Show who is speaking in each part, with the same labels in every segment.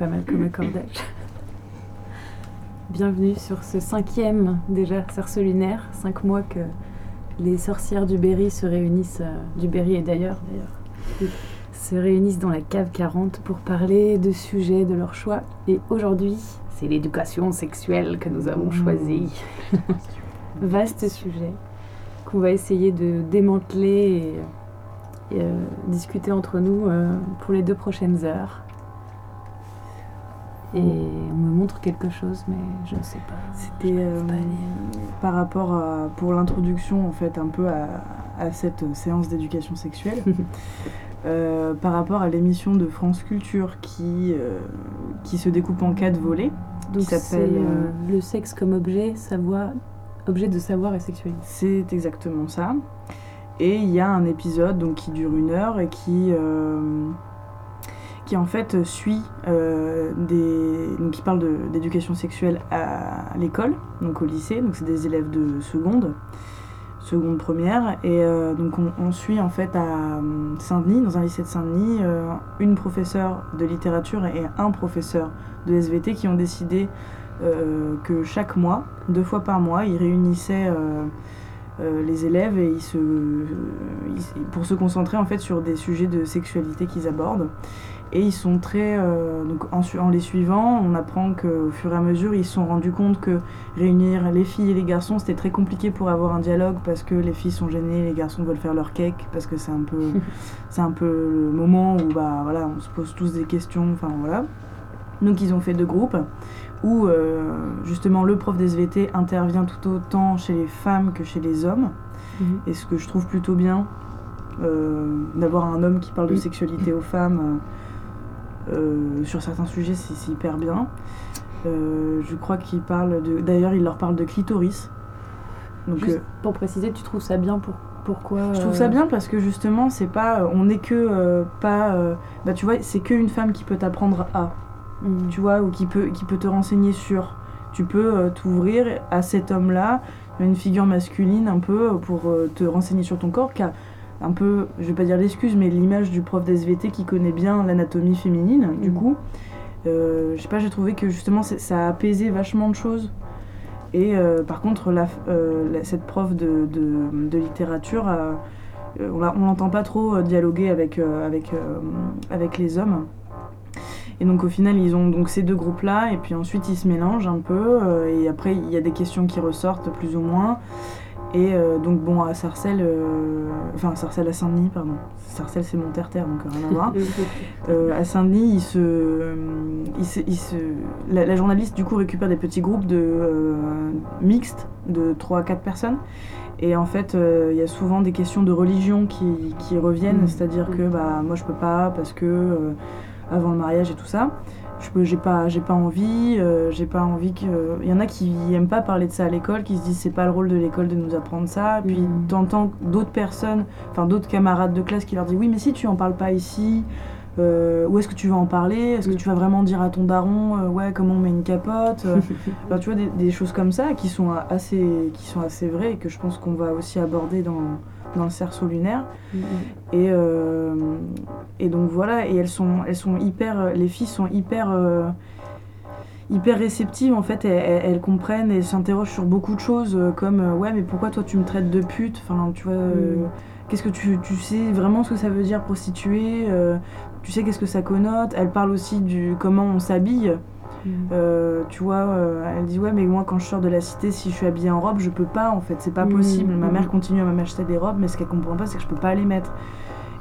Speaker 1: Pas mal, comme accordage. Bienvenue sur ce cinquième déjà cerceau lunaire, cinq mois que les sorcières du Berry se réunissent, euh, du Berry et d'ailleurs d'ailleurs, se réunissent dans la cave 40 pour parler de sujets de leur choix. Et aujourd'hui, c'est l'éducation sexuelle que nous avons choisi. Vaste sujet qu'on va essayer de démanteler et, et, euh, discuter entre nous euh, pour les deux prochaines heures. Et on me montre quelque chose, mais je ne sais pas.
Speaker 2: C'était euh, par rapport à, pour l'introduction en fait un peu à, à cette séance d'éducation sexuelle, euh, par rapport à l'émission de France Culture qui, euh, qui se découpe en quatre volets.
Speaker 1: Donc euh, le sexe comme objet, savoir, objet de savoir et sexualité.
Speaker 2: C'est exactement ça. Et il y a un épisode donc, qui dure une heure et qui qui en fait suit euh, des. Donc, qui parle d'éducation sexuelle à, l'école, donc au lycée, donc c'est des élèves de seconde, seconde première, et euh, donc on, suit en fait à euh, Saint-Denis, dans un lycée de Saint-Denis, euh, une professeure de littérature et un professeur de SVT qui ont décidé euh, que chaque mois, deux fois par mois, ils réunissaient. Euh, les élèves et ils se, pour se concentrer en fait sur des sujets de sexualité qu'ils abordent. Et ils sont très. Euh, donc en, en, les suivant, on apprend qu'au fur et à mesure, ils se sont rendus compte que réunir les filles et les garçons, c'était très compliqué pour avoir un dialogue parce que les filles sont gênées, les garçons veulent faire leur cake parce que c'est un peu, c'est un peu le moment où bah, voilà, on se pose tous des questions. Enfin voilà. Donc ils ont fait deux groupes où euh, justement le prof d'SVT intervient tout autant chez les femmes que chez les hommes. Mmh. Et ce que je trouve plutôt bien, euh, d'avoir un homme qui parle de sexualité aux femmes. Euh, sur certains sujets, c'est hyper bien. Euh, je crois qu'il parle de. D'ailleurs, il leur parle de clitoris.
Speaker 1: Donc, Juste euh, pour préciser, tu trouves ça bien pour pourquoi
Speaker 2: Je trouve ça bien parce que justement, c'est pas. On n'est que euh, pas. bah, tu vois, c'est qu'une femme qui peut t'apprendre à. Mm. Tu vois, ou qui peut, qui peut te renseigner sur. Tu peux t'ouvrir à cet homme-là, une figure masculine un peu, pour te renseigner sur ton corps, car un peu, je vais pas dire l'excuse, mais l'image du prof d'SVT qui connaît bien l'anatomie féminine, mmh. du coup. Euh, je sais pas, j'ai trouvé que justement ça a apaisé vachement de choses. Et euh, par contre, la, euh, la, cette prof de, de, de littérature, on l'entend pas trop dialoguer avec, avec, avec les hommes. Et donc au final, ils ont donc ces deux groupes-là, et puis ensuite ils se mélangent un peu, et après il y a des questions qui ressortent plus ou moins. Et euh, donc bon, à Sarcelles, euh, enfin Sarcelles à Saint-Denis, pardon. Sarcelles c'est mon terre-terre, donc rien à voir. euh, à Saint-Denis, il se, il se, il se la, la, journaliste du coup récupère des petits groupes de mixtes de 3 à 4 personnes. Et en fait, il y a souvent des questions de religion qui, qui reviennent, mmh. c'est-à-dire que bah, moi je peux pas parce que avant le mariage et tout ça j'ai pas j'ai pas envie euh, j'ai pas envie que il y en a qui aiment pas parler de ça à l'école qui se disent c'est pas le rôle de l'école de nous apprendre ça. Puis mmh. t'entends d'autres personnes enfin d'autres camarades de classe qui leur disent oui mais si tu en parles pas ici euh, où est-ce que tu vas en parler? Est-ce que tu vas vraiment dire à ton daron euh, ouais comment on met une capote? Enfin, tu vois des, des, choses comme ça qui sont assez qui sont assez vraies et que je pense qu'on va aussi aborder dans dans le cerceau lunaire. Mmh. Et, euh, et donc voilà, et elles sont, elles sont hyper, les filles sont hyper, euh, hyper réceptives en fait, elles, elles comprennent et s'interrogent sur beaucoup de choses euh, comme ouais mais pourquoi toi tu me traites de pute, enfin tu vois, mmh. qu'est-ce que tu, tu sais vraiment ce que ça veut dire prostituée, tu sais qu'est-ce que ça connote, elles parlent aussi du comment on s'habille. Euh, tu vois, euh, elle dit ouais mais moi quand je sors de la cité si je suis habillée en robe je peux pas en fait c'est pas mmh. possible. Ma mère continue à m'acheter des robes mais ce qu'elle comprend pas c'est que je peux pas les mettre.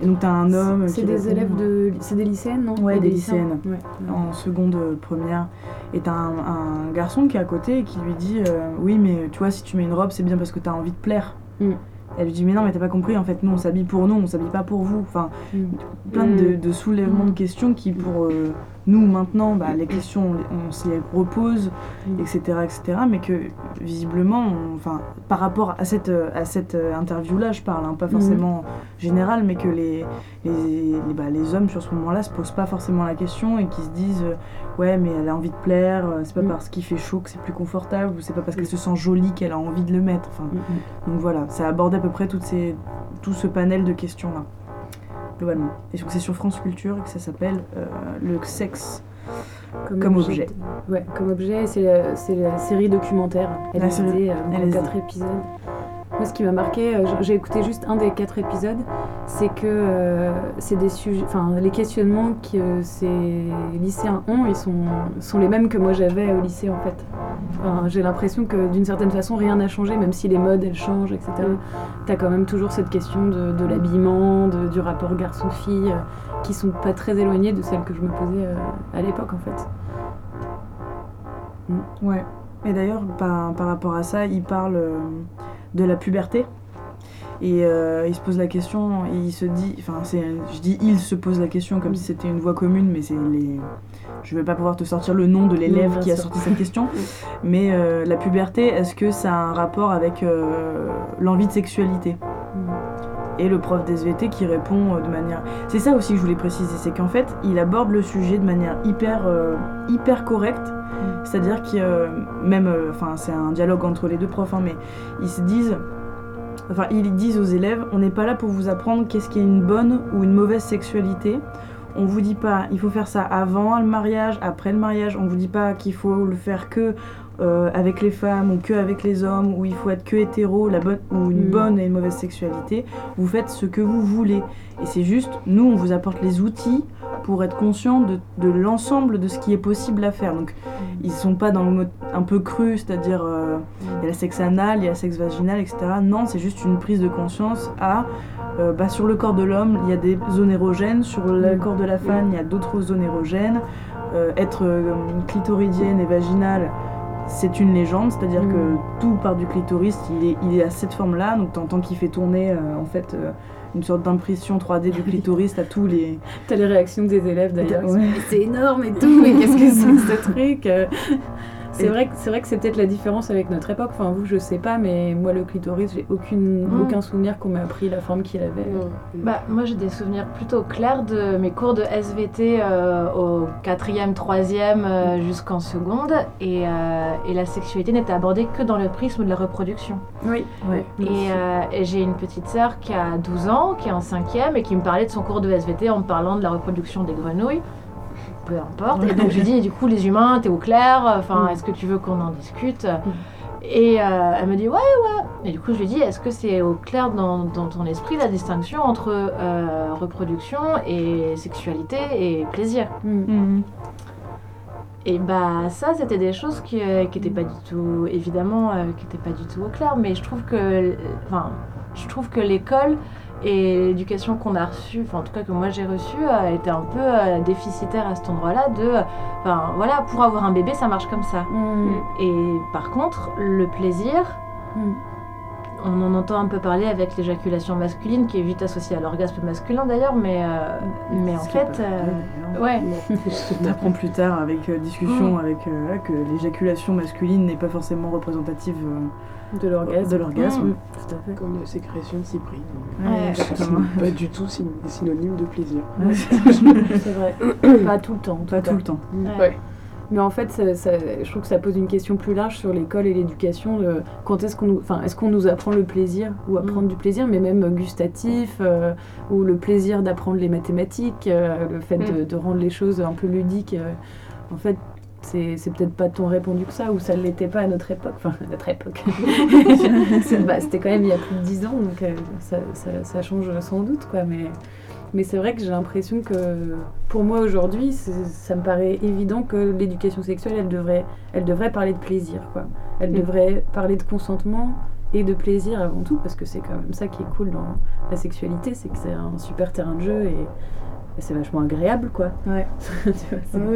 Speaker 2: Et donc t'as un homme.
Speaker 1: C'est des élèves de, c'est des lycéennes non?
Speaker 2: Ouais des, des lycéennes. Ouais. En seconde euh, première. Et t'as un, un, garçon qui est à côté et qui lui dit euh, oui mais tu vois si tu mets une robe c'est bien parce que t'as envie de plaire. Mmh. Elle lui dit mais non mais t'as pas compris en fait nous on s'habille pour nous on s'habille pas pour vous. Enfin plein de, de soulèvements de questions qui pour euh, nous maintenant, bah, les questions, on, on s'y repose, etc., etc., mais que visiblement, on, enfin, par rapport à cette, à cette interview-là, je parle, hein, pas forcément mmh. général, mais que les, les, les, bah, les hommes sur ce moment-là se posent pas forcément la question et qui se disent euh, ouais, mais elle a envie de plaire, euh, c'est pas mmh. parce qu'il fait chaud que c'est plus confortable, ou c'est pas parce qu'elle se sent jolie qu'elle a envie de le mettre. Enfin, donc voilà, ça aborde à peu près toutes ces, tout ce panel de questions-là globalement. Et donc c'est sur France Culture et que ça s'appelle euh, Le sexe comme, objet.
Speaker 1: Ouais, comme objet, c'est la, la, série documentaire. Elle a été euh, quatre épisodes. Moi, ce qui m'a marqué, euh, j'ai écouté juste un des quatre épisodes, c'est que euh, c'est des sujets, enfin, les questionnements que ces lycéens ont, ils sont, sont les mêmes que moi j'avais au lycée en fait. j'ai l'impression que d'une certaine façon, rien n'a changé, même si les modes elles changent, etc. Tu as quand même toujours cette question de, de l'habillement, du rapport garçon-fille, qui sont pas très éloignées de celles que je me posais à l'époque en fait.
Speaker 2: Ouais. Et d'ailleurs, par, par, rapport à ça, il parle de la puberté. Et euh, il se pose la question, il se dit, enfin, je dis il se pose la question comme si c'était une voix commune, mais c'est les. Je vais pas pouvoir te sortir le nom de l'élève qui a sorti cette question, mais euh, la puberté, est-ce que ça a un rapport avec euh, l'envie de sexualité? Mm. Et le prof d'SVT qui répond de manière. C'est ça aussi que je voulais préciser, c'est qu'en fait, il aborde le sujet de manière hyper, hyper correcte c'est-à-dire que euh, même, euh, enfin c'est un dialogue entre les deux profs, hein, mais ils se disent, enfin ils disent aux élèves, on n'est pas là pour vous apprendre qu'est-ce qui est une bonne ou une mauvaise sexualité. On vous dit pas, il faut faire ça avant le mariage, après le mariage. On vous dit pas qu'il faut le faire que euh, avec les femmes ou que avec les hommes, ou il faut être que hétéro, la bonne ou une mm. bonne et une mauvaise sexualité. Vous faites ce que vous voulez. Et c'est juste, nous, on vous apporte les outils pour être conscient de, de l'ensemble de ce qui est possible à faire. Donc, mm. ils sont pas dans le mode un peu cru, c'est-à-dire euh, il y a le sexe anal, il y a le sexe vaginal, etc. Non, c'est juste une prise de conscience à euh, bah, sur le corps de l'homme, il y a des zones érogènes, sur le corps de la femme, il y a d'autres zones érogènes. Euh, être clitoridienne et vaginale, c'est une légende, c'est-à-dire que mm. tout part du clitoris, il est, il est à cette forme-là, donc t'entends qu'il fait tourner en fait une sorte d'impression 3D du clitoris, t'as tous les...
Speaker 1: T'as les réactions des élèves d'ailleurs. C'est énorme et tout, mais qu'est-ce que c'est ce truc euh? C'est vrai, que, c'est vrai que c'est peut-être la différence avec notre époque. Enfin, vous, je sais pas, mais moi, le clitoris, j'ai aucune, mm. aucun souvenir qu'on m'ait appris la forme qu'il avait.
Speaker 3: Mm. Bah, moi, j'ai des souvenirs plutôt clairs de mes cours de SVT euh, au 4e, 3e euh, jusqu'en seconde. Et, et, la sexualité n'était abordée que dans le prisme de la reproduction.
Speaker 1: Oui, oui.
Speaker 3: Et, et j'ai une petite sœur qui a 12 ans, qui est en 5e, et qui me parlait de son cours de SVT en me parlant de la reproduction des grenouilles peu importe. Et donc je lui dis, du coup, les humains, t'es au clair, enfin, mm. est-ce que tu veux qu'on en discute mm. Et euh, elle me dit, ouais, ouais. Et du coup, je lui dis, est-ce que c'est au clair dans, ton esprit la distinction entre euh, reproduction et sexualité et plaisir? Mm. Et bah ça, c'était des choses qui n'étaient pas du tout, évidemment, euh, qui n'étaient pas du tout au clair. Mais je trouve que, enfin, je trouve que l'école et l'éducation qu'on a reçue, enfin en tout cas que moi j'ai reçue, a été un peu euh, déficitaire à cet endroit-là de, enfin voilà, pour avoir un bébé ça marche comme ça. Mm. Et par contre, le plaisir, mm. on en entend un peu parler avec l'éjaculation masculine qui est vite associée à l'orgasme masculin d'ailleurs, mais, euh, mais en fait,
Speaker 2: euh, ouais. On apprend plus tard avec discussion mm. avec que l'éjaculation masculine n'est pas forcément représentative
Speaker 1: de l'orgasme.
Speaker 2: De l'orgasme, mmh.
Speaker 4: tout à fait. Comme la sécrétion de cyprine. pas du tout synonyme de plaisir.
Speaker 1: c'est vrai. pas tout le temps.
Speaker 2: Pas tout le temps.
Speaker 1: Ouais. Mais en fait, je trouve que ça pose une question plus large sur l'école et l'éducation. quand est-ce qu'on nous, enfin, est-ce qu'on nous apprend le plaisir ou apprendre mmh. du plaisir, mais même gustatif, euh, ou le plaisir d'apprendre les mathématiques, euh, le fait de, mmh. de, rendre les choses un peu ludiques. Euh, en fait, c'est peut-être pas tant répondu que ça, ou ça ne l'était pas à notre époque. Enfin, à notre époque. Bah, c'était quand même il y a plus de 10 ans, donc euh, ça, ça, change sans doute, quoi. Mais, mais c'est vrai que j'ai l'impression que, pour moi aujourd'hui, ça me paraît évident que l'éducation sexuelle, elle devrait, elle devrait parler de plaisir, quoi. Elle mm. devrait parler de consentement et de plaisir avant tout, parce que c'est quand même ça qui est cool dans la sexualité, c'est que c'est un super terrain de jeu et c'est vachement agréable quoi.
Speaker 2: Ouais.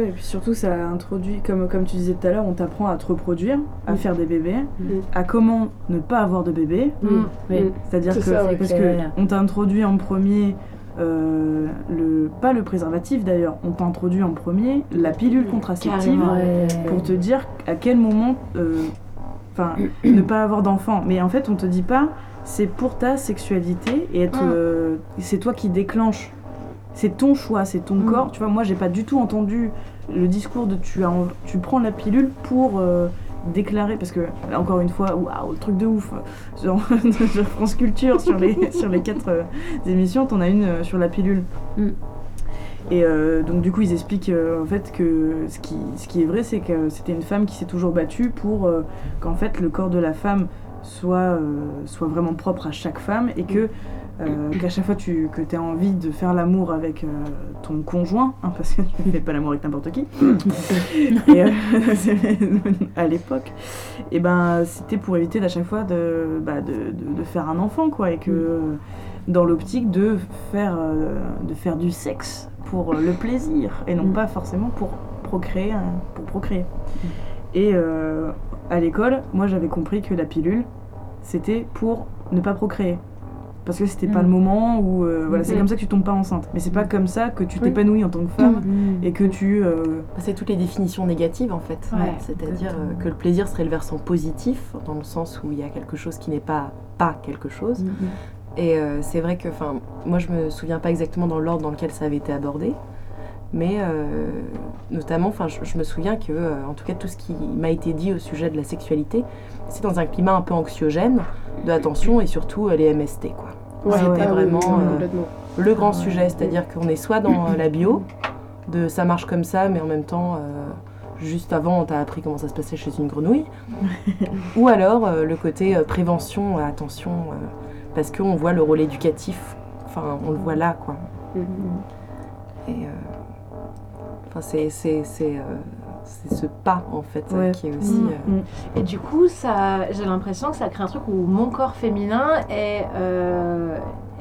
Speaker 2: et puis surtout ça introduit, comme, comme tu disais tout à l'heure, on t'apprend à te reproduire, à mm. faire des bébés, mm. à comment ne pas avoir de bébé. Mm. C'est-à-dire que parce que on t'a introduit en premier euh, le pas le préservatif d'ailleurs, on t'a introduit en premier la pilule contraceptive pour te dire à quel moment euh, enfin ne pas avoir d'enfant. Mais en fait on te dit pas c'est pour ta sexualité et être euh, c'est toi qui déclenche c'est ton choix, c'est ton mm. corps. Tu vois, moi, j'ai pas du tout entendu le discours de tu, as, tu prends la pilule pour euh, déclarer, parce que, encore une fois, waouh, le truc de ouf, genre, France Culture, sur les, sur les quatre euh, émissions, t'en as une euh, sur la pilule. Mm. Et euh, donc du coup ils expliquent euh, en fait que ce qui, ce qui est vrai c'est que c'était une femme qui s'est toujours battue pour euh, qu'en fait le corps de la femme soit, soit vraiment propre à chaque femme et que qu'à chaque fois tu, que tu as envie de faire l'amour avec ton conjoint, hein, parce que tu ne fais pas l'amour avec n'importe qui, et, à l'époque, et ben c'était pour éviter à chaque fois de, bah, de, de, de, faire un enfant quoi et que dans l'optique de faire, de faire du sexe pour le plaisir et non mm. pas forcément pour procréer. Hein, pour procréer. Mm. Et euh, à l'école, moi j'avais compris que la pilule, c'était pour ne pas procréer. Parce que c'était pas le mm. moment où. Euh, voilà, c'est comme ça que tu tombes pas enceinte. Mais c'est pas comme ça que tu t'épanouis en tant que femme et que tu. Euh,
Speaker 5: c'est toutes les définitions négatives en fait. C'est-à-dire que le plaisir serait le versant positif, dans le sens où il y a quelque chose qui n'est pas pas quelque chose. Et euh, c'est vrai que, enfin, moi je me souviens pas exactement dans l'ordre dans lequel ça avait été abordé, mais euh, notamment, enfin, je, me souviens que, euh, en tout cas, tout ce qui m'a été dit au sujet de la sexualité, c'est dans un climat un peu anxiogène, de attention et surtout les MST, quoi. C'était ah vraiment le grand sujet, c'est-à-dire qu'on est soit dans la bio, de ça marche comme ça, mais en même temps juste avant, on t'a appris comment ça se passait chez une grenouille. Ou alors le côté prévention, attention, parce qu'on voit le rôle éducatif, enfin, on le voit là, quoi. Mm-hmm. Et euh, enfin, c'est euh, c'est ce pas en fait qui est aussi.
Speaker 3: Mm-hmm. Euh, Et du coup, ça, j'ai l'impression que ça crée un truc où mon corps féminin est,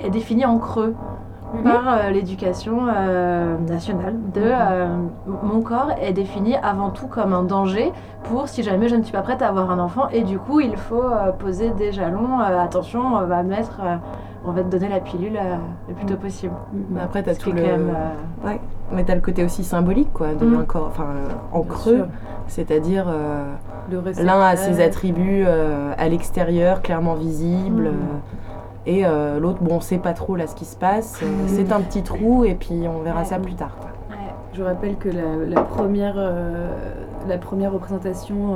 Speaker 3: est défini en creux. Mhm. par euh, l'éducation euh, nationale de mhm. euh, mon corps est défini avant tout comme un danger pour si jamais je ne suis pas prête à avoir un enfant et du coup il faut poser des jalons attention on va mettre on va te donner la pilule le plus tôt possible.
Speaker 5: Mais après t'as tout le ouais. mais t'as le côté aussi symbolique quoi de corps enfin en creux c'est-à-dire l'un a ses attributs à l'extérieur clairement visibles et euh, l'autre, bon, on sait pas trop là ce qui se passe. Euh, c'est un petit trou et puis on verra ça plus tard.
Speaker 1: Je rappelle que la, première, euh, la première représentation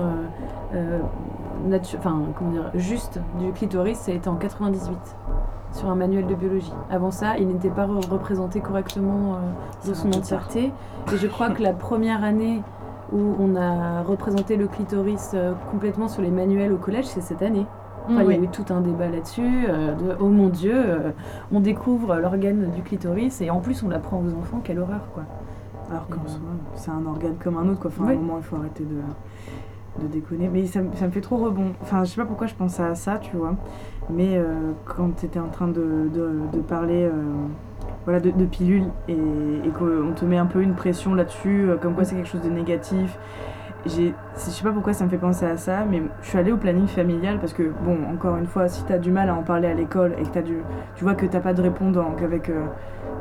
Speaker 1: enfin, comment dire, juste du clitoris, ça a été en 98 sur un manuel de biologie. Avant ça, il n'était pas représenté correctement dans son entièreté. Et je crois que la première année où on a représenté le clitoris complètement sur les manuels au collège, c'est cette année. Il y a eu tout un débat là-dessus, euh, de oh mon dieu, euh, on découvre l'organe du clitoris et en plus on l'apprend aux enfants, quelle horreur quoi.
Speaker 2: Alors qu'en soi, c'est un organe comme un autre quoi. Enfin, à un moment, il faut arrêter de, de déconner. Mais ça, ça, me fait trop rebond. Enfin, je sais pas pourquoi je pensais à ça, tu vois. Mais euh, quand tu étais en train de, de, parler voilà, de, pilules et, et qu'on te met un peu une pression là-dessus, comme quoi c'est quelque chose de négatif je sais pas pourquoi ça me fait penser à ça, mais je suis allée au planning familial parce que, bon, encore une fois, si tu as du mal à en parler à l'école et que as du, tu vois que t'as pas de répondant avec euh,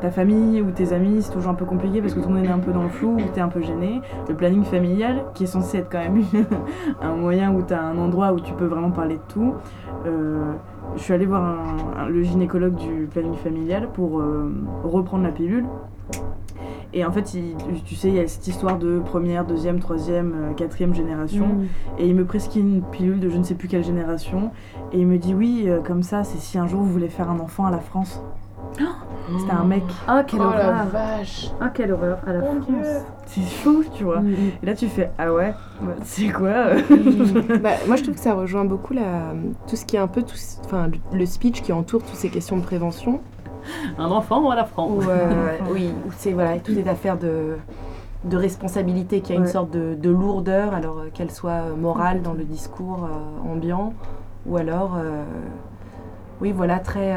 Speaker 2: ta famille ou tes amis, c'est toujours un peu compliqué parce que tout le monde est un peu dans le flou ou t'es un peu gêné. Le planning familial, qui est censé être quand même un moyen où t'as un endroit où tu peux vraiment parler de tout, euh, je suis allée voir le gynécologue du planning familial pour euh, reprendre la pilule et en fait, tu sais, il y a cette histoire de première, deuxième, troisième, euh, quatrième génération. Mm. Et il me prescrit une pilule de je ne sais plus quelle génération. Et il me dit oui, euh, comme ça, c'est si un jour vous voulez faire un enfant à la France. Oh C'était un mec.
Speaker 1: Ah, quelle oh, horreur. La vache. Ah, quelle horreur à la France.
Speaker 2: C'est fou, tu vois. Mm, mm. Et là, tu fais ah ouais, bah, c'est quoi
Speaker 5: bah, Moi, je trouve que ça rejoint beaucoup la, tout ce qui est un peu tout, enfin, le speech qui entoure toutes ces questions de prévention.
Speaker 1: un enfant à la France.
Speaker 5: Euh, oui, c'est voilà, tout est affaire de, de responsabilité, qui a une sorte de, lourdeur, alors euh, qu'elle soit euh, morale dans le discours ambiant, ou alors, oui, voilà, très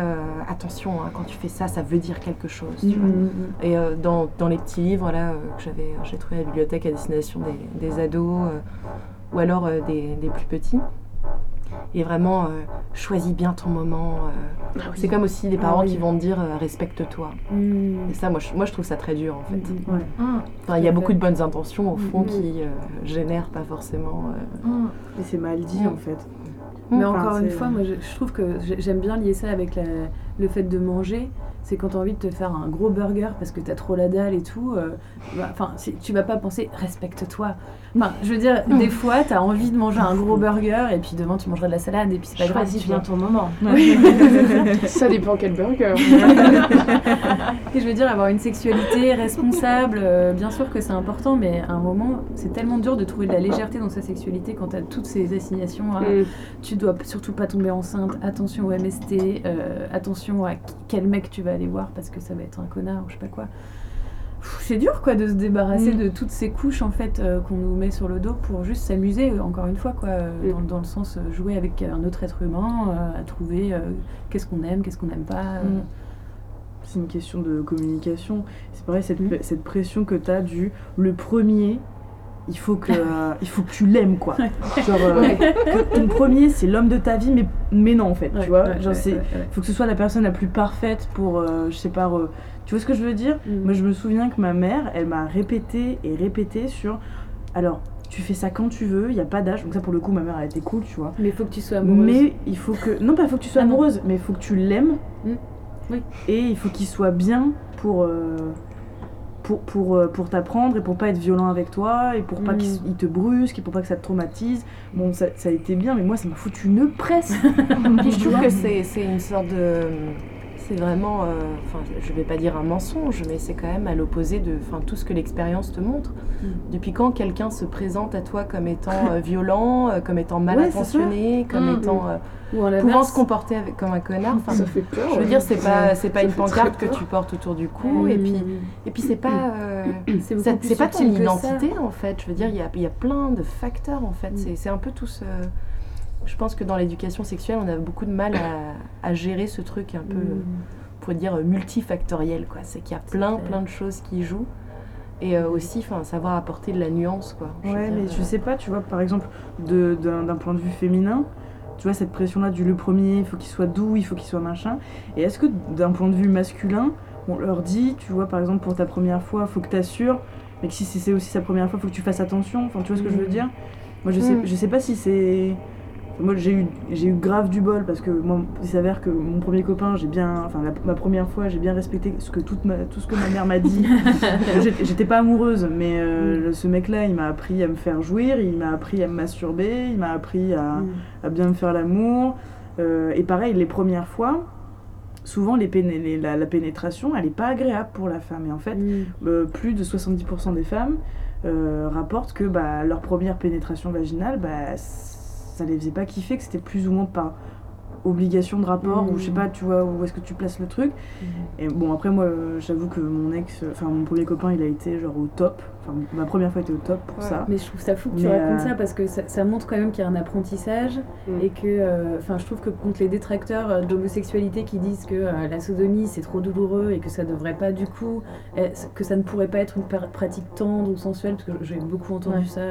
Speaker 5: attention, hein, quand tu fais ça, ça veut dire quelque chose. Tu vois. Mm, mm, mm. Et dans, dans, les petits livres là, que j'avais, j'ai trouvé à la bibliothèque à destination des, des ados, ou alors des, des plus petits, et vraiment euh, choisis bien ton moment. Euh. Ah c'est comme aussi des parents ah qui vont te dire euh, respecte-toi. Et ça, moi je, moi je trouve ça très dur en fait. Ah, il y a beaucoup de bonnes intentions au fond qui génèrent pas forcément.
Speaker 2: Et c'est mal dit en fait.
Speaker 1: Mais encore une fois, moi je, trouve que j'aime bien lier ça avec le fait de manger, c'est quand tu as envie de te faire un gros burger parce que tu as trop la dalle et tout. Euh, bah, enfin, tu vas pas penser respecte-toi. Enfin, je veux dire, des fois, tu as envie de manger un gros burger et puis demain, tu mangeras de la salade et puis c'est pas grave.
Speaker 3: Choisis bien ton moment.
Speaker 4: Ça dépend quel burger.
Speaker 1: et je veux dire, avoir une sexualité responsable, euh, bien sûr que c'est important, mais à un moment, c'est tellement dur de trouver de la légèreté dans sa sexualité quand tu as toutes ces assignations. Hein. Mm. Tu dois surtout pas tomber enceinte, attention au MST, euh, attention à quel mec tu vas aller voir parce que ça va être un connard ou je sais pas quoi. C'est dur quoi de se débarrasser mm. de toutes ces couches en fait euh, qu'on nous met sur le dos pour juste s'amuser encore une fois quoi euh, mm. dans, le sens euh, jouer avec un autre être humain à trouver qu'est-ce qu'on aime qu'est-ce qu'on n'aime pas mm.
Speaker 2: c'est une question de communication c'est pareil cette, cette pression que tu as du le premier il faut que, il faut que tu l'aimes, quoi. Genre, que ton premier, c'est l'homme de ta vie, mais, mais non, en fait, tu vois. Genre, il faut que ce soit la personne la plus parfaite pour, je sais pas, tu vois ce que je veux dire? Mm. Moi, je me souviens que ma mère, elle m'a répété et répété sur. Alors, tu fais ça quand tu veux, il n'y a pas d'âge. Donc, ça, pour le coup, ma mère, elle était cool, tu vois.
Speaker 1: Mais il faut que tu sois amoureuse.
Speaker 2: Mais il faut que. Non, pas il faut que tu sois ah amoureuse, mais il faut que tu l'aimes. Mm. Oui. Et il faut qu'il soit bien pour. Euh, pour, pour, euh, pour t'apprendre et pour pas être violent avec toi et pour pas mm. qu'il te brusque et pour pas que ça te traumatise. Bon, ça, ça a été bien, mais moi, ça m'a foutu une presse.
Speaker 5: je trouve que c'est une sorte de c'est vraiment, euh, enfin, je vais pas dire un mensonge, mais c'est quand même à l'opposé de tout ce que l'expérience te montre. Mm. Depuis quand quelqu'un se présente à toi comme étant euh, violent, euh, comme étant mal intentionné, comme mm. étant pouvant se comporter avec, comme un connard.
Speaker 4: Ça fait peur.
Speaker 5: Je veux dire, c'est pas, c'est pas une pancarte que tu portes autour du cou, et puis, et puis c'est pas, c'est pas ton identité en fait. Je veux dire, il y a, y a, plein de facteurs en fait. Mm. C'est un peu tout ce je pense que dans l'éducation sexuelle, on a beaucoup de mal à, gérer ce truc un peu, mm. pour dire, multifactoriel. Quoi. C'est qu'il y a plein, plein de choses qui jouent. Et euh, aussi, enfin, savoir apporter de la nuance, quoi.
Speaker 2: ouais, mais je sais pas, tu vois, par exemple, d'un point de vue féminin, tu vois, cette pression-là du le premier, il faut qu'il soit doux, il faut qu'il soit machin. Et est-ce que d'un point de vue masculin, on leur dit, tu vois, par exemple, pour ta première fois, faut que tu assures, mais que si c'est aussi sa première fois, faut que tu fasses attention. Enfin, tu vois ce que je veux mm. dire? Moi, je sais, mm. je sais pas si c'est moi j'ai eu, j'ai eu grave du bol parce que moi il s'avère que mon premier copain, j'ai bien, enfin ma première fois, j'ai bien respecté ce que toute tout ce que ma mère m'a dit. J'étais pas amoureuse, mais euh, mm. ce mec-là, il m'a appris à me faire jouir, il m'a appris à me masturber, il m'a appris à, mm. à, bien me faire l'amour. Euh, et pareil, les premières fois, souvent les, la, pénétration, elle est pas agréable pour la femme. Et en fait, mm. euh, plus de 70% des femmes rapportent que bah, leur première pénétration vaginale, bah, ça les faisait pas kiffer, que c'était plus ou moins pas obligation de rapport ou je sais mmh. pas tu vois où est-ce que tu places le truc mmh. et bon après moi j'avoue que mon ex enfin mon premier copain il a été genre au top enfin ma première fois était au top pour ça
Speaker 1: mais je trouve ça fou que tu racontes euh, ça parce que ça, montre quand même qu'il y a un apprentissage mmh. et que euh, enfin je trouve que contre les détracteurs euh, d'homosexualité qui disent que la sodomie c'est trop douloureux et que ça devrait pas du coup que ça ne pourrait pas être une pratique tendre ou sensuelle parce que j'ai beaucoup entendu ça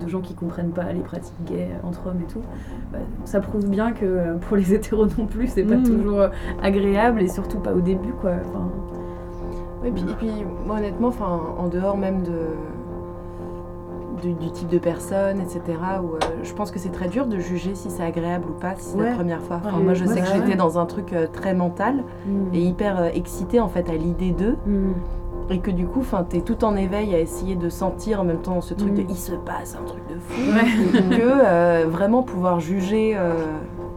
Speaker 1: de gens qui comprennent pas les pratiques gays entre hommes et tout bah, ça prouve bien que pour les hétéros non plus, c'est pas mm. toujours euh, agréable et surtout pas au début quoi. Enfin,
Speaker 5: et puis, et puis moi, honnêtement, enfin, en dehors même de, du, type de personne, etc., où euh, je pense que c'est très dur de juger si c'est agréable ou pas, si c'est la première fois. moi, je sais que j'étais dans un truc euh, très mental mm. et hyper excitée en fait à l'idée d'eux. Mm. Et que du coup, enfin, t'es tout en éveil à essayer de sentir en même temps ce truc de il se passe un truc de fou, que vraiment pouvoir juger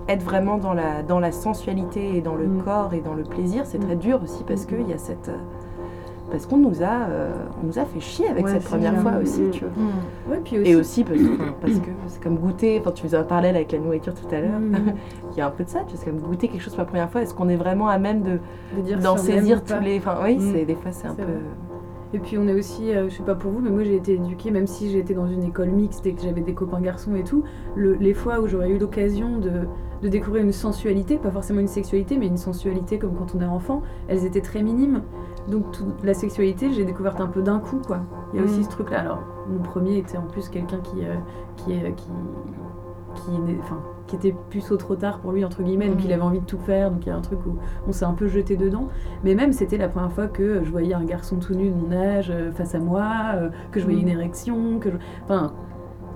Speaker 5: être vraiment dans la, dans la sensualité et dans le mm. corps et dans le plaisir, c'est très mm. dur aussi parce qu'il y a cette. Parce qu'on nous, a, euh, on nous a fait chier avec cette première fois aussi, tu vois.
Speaker 1: puis
Speaker 5: aussi... Et aussi parce, parce que c'est comme goûter, enfin, tu faisais un parallèle avec la nourriture tout à l'heure, mm. il y a un peu de ça, tu vois, c'est comme goûter quelque chose pour la première fois, est-ce qu'on est vraiment à même de, d'en saisir tous les. Enfin, oui, c'est, des fois c'est un peu.
Speaker 1: Et puis on est aussi, euh, je sais pas pour vous, mais moi j'ai été éduquée, même si j'ai été dans une école mixte et que j'avais des copains garçons et tout, les fois où j'aurais eu l'occasion de, de, découvrir une sensualité, pas forcément une sexualité, mais une sensualité comme quand on est enfant, elles étaient très minimes. Donc toute la sexualité, j'ai découverte un peu d'un coup, quoi. Il y a aussi mm. ce truc-là. Alors, mon premier était en plus quelqu'un qui, euh, qui, qui, qui, enfin, qui était puceau trop tard pour lui, entre guillemets, donc il mm. avait envie de tout faire, donc il y a un truc où on s'est un peu jeté dedans. Mais même, c'était la première fois que je voyais un garçon tout nu de mon âge euh, face à moi, euh, que je voyais une mm. érection, que Enfin,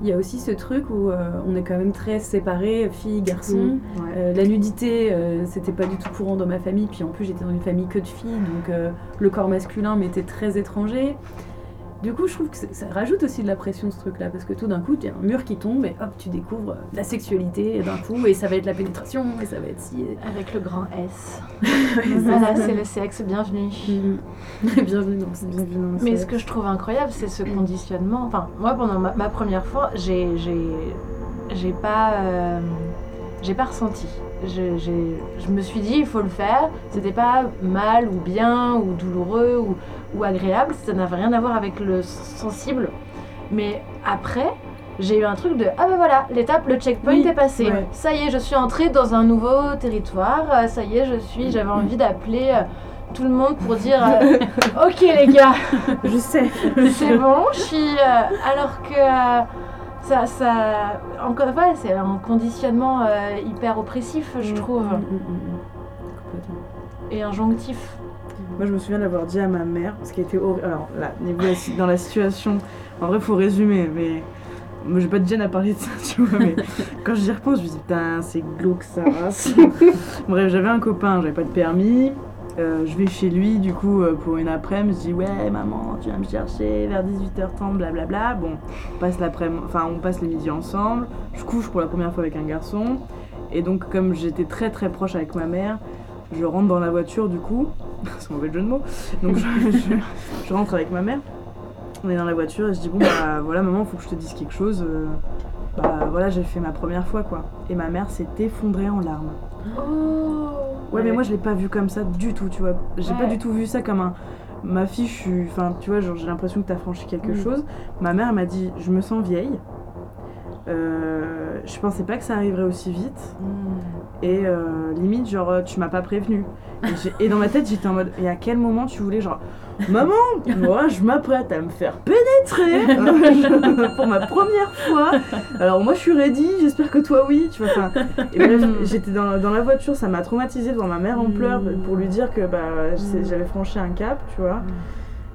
Speaker 1: il y a aussi ce truc où euh, on est quand même très séparés, filles, garçons.
Speaker 2: Mm, ouais.
Speaker 1: Euh, la nudité, euh, c'était pas du tout courant dans ma famille. Puis en plus, j'étais dans une famille que de filles, donc le corps masculin m'était très étranger. Du coup, je trouve que c'est- ça rajoute aussi de la pression ce truc-là, parce que tout d'un coup, il y a un mur qui tombe et hop, tu découvres la sexualité d'un coup, et ça va être la pénétration, et ça va être si.
Speaker 3: Avec le grand S. voilà, c'est le sexe, bienvenue.
Speaker 1: Bienvenue dans ce
Speaker 2: dans
Speaker 3: Mais ce que je trouve incroyable, c'est ce conditionnement. Enfin, moi, pendant ma, ma première fois, j'ai, j'ai, j'ai pas, euh, j'ai pas ressenti. Je, j'ai- je me suis dit, il faut le faire. C'était pas mal ou bien ou douloureux ou, ou agréable. Ça n'avait rien à voir avec le sensible. Mais après, j'ai eu un truc de ah ben voilà, l'étape, le checkpoint
Speaker 2: Oui,
Speaker 3: est passé.
Speaker 2: ouais.
Speaker 3: Ça y est, je suis entrée dans un nouveau territoire. Euh, Ça y est, je suis. J'avais envie d'appeler. euh, tout le monde pour dire euh, ok les gars
Speaker 2: Je sais.
Speaker 3: c'est bon, je suis. euh, alors que euh, ça, ça. Encore une fois, c'est un conditionnement hyper oppressif, je
Speaker 2: Mm,
Speaker 3: trouve,
Speaker 1: Mm, mm, mm, mm. Complètement.
Speaker 3: et injonctif.
Speaker 2: Moi, je me souviens d'avoir dit à ma mère, ce qui était horrible. Alors là, dans la situation, en vrai, faut résumer, mais. Moi, j'ai pas de gêne à parler de ça, tu vois, mais quand j'y repense, je me dis, putain, c'est glauque ça. Bref, j'avais un copain, j'avais pas de permis. euh, je vais chez lui, du coup, euh, pour une après-midi, je dis, ouais, maman, tu vas me chercher vers 18h30, blablabla. Bon, on passe l'après-midi, enfin, on passe les midis ensemble. Je couche pour la première fois avec un garçon. Et donc, comme j'étais très très proche avec ma mère, je rentre dans la voiture, du coup, c'est mauvais jeu de mots. Donc je, je- je rentre avec ma mère. On est dans la voiture et je dis bon bah voilà maman faut que je te dise quelque chose. euh, bah voilà j'ai fait ma première fois quoi. Et ma mère s'est effondrée en larmes.
Speaker 3: Oh
Speaker 2: Ouais, mais moi je l'ai pas vu comme ça du tout tu vois. J'ai pas du tout vu ça comme un ma fille je suis enfin tu vois genre j'ai l'impression que t'as franchi quelque
Speaker 1: Mm.
Speaker 2: chose. Ma mère m'a dit je me sens vieille. Euh, je pensais pas que ça arriverait aussi vite. Et euh, limite, genre, tu m'as pas prévenu. Et, dans ma tête, j'étais en mode, et à quel moment tu voulais, genre, maman, moi, je m'apprête à me faire pénétrer pour ma première fois. Alors, moi, je suis ready, j'espère que toi, oui. Tu vois, enfin, et bref, j'étais dans, dans la voiture, ça m'a traumatisée de voir ma mère en pleurs pour lui dire que bah, j'avais franchi un cap, tu vois.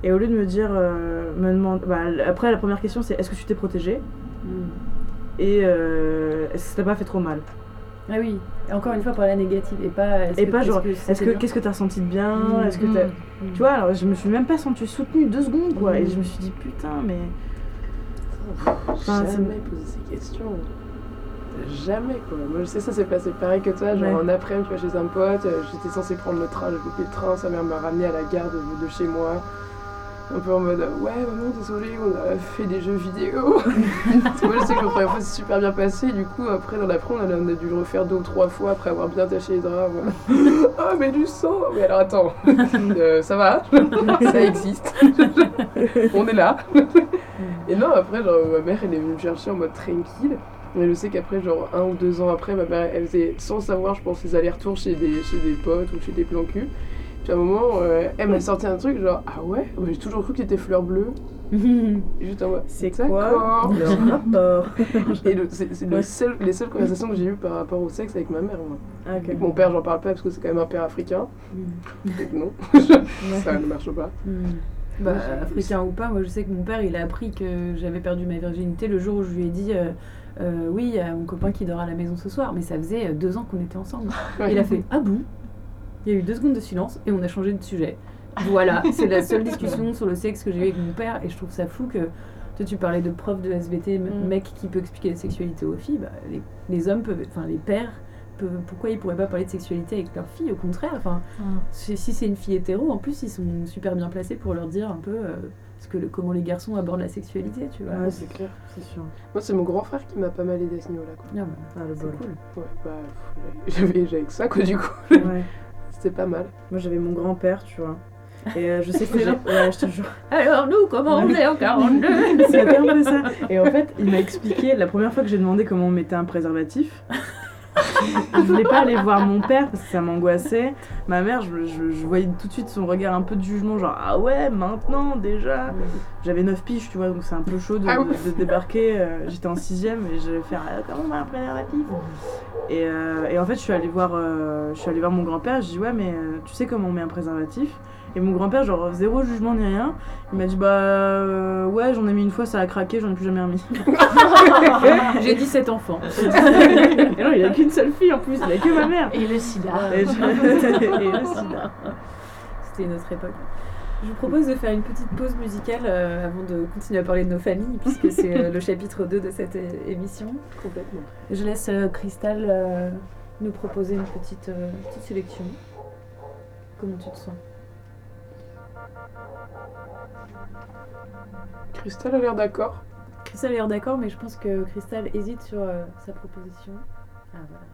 Speaker 2: Et au lieu de me dire, euh, me demande, bah, après, la première question, c'est est-ce que tu t'es protégée? Et euh, ça t'a pas fait trop mal
Speaker 1: Ah oui, encore une fois par la négative et pas. est-ce
Speaker 2: Et
Speaker 1: que-
Speaker 2: pas genre,
Speaker 1: que
Speaker 2: Est-ce que qu'est-ce que t'as ressenti de bien
Speaker 1: Mm,
Speaker 2: Est-ce que t'as...
Speaker 1: mm,
Speaker 2: Tu vois, alors je me suis même pas sentie soutenue deux secondes quoi. Et je me suis dit putain mais.
Speaker 4: Jamais
Speaker 2: c'est-
Speaker 4: posé ces questions. Jamais quoi. Moi je sais ça s'est passé pareil que toi, genre
Speaker 2: Ouais.
Speaker 4: en après-midi tu vois chez un pote, euh, j'étais censée prendre le train, j'ai loupé le train, sa mère m'a ramené à la gare de, de chez moi. Un peu en mode ouais maman désolé on a fait des jeux vidéo. Moi je sais que la première fois c'est super bien passé, du coup après dans l'après on a, on a dû le refaire deux ou trois fois après avoir bien taché les draps. voilà. Ah mais du sang Mais alors attends, Euh, ça va? Ça existe. on est là. Et non, après, genre, ma mère, elle est venue me chercher en mode tranquille. Mais je sais qu'après, genre, un ou deux ans après, ma mère, elle faisait, sans savoir, je pense, des allers-retours chez des, chez des potes ou chez des plans cul. Puis à un moment, euh, elle m'a sorti un truc, genre, ah ouais J'ai toujours cru que c'était fleur bleue. Juste en mode,
Speaker 2: C'est quoi le rapport
Speaker 4: Et le- c'est c'est le
Speaker 2: Ouais.
Speaker 4: seul- les seules conversations que j'ai eues par rapport au sexe avec ma mère. Moi.
Speaker 2: Ah.
Speaker 4: Avec mon père, j'en parle pas parce que c'est quand même un père africain.
Speaker 1: Mm.
Speaker 4: Donc non, ça ne marche pas.
Speaker 1: Mm. Bah, africain ou pas, moi je sais que mon père il a appris que j'avais perdu ma virginité le jour où je lui ai dit euh, euh, oui, il y a mon copain qui dort à la maison ce soir, mais ça faisait deux ans qu'on était ensemble.
Speaker 4: Ouais.
Speaker 1: Il a fait ah bon? Il y a eu deux secondes de silence et on a changé de sujet. Voilà, c'est la seule discussion sur le sexe que j'ai eu avec mon père et je trouve ça fou que toi tu parlais de prof de SVT,
Speaker 3: Mm.
Speaker 1: mec qui peut expliquer la sexualité aux filles, bah, les, les hommes peuvent, enfin les pères peuvent, pourquoi ils pourraient pas parler de sexualité avec leurs filles Au contraire, enfin si, si c'est une fille hétéro, en plus, ils sont super bien placés pour leur dire un peu euh, ce que le- comment les garçons abordent la sexualité, tu vois.
Speaker 2: Ouais, c'est clair, c'est sûr.
Speaker 4: Moi, c'est mon grand frère qui m'a pas mal aidé à ce niveau-là. quoi.
Speaker 1: Ah, bah,
Speaker 2: Ah, le
Speaker 1: c'est
Speaker 2: bol.
Speaker 1: cool.
Speaker 4: Ouais, bah, j'avais j'avais que ça, quoi, du coup.
Speaker 2: Ouais.
Speaker 4: C'était pas mal.
Speaker 2: Moi j'avais mon grand-père, tu vois. Et euh, je sais que j'ai. Ouais, je te jure.
Speaker 1: Alors nous, comment on est en 42
Speaker 2: C'était un peu ça. Et en fait, il m'a expliqué, la première fois que j'ai demandé comment on mettait un préservatif, je voulais pas aller voir mon père parce que ça m'angoissait. Ma mère, je, je- je voyais tout de suite son regard un peu de jugement, genre ah ouais, maintenant déjà. J'avais 9 piges, tu vois, donc c'est un peu chaud de,
Speaker 4: Ah ouais.
Speaker 2: de- de débarquer. euh, J'étais en 6ème et je vais faire Ah, comment on met un préservatif et, euh, et en fait, je suis allée voir, euh, je suis allée voir mon grand-père. Je dis ouais, mais tu sais comment on met un préservatif? Et mon grand-père, genre zéro jugement ni rien, il m'a dit bah euh, ouais, j'en ai mis une fois, ça a craqué, j'en ai plus jamais remis.
Speaker 1: J'ai 17 enfants.
Speaker 2: et non, il a qu'une seule fille en plus, il a que ma mère.
Speaker 3: Et le sida.
Speaker 2: Et, je- et le sida.
Speaker 1: C'était une autre époque. Je vous propose de faire une petite pause musicale euh, avant de continuer à parler de nos familles, puisque c'est euh, le chapitre 2 de cette émission.
Speaker 4: Complètement.
Speaker 1: Je laisse euh, Cristal euh, nous proposer une petite, euh, petite sélection. Comment tu te sens?
Speaker 4: Christelle a l'air d'accord.
Speaker 1: Cristal a l'air d'accord, mais je pense que Cristal hésite sur euh, sa proposition. Ah voilà.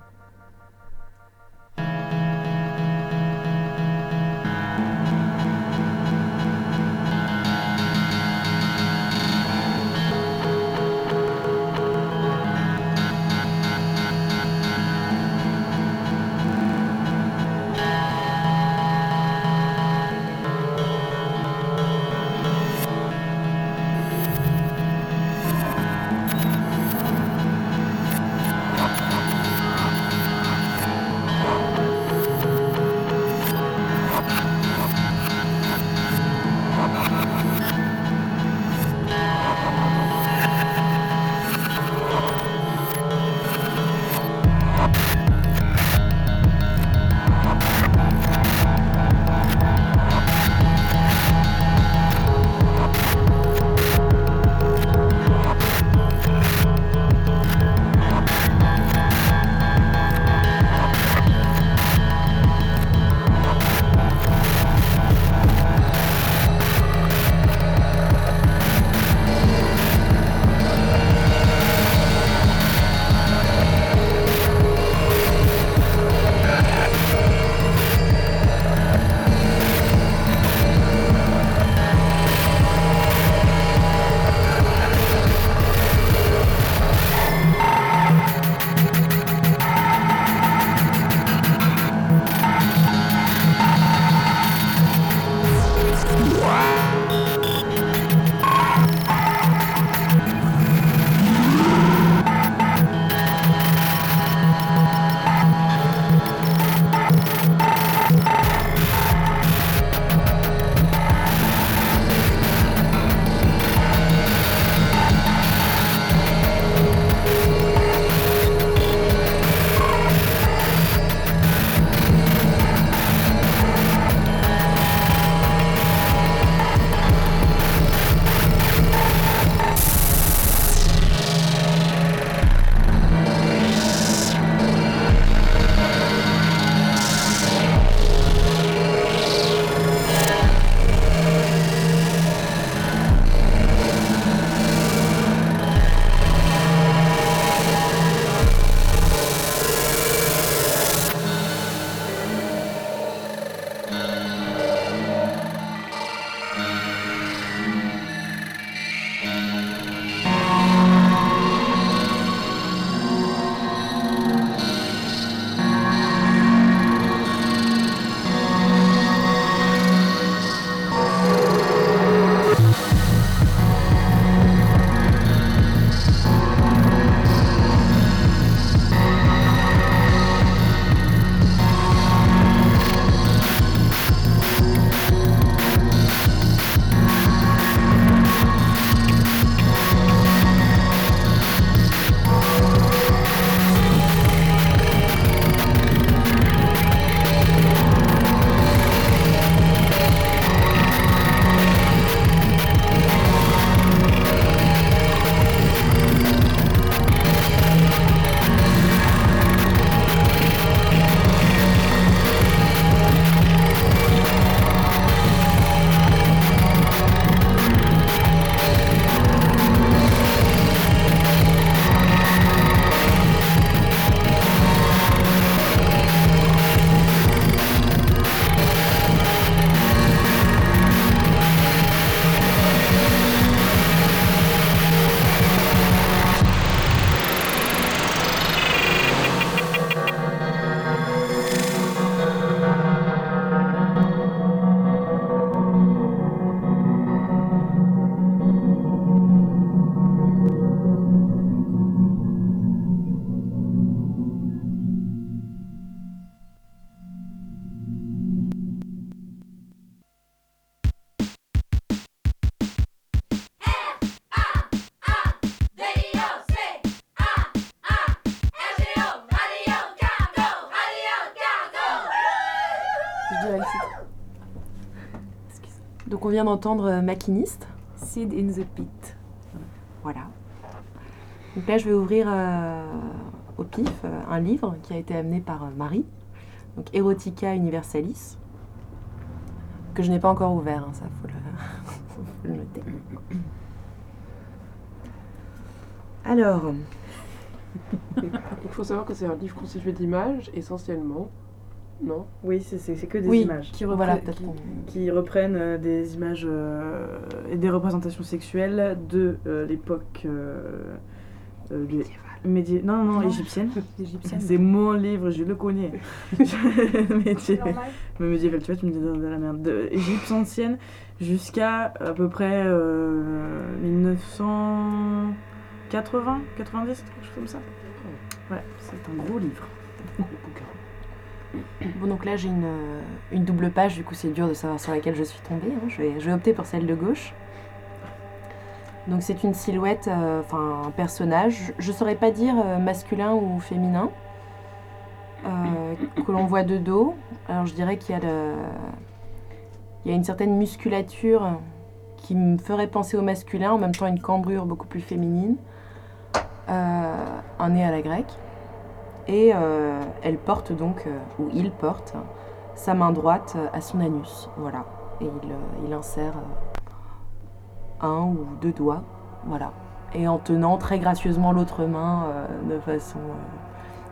Speaker 5: Donc on vient d'entendre Maquiniste.
Speaker 1: Seed in the Pit.
Speaker 5: Voilà. Donc là, je vais ouvrir au pif un livre qui a été amené par Marie, donc Erotica Universalis, que je n'ai pas encore ouvert, hein, ça faut le, faut le noter. Alors,
Speaker 4: il faut savoir que c'est un livre constitué d'images essentiellement. Non
Speaker 2: Oui, c'est que des images
Speaker 5: qui, reprennent,
Speaker 2: qui, reprennent euh, des images euh, et des représentations sexuelles de euh, l'époque médiévale. Non, non, non, égyptienne. C'est mon livre, je le connais. médiéval. Mais médiéval, tu vois, tu me dis de la merde. De Égypte ancienne jusqu'à à peu près 1900. 80, 90, quelque chose comme ça. Ouais, c'est un gros livre.
Speaker 5: Bon, donc là j'ai une, euh, une, double page, du coup c'est dur de savoir sur laquelle je suis tombée. Hein. Je, vais, opter pour celle de gauche. Donc c'est une silhouette, euh, enfin un personnage, je ne saurais pas dire euh, masculin ou féminin, que l'on voit de dos. Alors je dirais qu'il y, a il y a une certaine musculature qui me ferait penser au masculin, en même temps une cambrure beaucoup plus féminine. Un nez à la grecque. Et euh, elle porte donc, euh, ou il porte, sa main droite à son anus. Voilà. Et il, insère un ou deux doigts. Voilà. Et en tenant très gracieusement l'autre main de façon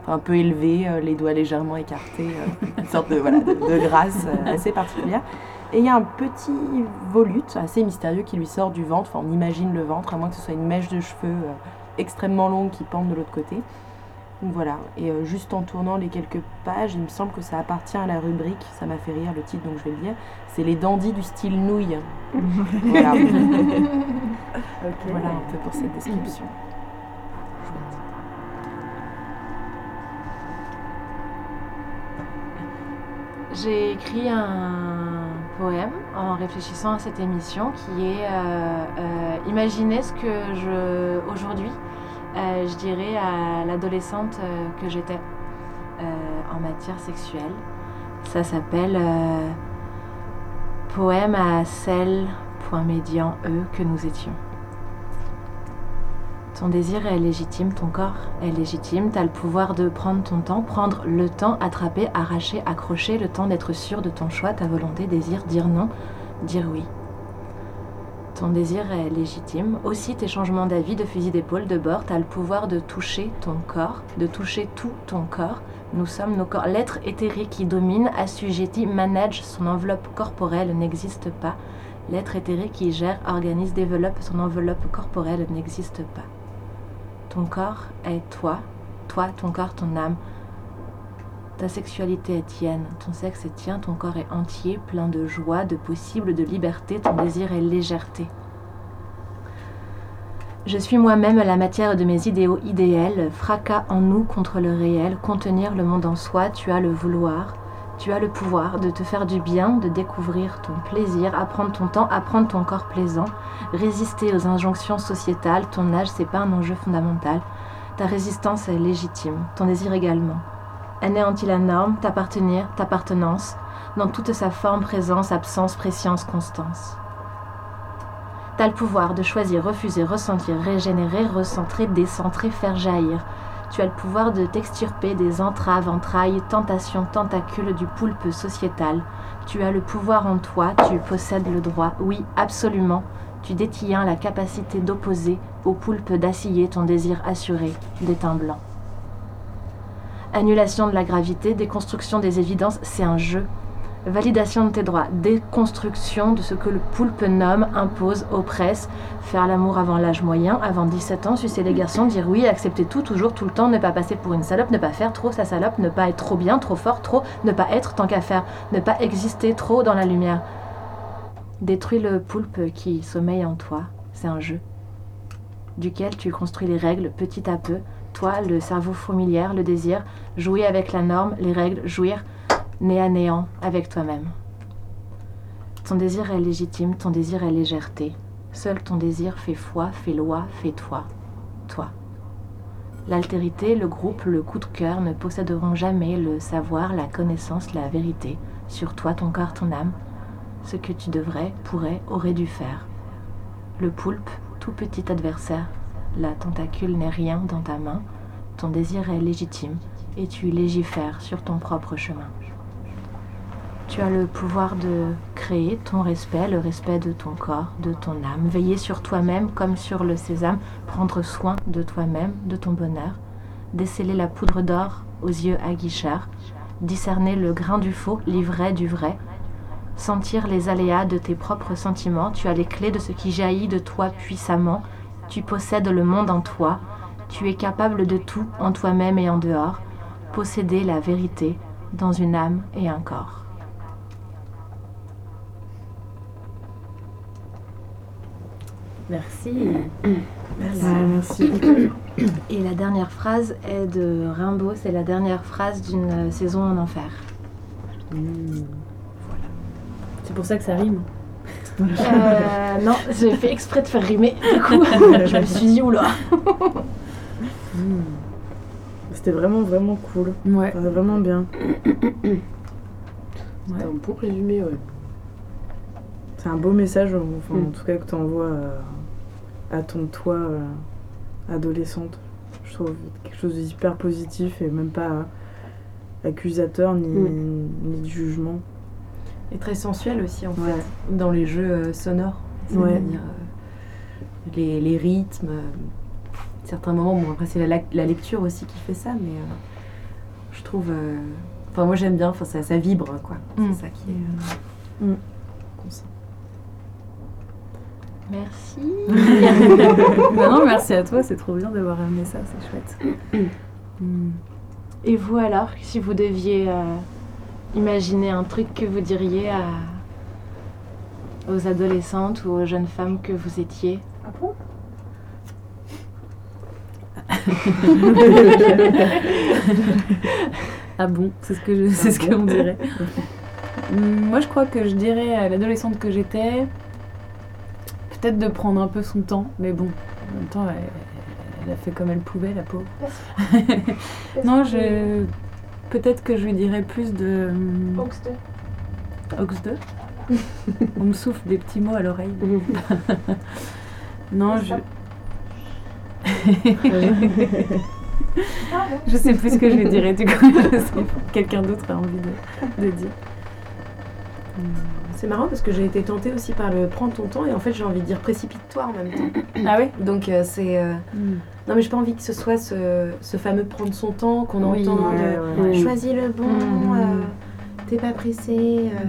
Speaker 5: un peu élevée, les doigts légèrement écartés, une sorte de, grâce assez particulière. Et il y a un petit volute assez mystérieux qui lui sort du ventre. Enfin, on imagine le ventre, à moins que ce soit une mèche de cheveux extrêmement longues qui pendent de l'autre côté. Donc voilà, et euh, juste en tournant les quelques pages, il me semble que ça appartient à la rubrique, ça m'a fait rire le titre donc je vais le dire, c'est les dandys du style nouille. voilà. voilà un peu pour cette description.
Speaker 3: J'ai écrit un poème en réfléchissant à cette émission qui est euh, euh, Imaginez ce que je aujourd'hui euh, je dirais à l'adolescente que j'étais en matière sexuelle. Ça s'appelle Poème à celle, point médian, E, que nous étions. Ton désir est légitime, ton corps est légitime, tu as le pouvoir de prendre ton temps, prendre le temps, attraper, arracher, accrocher, le temps d'être sûr de ton choix, ta volonté, désir, dire non, dire oui. Ton désir est légitime. Aussi tes changements d'avis, de fusil d'épaule, de bord, tu le pouvoir de toucher ton corps, de toucher tout ton corps. Nous sommes nos corps. L'être éthérique qui domine, assujetti, manage son enveloppe corporelle n'existe pas. L'être éthérique qui gère, organise, développe son enveloppe corporelle n'existe pas. Ton corps est toi, toi, ton corps, ton âme. Ta sexualité est tienne, ton sexe est tien, ton corps est entier, plein de joie, de possible, de liberté, ton désir est légèreté. Je suis moi-même la matière de mes idéaux idéels, fracas en nous contre le réel, contenir le monde en soi, tu as le vouloir, tu as le pouvoir de te faire du bien, de découvrir ton plaisir, apprendre ton temps, apprendre ton corps plaisant, résister aux injonctions sociétales. Ton âge, c'est pas un enjeu fondamental. Ta résistance est légitime, ton désir également. Anéantis la norme, t'appartenir, t'appartenance, dans toute sa forme, présence, absence, préscience, constance. T'as le pouvoir de choisir, refuser, ressentir, régénérer, recentrer, décentrer, faire jaillir. Tu as le pouvoir de t'extirper des entraves, entrailles, tentations, tentacules du poulpe sociétal. Tu as le pouvoir en toi, tu possèdes le droit, oui, absolument. Tu détiens la capacité d'opposer au poulpe d'assiller ton désir assuré d'étain blanc. Annulation de la gravité, déconstruction des évidences, c'est un jeu, validation de tes droits, déconstruction de ce que le poulpe nomme, impose, oppresse, faire l'amour avant l'âge moyen, avant 17 ans, sucer les garçons, dire oui, accepter tout, toujours, tout le temps, ne pas passer pour une salope, ne pas faire trop sa salope, ne pas être trop bien, trop fort, trop, ne pas être tant qu'à faire, ne pas exister trop dans la lumière. Détruis le poulpe qui sommeille en toi, c'est un jeu, duquel tu construis les règles petit à peu, toi, le cerveau fourmilière, le désir, jouer avec la norme, les règles, jouir, né à néant avec toi-même. Ton désir est légitime, ton désir est légèreté. Seul ton désir fait foi, fait loi, fait toi, toi. L'altérité, le groupe, le coup de cœur ne posséderont jamais le savoir, la connaissance, la vérité sur toi, ton corps, ton âme. ce que tu devrais, pourrais, aurais dû faire. Le poulpe, tout petit adversaire, la tentacule n'est rien dans ta main, ton désir est légitime et tu légifères sur ton propre chemin. Tu as le pouvoir de créer ton respect, le respect de ton corps, de ton âme, veiller sur toi-même comme sur le sésame, prendre soin de toi-même, de ton bonheur, déceler la poudre d'or aux yeux aguicheurs, discerner le grain du faux, l'ivraie du vrai, sentir les aléas de tes propres sentiments, tu as les clés de ce qui jaillit de toi puissamment, tu possèdes le monde en toi, tu es capable de tout en toi-même et en dehors, posséder la vérité dans une âme et un corps.
Speaker 1: Merci.
Speaker 2: Merci. merci.
Speaker 3: Et la dernière phrase est de Rimbaud, c'est la dernière phrase d'une saison en enfer.
Speaker 1: Mmh. C'est pour ça que ça rime.
Speaker 3: Euh, non, j'ai fait exprès de faire rimer. Du coup, je me suis dit, oula.
Speaker 2: Mmh. C'était vraiment, vraiment cool.
Speaker 1: Ouais.
Speaker 2: vraiment bien.
Speaker 4: C'est un beau résumé, ouais.
Speaker 2: C'est un beau message, enfin, en tout cas, que tu envoies euh, à ton toi euh, adolescente. Je trouve quelque chose d'hyper positif et même pas accusateur ni, ni de jugement.
Speaker 5: Et très sensuel aussi, en fait, dans les jeux euh, sonores. C'est-à-dire les, les, rythmes. certains moments, bon, après, c'est la, la, lecture aussi qui fait ça, mais je trouve. Enfin, moi, j'aime bien, enfin, ça, ça vibre, quoi.
Speaker 3: Mm.
Speaker 5: C'est ça qui est. Mm.
Speaker 3: Merci.
Speaker 1: Bah non, merci à toi, c'est trop bien d'avoir amené ça, c'est chouette.
Speaker 3: Mm. Et vous alors, si vous deviez euh, imaginer un truc que vous diriez à, aux adolescentes ou aux jeunes femmes que vous étiez
Speaker 4: Ah bon?
Speaker 1: Ah bon, c'est ce que je, c'est ce qu'on dirait. Moi, je crois que je dirais à l'adolescente que j'étais, peut-être de prendre un peu son temps, mais bon, en même temps, elle, a fait comme elle pouvait, la pauvre. non, je. Peut-être que je lui dirais plus de.
Speaker 4: Ox
Speaker 1: 2. Ox 2 On me souffle des petits mots à l'oreille. non, je. je sais plus ce que je lui dirais, du coup, quelqu'un d'autre a envie de, de dire.
Speaker 5: C'est marrant parce que j'ai été tentée aussi par le prends ton temps et en fait j'ai envie de dire précipite-toi en même temps.
Speaker 1: Ah oui
Speaker 5: Donc euh, c'est. Euh... Mm. Non mais j'ai pas envie que ce soit ce, ce fameux prendre son temps qu'on entend de ouais, choisis le bon, mm. euh, t'es pas pressé. Euh.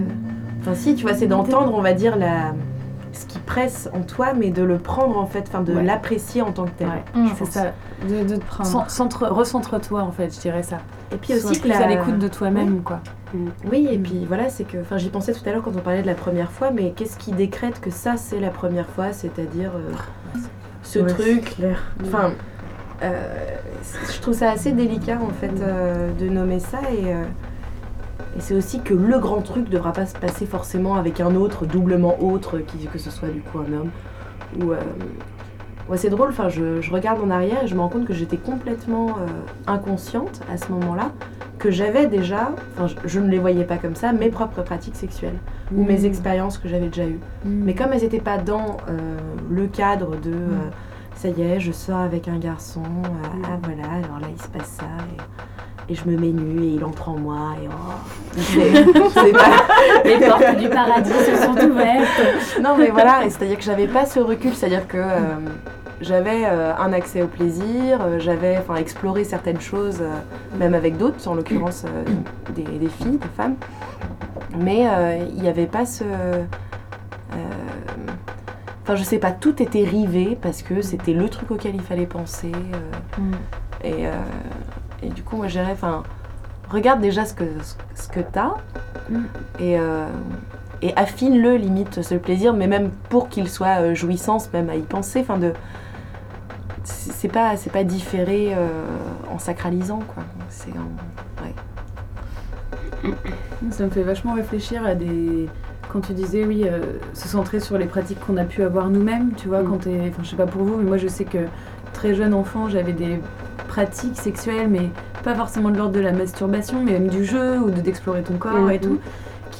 Speaker 5: Enfin si, tu vois, c'est d'entendre, on va dire, la ce qui presse en toi, mais de le prendre en fait, enfin de l'apprécier en tant que tel.
Speaker 1: Mm, c'est ça, de, de te prendre. Recentre-toi en fait, je dirais ça.
Speaker 5: Et puis aussi
Speaker 1: que la... à l'écoute de toi-même, quoi.
Speaker 5: Oui, et puis voilà, c'est que, enfin, j'y pensais tout à l'heure quand on parlait de la première fois, mais qu'est-ce qui décrète que ça c'est la première fois, c'est-à-dire euh, ce truc. Enfin, euh, je trouve ça assez délicat en fait euh, de nommer ça et, et c'est aussi que le grand truc ne devra pas se passer forcément avec un autre, doublement autre, qui, que ce soit du coup un homme ou Ouais, c'est drôle, enfin, je, je, regarde en arrière et je me rends compte que j'étais complètement inconsciente à ce moment-là que j'avais déjà, enfin je, ne les voyais pas comme ça, mes propres pratiques sexuelles ou mes mm. expériences que j'avais déjà eues. Mm. Mais comme elles n'étaient pas dans euh, le cadre de mm. euh, ça y est, je sors avec un garçon, euh, ah voilà, alors là il se passe ça. Et, je me mets nue et il entre en moi et oh,
Speaker 1: c'est pas... Les portes du paradis se sont ouvertes.
Speaker 5: Non mais voilà, c'est-à-dire que j'avais pas ce recul, c'est-à-dire que j'avais euh, un accès au plaisir, euh, j'avais exploré certaines choses, euh, même avec d'autres, en l'occurrence des, des, filles, des femmes. Mais il n'y avait pas ce. Enfin, je sais pas, tout était rivé parce que c'était le truc auquel il fallait penser. Mm. et, et, du coup, moi, je dirais, enfin, regarde déjà ce que, ce que tu as mm. et et affine-le limite ce plaisir, mais même pour qu'il soit jouissance, même à y penser, enfin de c'est pas c'est pas différé euh, en sacralisant quoi. C'est
Speaker 1: ouais. Ça me fait vachement réfléchir à des quand tu disais oui euh, se centrer sur les pratiques qu'on a pu avoir nous-mêmes, tu vois, mm. quand t'es enfin je sais pas pour vous mais moi je sais que très jeune enfant, j'avais des pratiques sexuelles mais pas forcément de l'ordre de la masturbation mais même du jeu ou d'explorer ton corps et mm, tout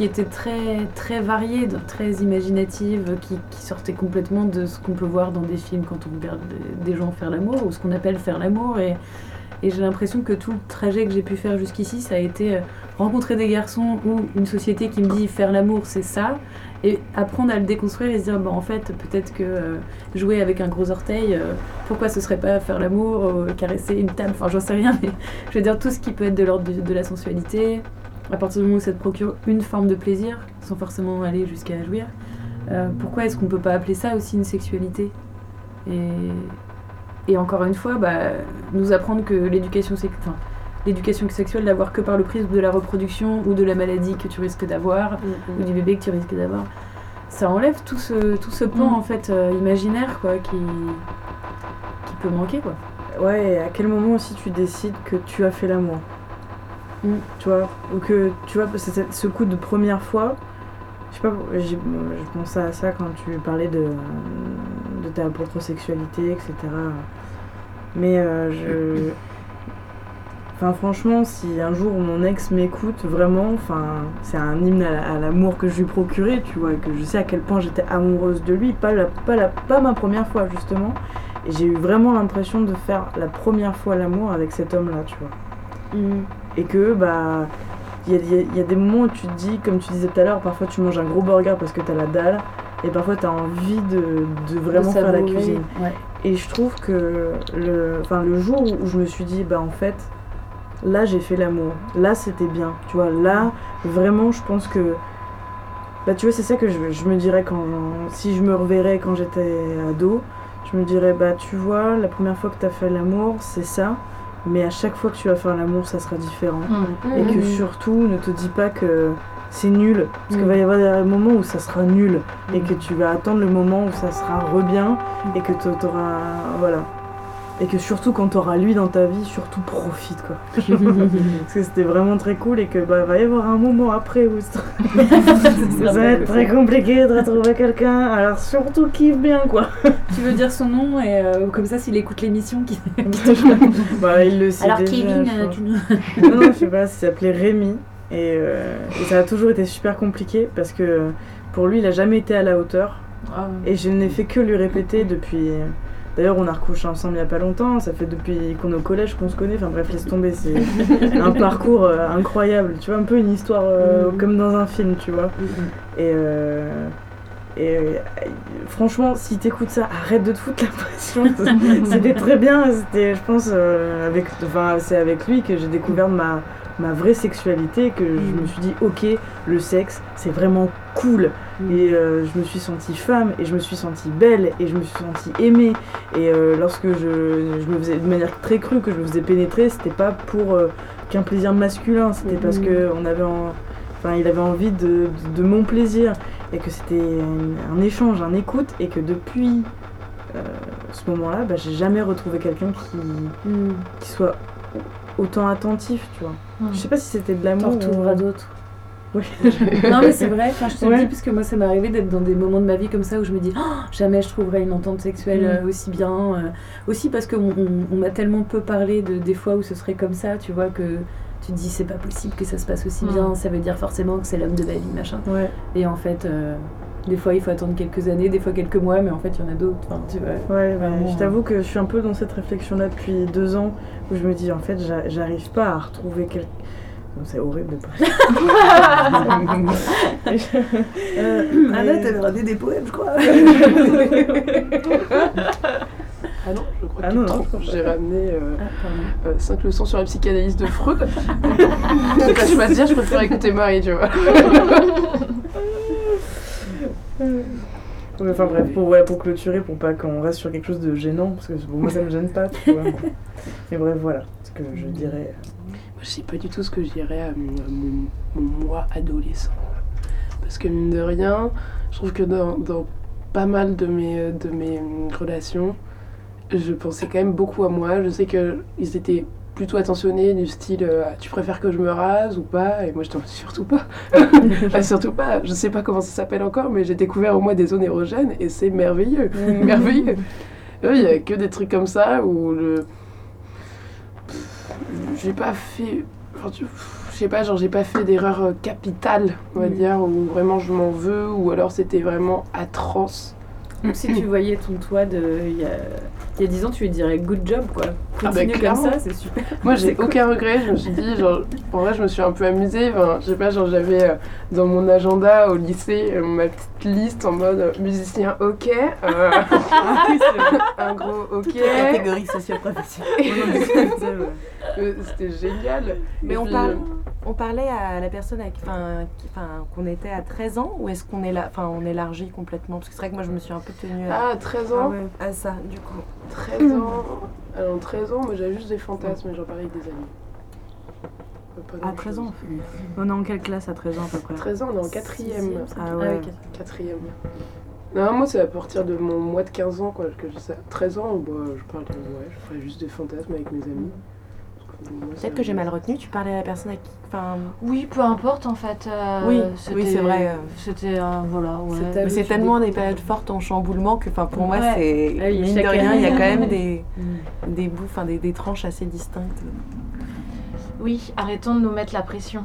Speaker 1: qui était très, très variée, très imaginative, qui, sortait complètement de ce qu'on peut voir dans des films quand on regarde des gens faire l'amour, ou ce qu'on appelle faire l'amour. Et, j'ai l'impression que tout le trajet que j'ai pu faire jusqu'ici, ça a été euh, rencontrer des garçons ou une société qui me dit faire l'amour, c'est ça. Et apprendre à le déconstruire et se dire, bon, en fait, peut-être que euh, jouer avec un gros orteil, euh, pourquoi ce serait pas faire l'amour, caresser une table, enfin, j'en sais rien, mais je veux dire, tout ce qui peut être de l'ordre de, la sensualité, à partir du moment où ça te procure une forme de plaisir, sans forcément aller jusqu'à jouir, pourquoi est-ce qu'on peut pas appeler ça aussi une sexualité? Et, et encore une fois, bah, nous apprendre que l'éducation sexuelle, l'éducation sexuelle d'avoir que par le prisme de la reproduction ou de la maladie que tu risques d'avoir mm, mm. ou du bébé que tu risques d'avoir, ça enlève tout ce, tout ce plan mm. en fait euh, imaginaire quoi, qui, qui peut manquer quoi.
Speaker 2: Ouais, et à quel moment aussi tu décides que tu as fait l'amour? Tu vois, ou que tu vois, ce coup de première fois, je sais pas, je pensais à ça quand tu parlais de, de ta propre sexualité, etc. Mais euh, je. Enfin, franchement, si un jour mon ex m'écoute, vraiment, enfin, c'est un hymne à, l'amour que je lui procurais, tu vois, que je sais à quel point j'étais amoureuse de lui, pas, la, pas, la, pas ma première fois, justement. Et j'ai eu vraiment l'impression de faire la première fois l'amour avec cet homme-là, tu vois. Mm. Et que, bah, il y, y a, des moments où tu te dis, comme tu disais tout à l'heure, parfois tu manges un gros burger parce que t'as la dalle, et parfois tu as envie de, de vraiment faire la cuisine. Et je trouve que le, enfin, le jour où je me suis dit, bah en fait, là j'ai fait l'amour, là c'était bien, tu vois, là vraiment je pense que. Bah tu vois, c'est ça que je, je, me dirais quand. Si je me reverrais quand j'étais ado, je me dirais, bah tu vois, la première fois que tu as fait l'amour, c'est ça mais à chaque fois que tu vas faire l'amour, ça sera différent. Mmh. Et que mmh. surtout, ne te dis pas que c'est nul, parce qu'il va y avoir des moments où ça sera nul, et que tu vas attendre le moment où ça sera re bien, et que tu auras. Voilà. Et que surtout quand tu auras lui dans ta vie, surtout profite quoi. Parce que c'était vraiment très cool et que bah va y avoir un moment après où ça, va être très compliqué de retrouver quelqu'un. Alors surtout kiffe bien quoi.
Speaker 1: Tu veux dire son nom et euh, comme ça s'il écoute l'émission qui,
Speaker 2: bah, il le sait
Speaker 1: Alors
Speaker 2: déjà,
Speaker 1: Kevin, euh, tu
Speaker 2: Non non je sais pas, il s'appelait Rémi euh, et, ça a toujours été super compliqué parce que pour lui il a jamais été à la hauteur. Ah. Et je n'ai fait que lui répéter depuis D'ailleurs, on a recouché ensemble il n'y a pas longtemps. Ça fait depuis qu'on est au collège qu'on se connaît. Enfin bref, laisse tomber. C'est un parcours euh, incroyable. Tu vois, un peu une histoire euh, mm-hmm. comme dans un film, tu vois. Mm-hmm. Et, euh, et franchement, si t'écoutes ça, arrête de te foutre la pression. C'était très bien. C'était, je pense, avec, enfin, c'est avec lui que j'ai découvert ma ma vraie sexualité que je me suis dit ok le sexe c'est vraiment cool mm. et euh, je me suis sentie femme et je me suis sentie belle et je me suis sentie aimée et euh, lorsque je, je, me faisais de manière très crue que je me faisais pénétrer c'était pas pour euh, qu'un plaisir masculin c'était parce mm. que on avait enfin il avait envie de, de, mon plaisir et que c'était un, échange un écoute et que depuis ce moment là bah, j'ai jamais retrouvé quelqu'un qui, mm. qui soit autant attentif, tu vois. Je sais pas si c'était de l'amour.
Speaker 1: T'en à d'autres. Oui. non mais c'est vrai, enfin, je te le dis parce que moi ça m'est arrivé d'être dans des moments de ma vie comme ça où je me dis oh, jamais je trouverai une entente sexuelle mm. euh, aussi bien. Euh, aussi parce qu'on on, m'a tellement peu parlé de des fois où ce serait comme ça, tu vois, que tu te dis c'est pas possible que ça se passe aussi mm. bien, ça veut dire forcément que c'est l'homme de ma vie, machin.
Speaker 2: Ouais.
Speaker 1: Et en fait, euh, des fois, il faut attendre quelques années, des fois quelques mois, mais en fait, il y en a d'autres. Enfin, tu vois,
Speaker 2: ouais, je t'avoue que je suis un peu dans cette réflexion-là depuis deux ans, où je me dis, en fait, j'arrive pas à retrouver quelqu'un. C'est horrible de pas.
Speaker 1: euh, Anna, t'avais ramené des poèmes, je crois.
Speaker 4: Ah non, je crois ah que j'ai ramené 5 euh, ah, leçons sur la psychanalyse de Freud. Donc je vais dire, je préfère écouter Marie, tu vois.
Speaker 2: Enfin bref, pour, clôturer, pour pas qu'on reste sur quelque chose de gênant, parce que pour moi ça me gêne pas, tu vois. Mais bref, voilà ce que je dirais.
Speaker 4: je sais pas du tout ce que je dirais à mon, moi adolescent. Parce que mine de rien, je trouve que dans, pas mal de mes, de mes relations, je pensais quand même beaucoup à moi. Je sais qu'ils étaient plutôt attentionné du style euh, tu préfères que je me rase ou pas? Et moi je t'en surtout pas surtout pas je sais pas comment ça s'appelle encore mais j'ai découvert au moins des zones érogènes et c'est merveilleux mm. merveilleux il y a que des trucs comme ça où le j'ai pas fait je sais pas, genre j'ai pas fait d'erreur capitale, on va mm. dire, où vraiment je m'en veux, ou alors c'était vraiment atroce.
Speaker 1: Donc si tu voyais ton toit de il y a, il y a 10 ans, tu lui dirais good job quoi. Ah bah, Continue comme ça, c'est super.
Speaker 4: Moi j'ai aucun regret, je me suis dit, genre, en vrai je me suis un peu amusée, enfin, je sais pas, genre j'avais euh, dans mon agenda au lycée euh, ma petite liste en mode euh, musicien ok, un gros ok.
Speaker 5: catégorie socio-professionnelle.
Speaker 4: C'était génial.
Speaker 5: Mais on parle on parlait à la personne avec, qu'on était à 13 ans ou est-ce qu'on est là, enfin, on élargit complètement? Parce que c'est vrai que moi je me suis un peu tenue
Speaker 4: ah, 13 ans
Speaker 5: ah à ça, du coup.
Speaker 4: 13 ans Alors 13 ans, moi j'avais juste des fantasmes, j'en parlais avec des amis.
Speaker 2: À 13 ans On est en quelle classe à 13 ans à peu près
Speaker 4: 13 ans, on est en 4
Speaker 2: Ah ouais.
Speaker 4: 4 Non, moi c'est à partir de mon mois de 15 ans, quoi, que j'ai ça. 13 ans, bah, je parle de, ouais, je ferais juste des fantasmes avec mes amis.
Speaker 5: Peut-être que j'ai mal retenu, tu parlais à la personne à qui. Enfin...
Speaker 3: Oui, peu importe en fait.
Speaker 5: Euh, oui, oui c'est vrai.
Speaker 3: C'était. un voilà,
Speaker 5: ouais. C'est tellement des périodes fortes en chamboulement que pour moi, c'est. Ah mine de rien, il y a quand même des, mm. des bouts, des, des tranches assez distinctes.
Speaker 3: Oui, arrêtons de nous mettre la pression.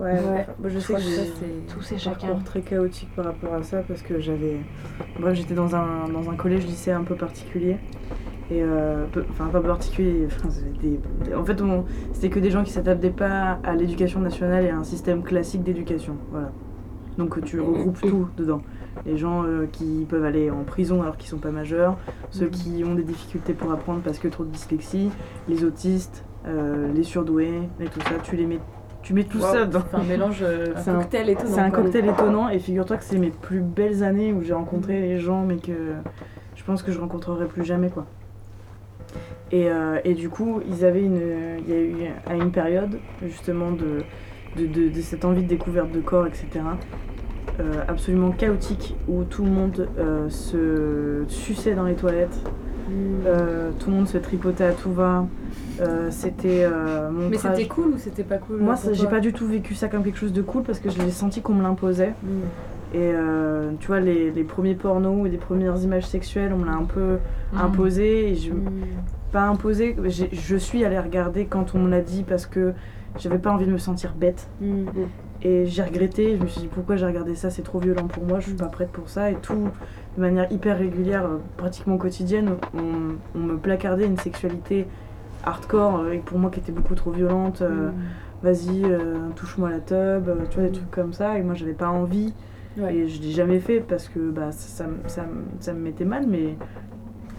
Speaker 2: Ouais, ouais. je sais que
Speaker 3: c'est tous et chacun
Speaker 2: très chaotique par rapport à ça parce que j'avais bref j'étais dans un dans un collège lycée un peu particulier et euh, enfin pas particulier en fait c'était que des gens qui s'adaptaient pas à l'éducation nationale et à un système classique d'éducation voilà. Donc tu regroupes tout dedans. Les gens euh, qui peuvent aller en prison alors qu'ils sont pas majeurs ceux mhm. qui ont des difficultés pour apprendre parce que trop de dyslexie les autistes euh, les surdoués et tout ça tu les mets tu mets tout ça dans
Speaker 1: un mélange
Speaker 2: un cocktail étonnant c'est un cocktail étonnant et figure-toi que c'est mes plus belles années où j'ai rencontré les gens mais que je pense que je rencontrerai plus jamais quoi euh, et, du coup, ils avaient une, il y a eu à une période justement de, de, cette envie de découverte de corps, etc. Euh, absolument chaotique où tout le monde euh, se suçait dans les toilettes, hmm. tout le monde se tripotait à tout va. c'était
Speaker 1: Mais c'était cool ou c'était pas cool
Speaker 2: Moi, j'ai pas du tout vécu ça comme quelque chose de cool parce que je l'ai senti qu'on me l'imposait. Hmm. Et tu vois, les, les, premiers pornos ou les premières images sexuelles, on me l'a un peu hmm. imposé. Et je, pas imposé. Je suis allée regarder quand on me l'a dit parce que j'avais pas envie de me sentir bête. Mm. Et j'ai regretté, je me suis dit pourquoi j'ai regardé ça, c'est trop violent pour moi, je suis pas prête pour ça. Et tout, de manière hyper régulière, euh, pratiquement quotidienne, on, me placardait une sexualité hardcore, euh, et pour moi qui était beaucoup trop violente. Euh, mm. Vas-y, touche-moi la tub, tu vois, des trucs comme ça. Et moi j'avais pas envie. Et je l'ai jamais fait parce que bah, ça, ça, ça me mettait mal, mais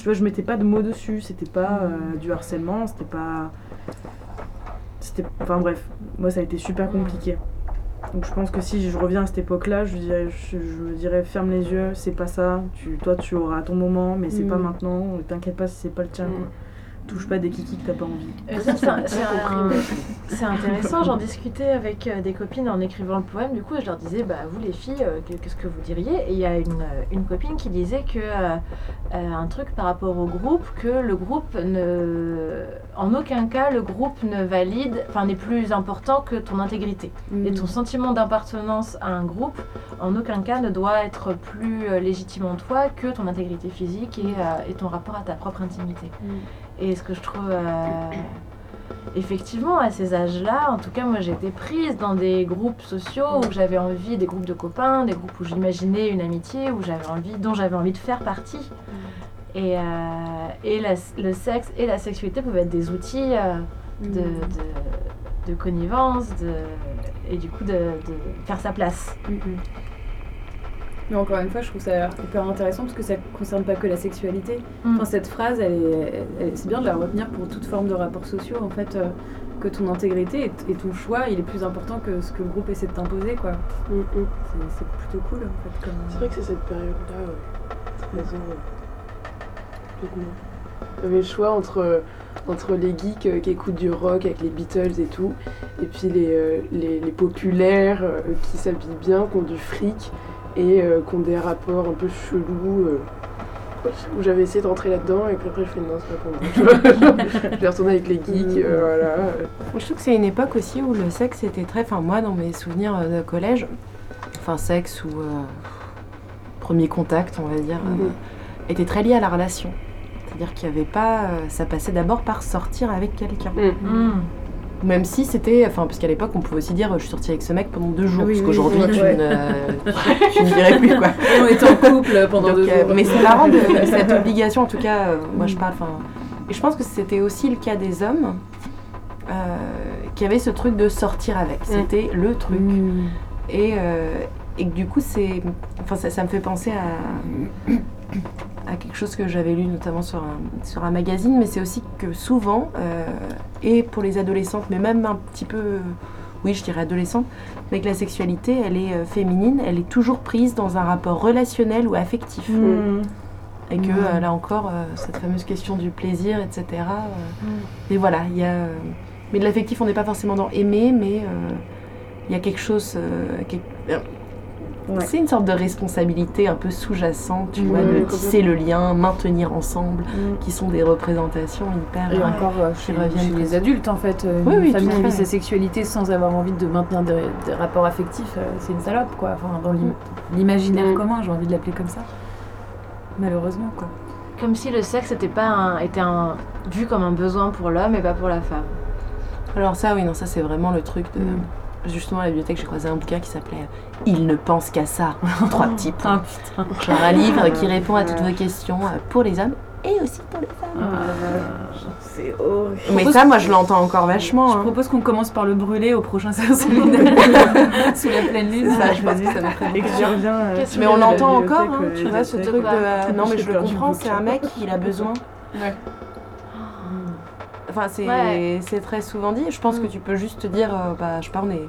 Speaker 2: tu vois, je mettais pas de mots dessus, c'était pas euh, du harcèlement, c'était pas. C'était. Enfin bref, moi ça a été super compliqué. Donc je pense que si je reviens à cette époque-là, je, dirais, je, me dirais ferme les yeux, c'est pas ça, tu, toi tu auras ton moment, mais c'est pas mm. maintenant, t'inquiète pas si c'est pas le tien. Mm touche pas des kikis que t'as pas envie.
Speaker 3: c'est intéressant, j'en discutais avec euh, des copines en écrivant le poème, du coup, je leur disais, bah, vous les filles, euh, qu'est-ce que vous diriez? Et il y a une, euh, une, copine qui disait que un truc par rapport au groupe, que le groupe ne. En aucun cas, le groupe ne valide, enfin, n'est plus important que ton intégrité. Mm. Et ton sentiment d'appartenance à un groupe, en aucun cas, ne doit être plus légitime en toi que ton intégrité physique et, et ton rapport à ta propre intimité. Mm. Et ce que je trouve euh, effectivement à ces âges-là, en tout cas moi j'étais prise dans des groupes sociaux où j'avais envie, des groupes de copains, des groupes où j'imaginais une amitié, où j'avais envie, dont j'avais envie de faire partie. Et, euh, et le sexe et la sexualité pouvaient être des outils euh, de, de, connivence de, et du coup de, faire sa place. Mm, mm.
Speaker 1: Mais encore une fois, je trouve ça hyper intéressant parce que ça ne concerne pas que la sexualité. Mm. Enfin, cette phrase, elle c'est bien de la retenir pour toute forme de rapports sociaux. En fait, euh, que ton intégrité et, ton choix, il est plus important que ce que le groupe essaie de t'imposer, quoi. Mm, mm. C'est, plutôt cool, en fait. Comme...
Speaker 4: C'est vrai que c'est cette période-là, ouais. Très Il y avait le choix entre, entre les geeks euh, qui écoutent du rock avec les Beatles et tout, et puis les, euh, les, les populaires qui s'habillent bien, qui ont du fric et euh, qui ont des rapports un peu chelous. Euh, où j'avais essayé de rentrer là-dedans et puis après je fais non c'est pas pour moi je vais retourner avec les geeks euh, voilà
Speaker 5: je trouve que c'est une époque aussi où le sexe était très enfin moi dans mes souvenirs de collège enfin sexe ou premier contact on va dire mhm. était très lié à la relation c'est-à-dire qu'il n'y avait pas ça passait d'abord par sortir avec quelqu'un
Speaker 3: mhm.
Speaker 5: Même si c'était, enfin, parce qu'à l'époque, on pouvait aussi dire, je suis sortie avec ce mec pendant deux jours, parce qu'aujourd'hui, tu, ne, dirais plus quoi.
Speaker 1: On était en couple pendant deux jours.
Speaker 5: mais c'est marrant de cette obligation, en tout cas, moi je parle, enfin, et je pense que c'était aussi le cas des hommes. qui avaient ce truc de sortir avec, mm. c'était le truc. Mm. Et, et du coup, c'est, enfin, ça, ça, me fait penser à, à quelque chose que j'avais lu notamment sur un, sur un magazine, mais c'est aussi que souvent, euh, et pour les adolescentes, mais même un petit peu, oui, je dirais adolescente, mais que la sexualité, elle est euh, féminine, elle est toujours prise dans un rapport relationnel ou affectif. Mmh. Et que mmh. euh, là encore, cette fameuse question du plaisir, etc. Mais voilà, il y a. mais de l'affectif, on n'est pas forcément dans aimer, mais il y a quelque chose. C'est une sorte de responsabilité un peu sous-jacente, tu vois, de tisser le lien, maintenir ensemble, mm. qui sont des représentations hyper.
Speaker 1: Et encore euh, chez, les adultes, en fait, euh, oui, une famille qui vit sa sexualité sans avoir envie de maintenir des, rapports affectifs, euh, c'est une salope, quoi. Enfin, dans l'imaginaire mm. commun, j'ai envie de l'appeler comme ça. Malheureusement, quoi.
Speaker 3: Comme si le sexe était pas un, était un, vu comme un besoin pour l'homme et pas pour la femme.
Speaker 5: Alors ça, oui, non, ça c'est vraiment le truc de. Justement à la bibliothèque, j'ai croisé un bouquin qui s'appelait Il ne pense qu'à ça. Trois petits points. Ah, Genre un livre qui répond à toutes vos questions euh, pour les hommes et aussi pour les femmes. Ah,
Speaker 1: c'est horrible.
Speaker 5: Mais ça, moi, je l'entends encore vachement.
Speaker 1: Je
Speaker 5: hein.
Speaker 1: propose qu'on commence par le brûler au prochain séance sous la pleine lune.
Speaker 5: Ça, je pense que ça nous ferait bien. Euh, mais on l'entend encore, hein, tu vois, ce truc de. Euh, non, mais je le comprends, c'est un mec, il a besoin. Ouais. Enfin, c'est très souvent dit. Je pense que mm. tu peux juste te dire, euh, bah, je sais pas, on est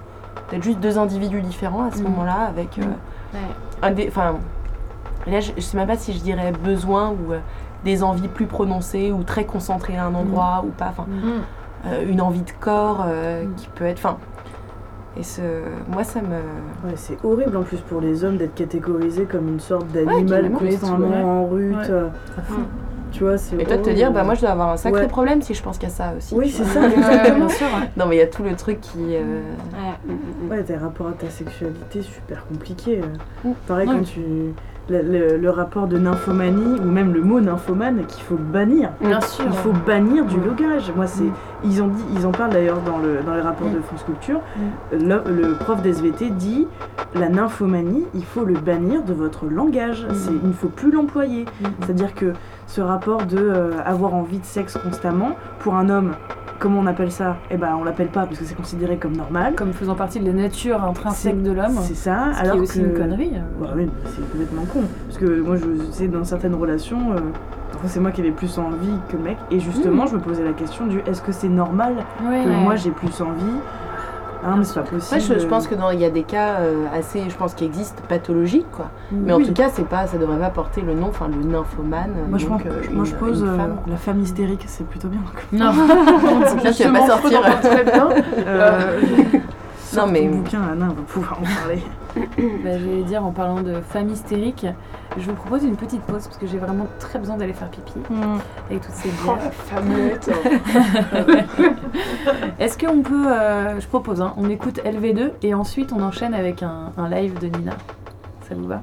Speaker 5: peut-être juste deux individus différents à ce mm. moment-là, avec mm. euh, un des. Enfin, là, je, sais même pas si je dirais besoin ou euh, des envies plus prononcées ou très concentrées à un endroit ou pas. Enfin, une envie de corps qui peut être. Enfin, et ce, moi, ça me.
Speaker 2: Ouais, c'est horrible en plus pour les hommes d'être catégorisés comme une sorte d'animal constamment en rute. Tu vois,
Speaker 5: c'est. Et toi de te dire, bah moi je dois avoir un sacré problème si je pense qu'à ça aussi.
Speaker 2: Oui, c'est ça, exactement.
Speaker 5: non, mais il y a tout le truc qui. Euh...
Speaker 2: Ouais, tes rapports à ta sexualité super compliqué. Euh. Mm. Pareil, quand tu le, rapport de nymphomanie ou même le mot nymphomane qu'il faut bannir.
Speaker 1: Bien sûr.
Speaker 2: Il faut bannir du logage. Moi, c'est ils ont dit, ils en parlent d'ailleurs dans le dans les rapports de France Culture. Le, le, prof d'SVT dit la nymphomanie, il faut le bannir de votre langage. C'est il ne faut plus l'employer. C'est-à-dire que ce rapport de euh, avoir envie de sexe constamment pour un homme comment on appelle ça? Eh ben, on l'appelle pas parce que c'est considéré comme normal.
Speaker 1: Comme faisant partie de la nature intrinsèque de l'homme.
Speaker 2: C'est ça.
Speaker 1: Ce alors qui est aussi une connerie.
Speaker 2: Bah oui, c'est complètement con. Parce que moi, je sais dans certaines relations. Euh, c'est moi qui avais plus envie que le mec. Et justement, mmh. je me posais la question du est-ce que c'est normal que moi j'ai plus envie ah, mais c'est pas possible.
Speaker 5: je, pense que il y a des cas euh, assez, je pense, qui existent pathologiques, quoi. Mais en tout cas, c'est pas, ça devrait pas porter le nom, enfin, le nymphomane.
Speaker 2: Moi, je, pense, euh, moi, je pose euh, la femme hystérique, c'est plutôt bien.
Speaker 5: Non, là, tu vas pas sortir.
Speaker 2: Non, mais. bouquin, Anna, on va pouvoir en parler.
Speaker 1: bah, je vais dire, en parlant de femme hystérique, je vous propose une petite pause parce que j'ai vraiment très besoin d'aller faire pipi avec toutes ces bières.
Speaker 4: Oh,
Speaker 1: Est-ce qu'on peut, euh, je propose, hein, on écoute LV2 et ensuite on enchaîne avec un, un live de Nina. Ça vous va?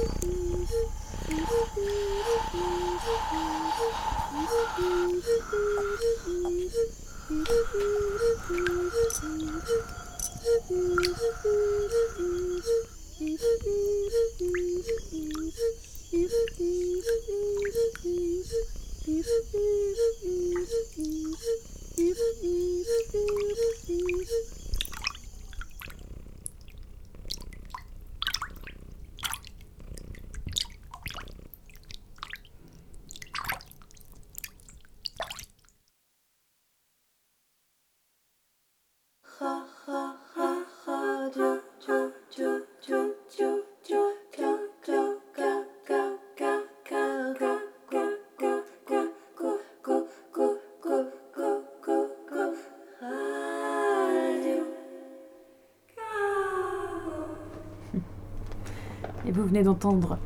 Speaker 1: venez d'entendre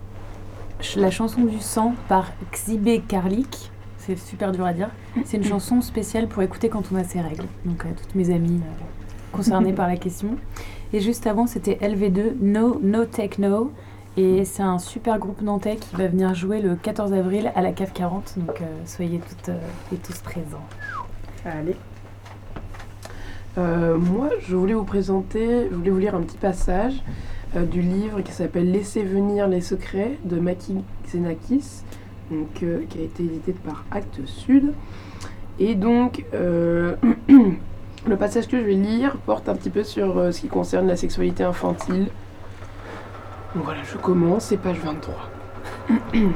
Speaker 1: la chanson du sang par Xibé Karlik. C'est super dur à dire. C'est une chanson spéciale pour écouter quand on a ses règles. Donc, à toutes mes amies euh, concernées par la question. Et juste avant, c'était LV2, No, no Techno. Et c'est un super groupe nantais qui va venir jouer le 14 avril à la CAF 40. Donc, euh, soyez toutes euh, et tous présents.
Speaker 4: Allez. moi, je voulais vous présenter, je voulais vous lire un petit passage euh, du livre qui s'appelle Laissez venir les secrets de Maki Xenakis, euh, qui a été édité par Actes Sud. Et donc, euh, le passage que je vais lire porte un petit peu sur ce qui concerne la sexualité infantile. Voilà, je commence, c'est page 23.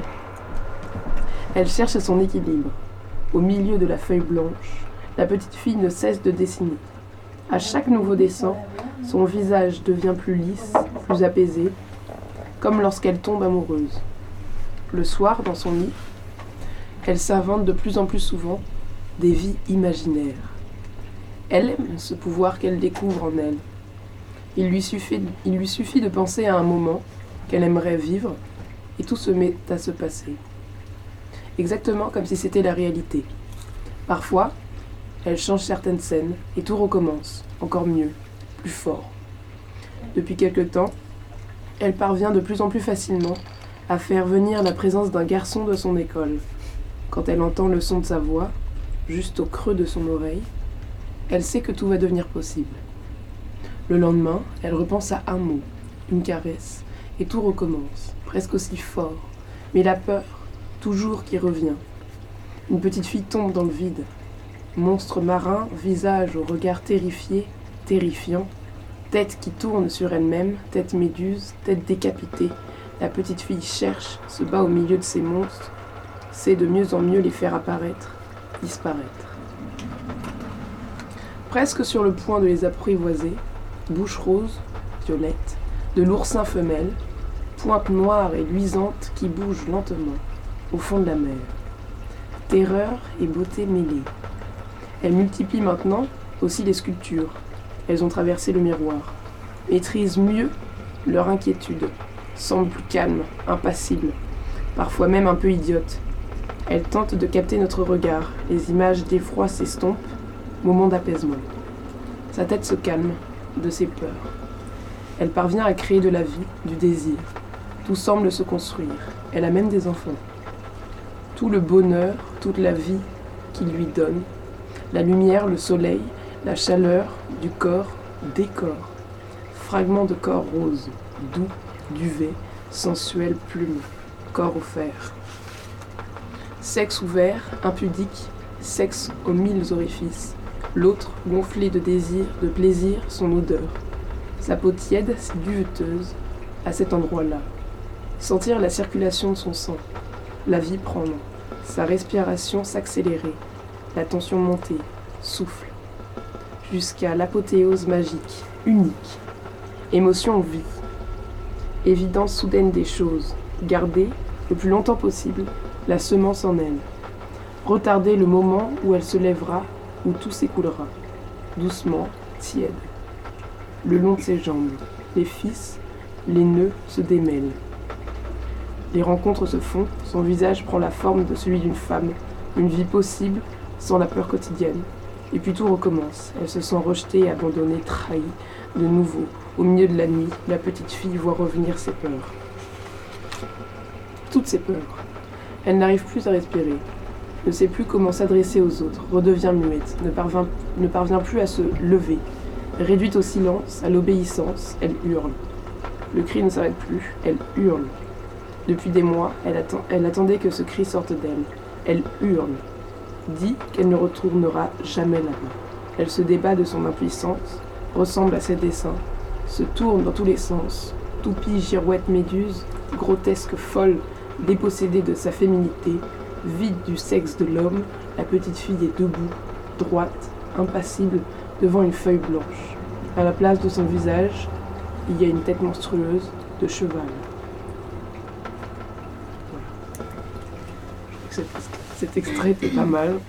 Speaker 4: Elle cherche son équilibre. Au milieu de la feuille blanche, la petite fille ne cesse de dessiner. À chaque nouveau dessin, son visage devient plus lisse, plus apaisé, comme lorsqu'elle tombe amoureuse. Le soir, dans son lit, elle s'invente de plus en plus souvent des vies imaginaires. Elle aime ce pouvoir qu'elle découvre en elle. Il lui, suffit, il lui suffit de penser à un moment qu'elle aimerait vivre et tout se met à se passer. Exactement comme si c'était la réalité. Parfois, elle change certaines scènes et tout recommence, encore mieux, fort. Depuis quelque temps, elle parvient de plus en plus facilement à faire venir la présence d'un garçon de son école. Quand elle entend le son de sa voix, juste au creux de son oreille, elle sait que tout va devenir possible. Le lendemain, elle repense à un mot, une caresse, et tout recommence, presque aussi fort, mais la peur, toujours qui revient. Une petite fille tombe dans le vide, Monstre marin, visage au regard terrifié, terrifiant, tête qui tourne sur elle-même, tête méduse, tête décapitée. La petite fille cherche, se bat au milieu de ces monstres, sait de mieux en mieux les faire apparaître, disparaître. Presque sur le point de les apprivoiser, bouche rose, violette, de l'oursin femelle, pointe noire et luisante qui bouge lentement au fond de la mer. Terreur et beauté mêlées. Elle multiplie maintenant aussi les sculptures. Elles ont traversé le miroir, maîtrisent mieux leur inquiétude, semblent plus calmes, impassibles, parfois même un peu idiotes. Elles tentent de capter notre regard, les images d'effroi s'estompent, moment d'apaisement. Sa tête se calme de ses peurs. Elle parvient à créer de la vie, du désir. Tout semble se construire. Elle a même des enfants. Tout le bonheur, toute la vie qu'il lui donne la lumière, le soleil, la chaleur du corps, décor. Fragment de corps rose, doux, duvet, sensuel plume, corps offert. Sexe ouvert, impudique, sexe aux mille orifices. L'autre, gonflé de désir, de plaisir, son odeur. Sa peau tiède, duveteuse, à cet endroit-là. Sentir la circulation de son sang, la vie prendre, sa respiration s'accélérer, la tension montée, souffle, jusqu'à l'apothéose magique, unique. Émotion vie. Évidence soudaine des choses, garder, le plus longtemps possible, la semence en elle. Retarder le moment où elle se lèvera, où tout s'écoulera. Doucement, tiède. Le long de ses jambes, les fils, les nœuds se démêlent. Les rencontres se font, son visage prend la forme de celui d'une femme, une vie possible, sans la peur quotidienne. Et puis tout recommence. Elle se sent rejetée, abandonnée, trahie. De nouveau, au milieu de la nuit, la petite fille voit revenir ses peurs. Toutes ses peurs. Elle n'arrive plus à respirer, ne sait plus comment s'adresser aux autres, redevient muette, ne parvient, plus à se lever. Réduite au silence, à l'obéissance, elle hurle. Le cri ne s'arrête plus, elle hurle. Depuis des mois, elle attendait que ce cri sorte d'elle. Elle hurle. Dit qu'elle ne retournera jamais là-bas. Elle se débat de son impuissance, ressemble à ses dessins, se tourne dans tous les sens, toupie, girouette, méduse, grotesque, folle, dépossédée de sa féminité, vide du sexe de l'homme, la petite fille est debout, droite, impassible, devant une feuille blanche. À la place de son visage, il y a une tête monstrueuse de cheval. Cet, cet extrait était pas mal.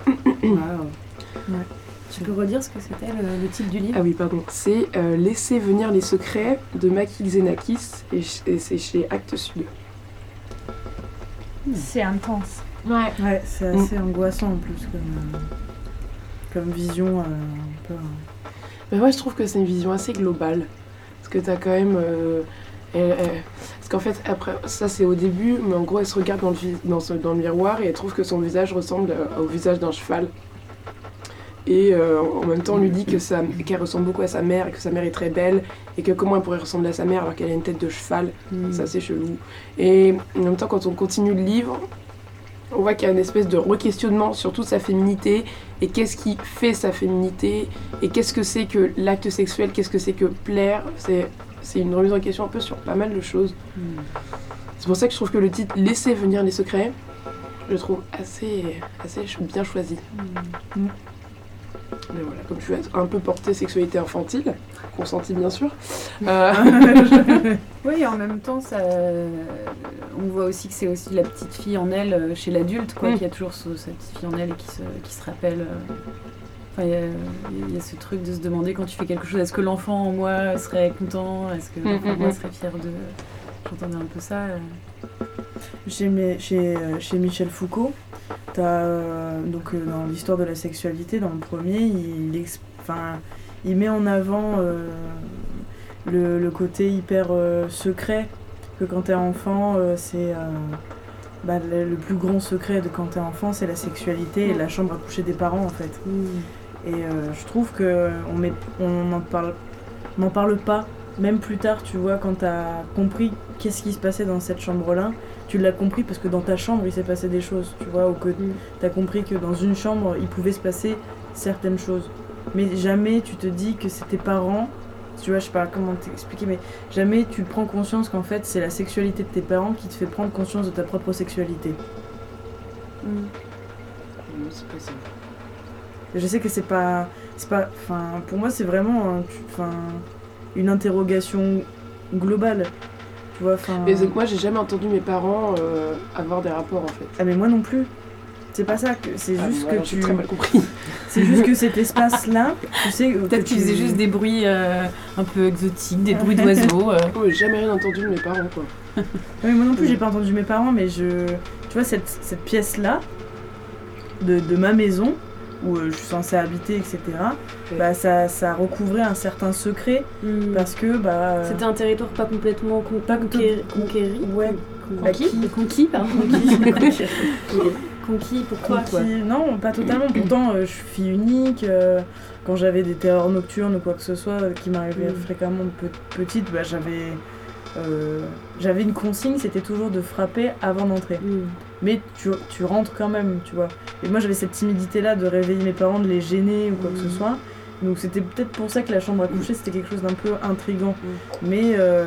Speaker 1: Tu peux redire ce que c'était le, titre du livre?
Speaker 4: Ah oui, pardon. C'est euh, Laisser venir les secrets de Makil Zenakis et, c'est chez Actes Sud.
Speaker 3: C'est intense.
Speaker 2: Ouais. Ouais, c'est assez mm. angoissant en plus comme, euh, comme vision. Euh, un peu,
Speaker 4: Mais ouais, je trouve que c'est une vision assez globale. Parce que t'as quand même. Parce qu'en fait, après, ça c'est au début, mais en gros, elle se regarde dans le, dans, dans le miroir et elle trouve que son visage ressemble au visage d'un cheval. Et euh, en même temps, on lui dit que qu'elle ressemble beaucoup à sa mère et que sa mère est très belle et que comment elle pourrait ressembler à sa mère alors qu'elle a une tête de cheval. Mm. Ça, c'est chelou. Et en même temps, quand on continue le livre, on voit qu'il y a une espèce de re-questionnement sur toute sa féminité et qu'est-ce qui fait sa féminité et qu'est-ce que c'est que l'acte sexuel, qu'est-ce que c'est que plaire. C'est, c'est une remise en question un peu sur pas mal de choses. Mm. C'est pour ça que je trouve que le titre Laisser venir les secrets, je le trouve assez, assez bien choisi. Mm. Mais voilà, comme je suis un peu portée sexualité infantile, consentie bien sûr. Euh,
Speaker 1: oui, en même temps, ça, on voit aussi que c'est aussi la petite fille en elle euh, chez l'adulte, quoi, mm. qui a toujours cette petite fille en elle et qui se, qui se rappelle. Euh, enfin, il y, a ce truc de se demander quand tu fais quelque chose, est-ce que l'enfant en moi serait content Est-ce que l'enfant en moi mm, mm, serait fier de. J'entendais un peu ça.
Speaker 2: Chez, chez, chez Michel Foucault, euh, donc euh, dans l'histoire de la sexualité, dans le premier, il, enfin, il met en avant euh, le, côté hyper secret que quand t'es enfant, c'est bah, le, plus grand secret de quand t'es enfant, c'est la sexualité et la chambre à coucher des parents en fait. Mm. Et je trouve que on on n'en parle, on parle pas. Même plus tard, tu vois, quand t'as compris qu'est-ce qui se passait dans cette chambre-là, tu l'as compris parce que dans ta chambre il s'est passé des choses, tu vois, ou que mm. tu as compris que dans une chambre il pouvait se passer certaines choses. Mais jamais tu te dis que c'est tes parents, tu vois, je sais pas comment t'expliquer, mais jamais tu prends conscience qu'en fait c'est la sexualité de tes parents qui te fait prendre conscience de ta propre sexualité. Mm. Je sais que c'est pas. C'est pas. Enfin, pour moi c'est vraiment enfin, une interrogation globale.
Speaker 4: Mais moi, j'ai jamais entendu mes parents euh, avoir des rapports en fait.
Speaker 2: Ah, mais moi non plus. C'est pas ça, c'est ah, juste que tu.
Speaker 4: très mal compris.
Speaker 2: C'est juste que cet espace-là, tu sais.
Speaker 1: Peut-être qu'ils faisaient juste des bruits euh, un peu exotiques, des bruits d'oiseaux. Euh.
Speaker 4: Oh, j'ai jamais rien entendu de mes parents quoi.
Speaker 2: oui, moi non plus, j'ai pas entendu mes parents, mais je. Tu vois, cette, cette pièce-là, de, de ma maison, où euh, je suis censée habiter, etc., bah, ça, ça recouvrait un certain secret hmm. parce que. Bah, euh,
Speaker 1: C'était un territoire pas complètement pas conquéri.
Speaker 2: Ouais,
Speaker 1: conquis. Conquis, pardon. Conquis. conquis pourquoi
Speaker 2: Non, pas totalement. Pourtant, euh, je suis fille unique. quand j'avais des terreurs nocturnes ou quoi que ce soit qui m'arrivaient hmm. fréquemment de petite, bah, j'avais. j'avais une consigne, c'était toujours de frapper avant d'entrer. Hmm mais tu, tu, rentres quand même, tu vois. Et moi j'avais cette timidité-là de réveiller mes parents, de les gêner ou quoi que ce mm. soit. Donc c'était peut-être pour ça que la chambre à coucher c'était quelque chose d'un peu intrigant. Mm. Mais euh,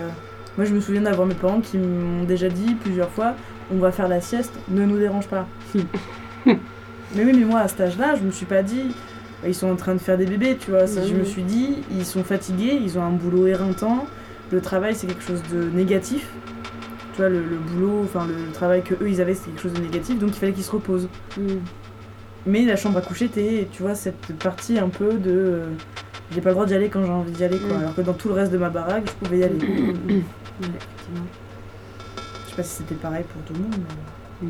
Speaker 2: moi je me souviens d'avoir mes parents qui m'ont déjà dit plusieurs fois on va faire la sieste, ne nous dérange pas. mais oui, mais moi à cet âge-là, je me suis pas dit ils sont en train de faire des bébés, tu vois. Je me suis dit ils sont fatigués, ils ont un boulot éreintant, le travail c'est quelque chose de négatif tu vois, le, boulot, enfin le, travail que eux ils avaient, c'était quelque chose de négatif, donc il fallait qu'ils se reposent. Mm. Mais la chambre à coucher, t'es, tu vois, cette partie un peu de. Euh, j'ai pas le droit d'y aller quand j'ai envie d'y aller, quoi. Mm. Alors que dans tout le reste de ma baraque, je pouvais y aller. Mm, je sais pas si c'était pareil pour tout le monde, mais.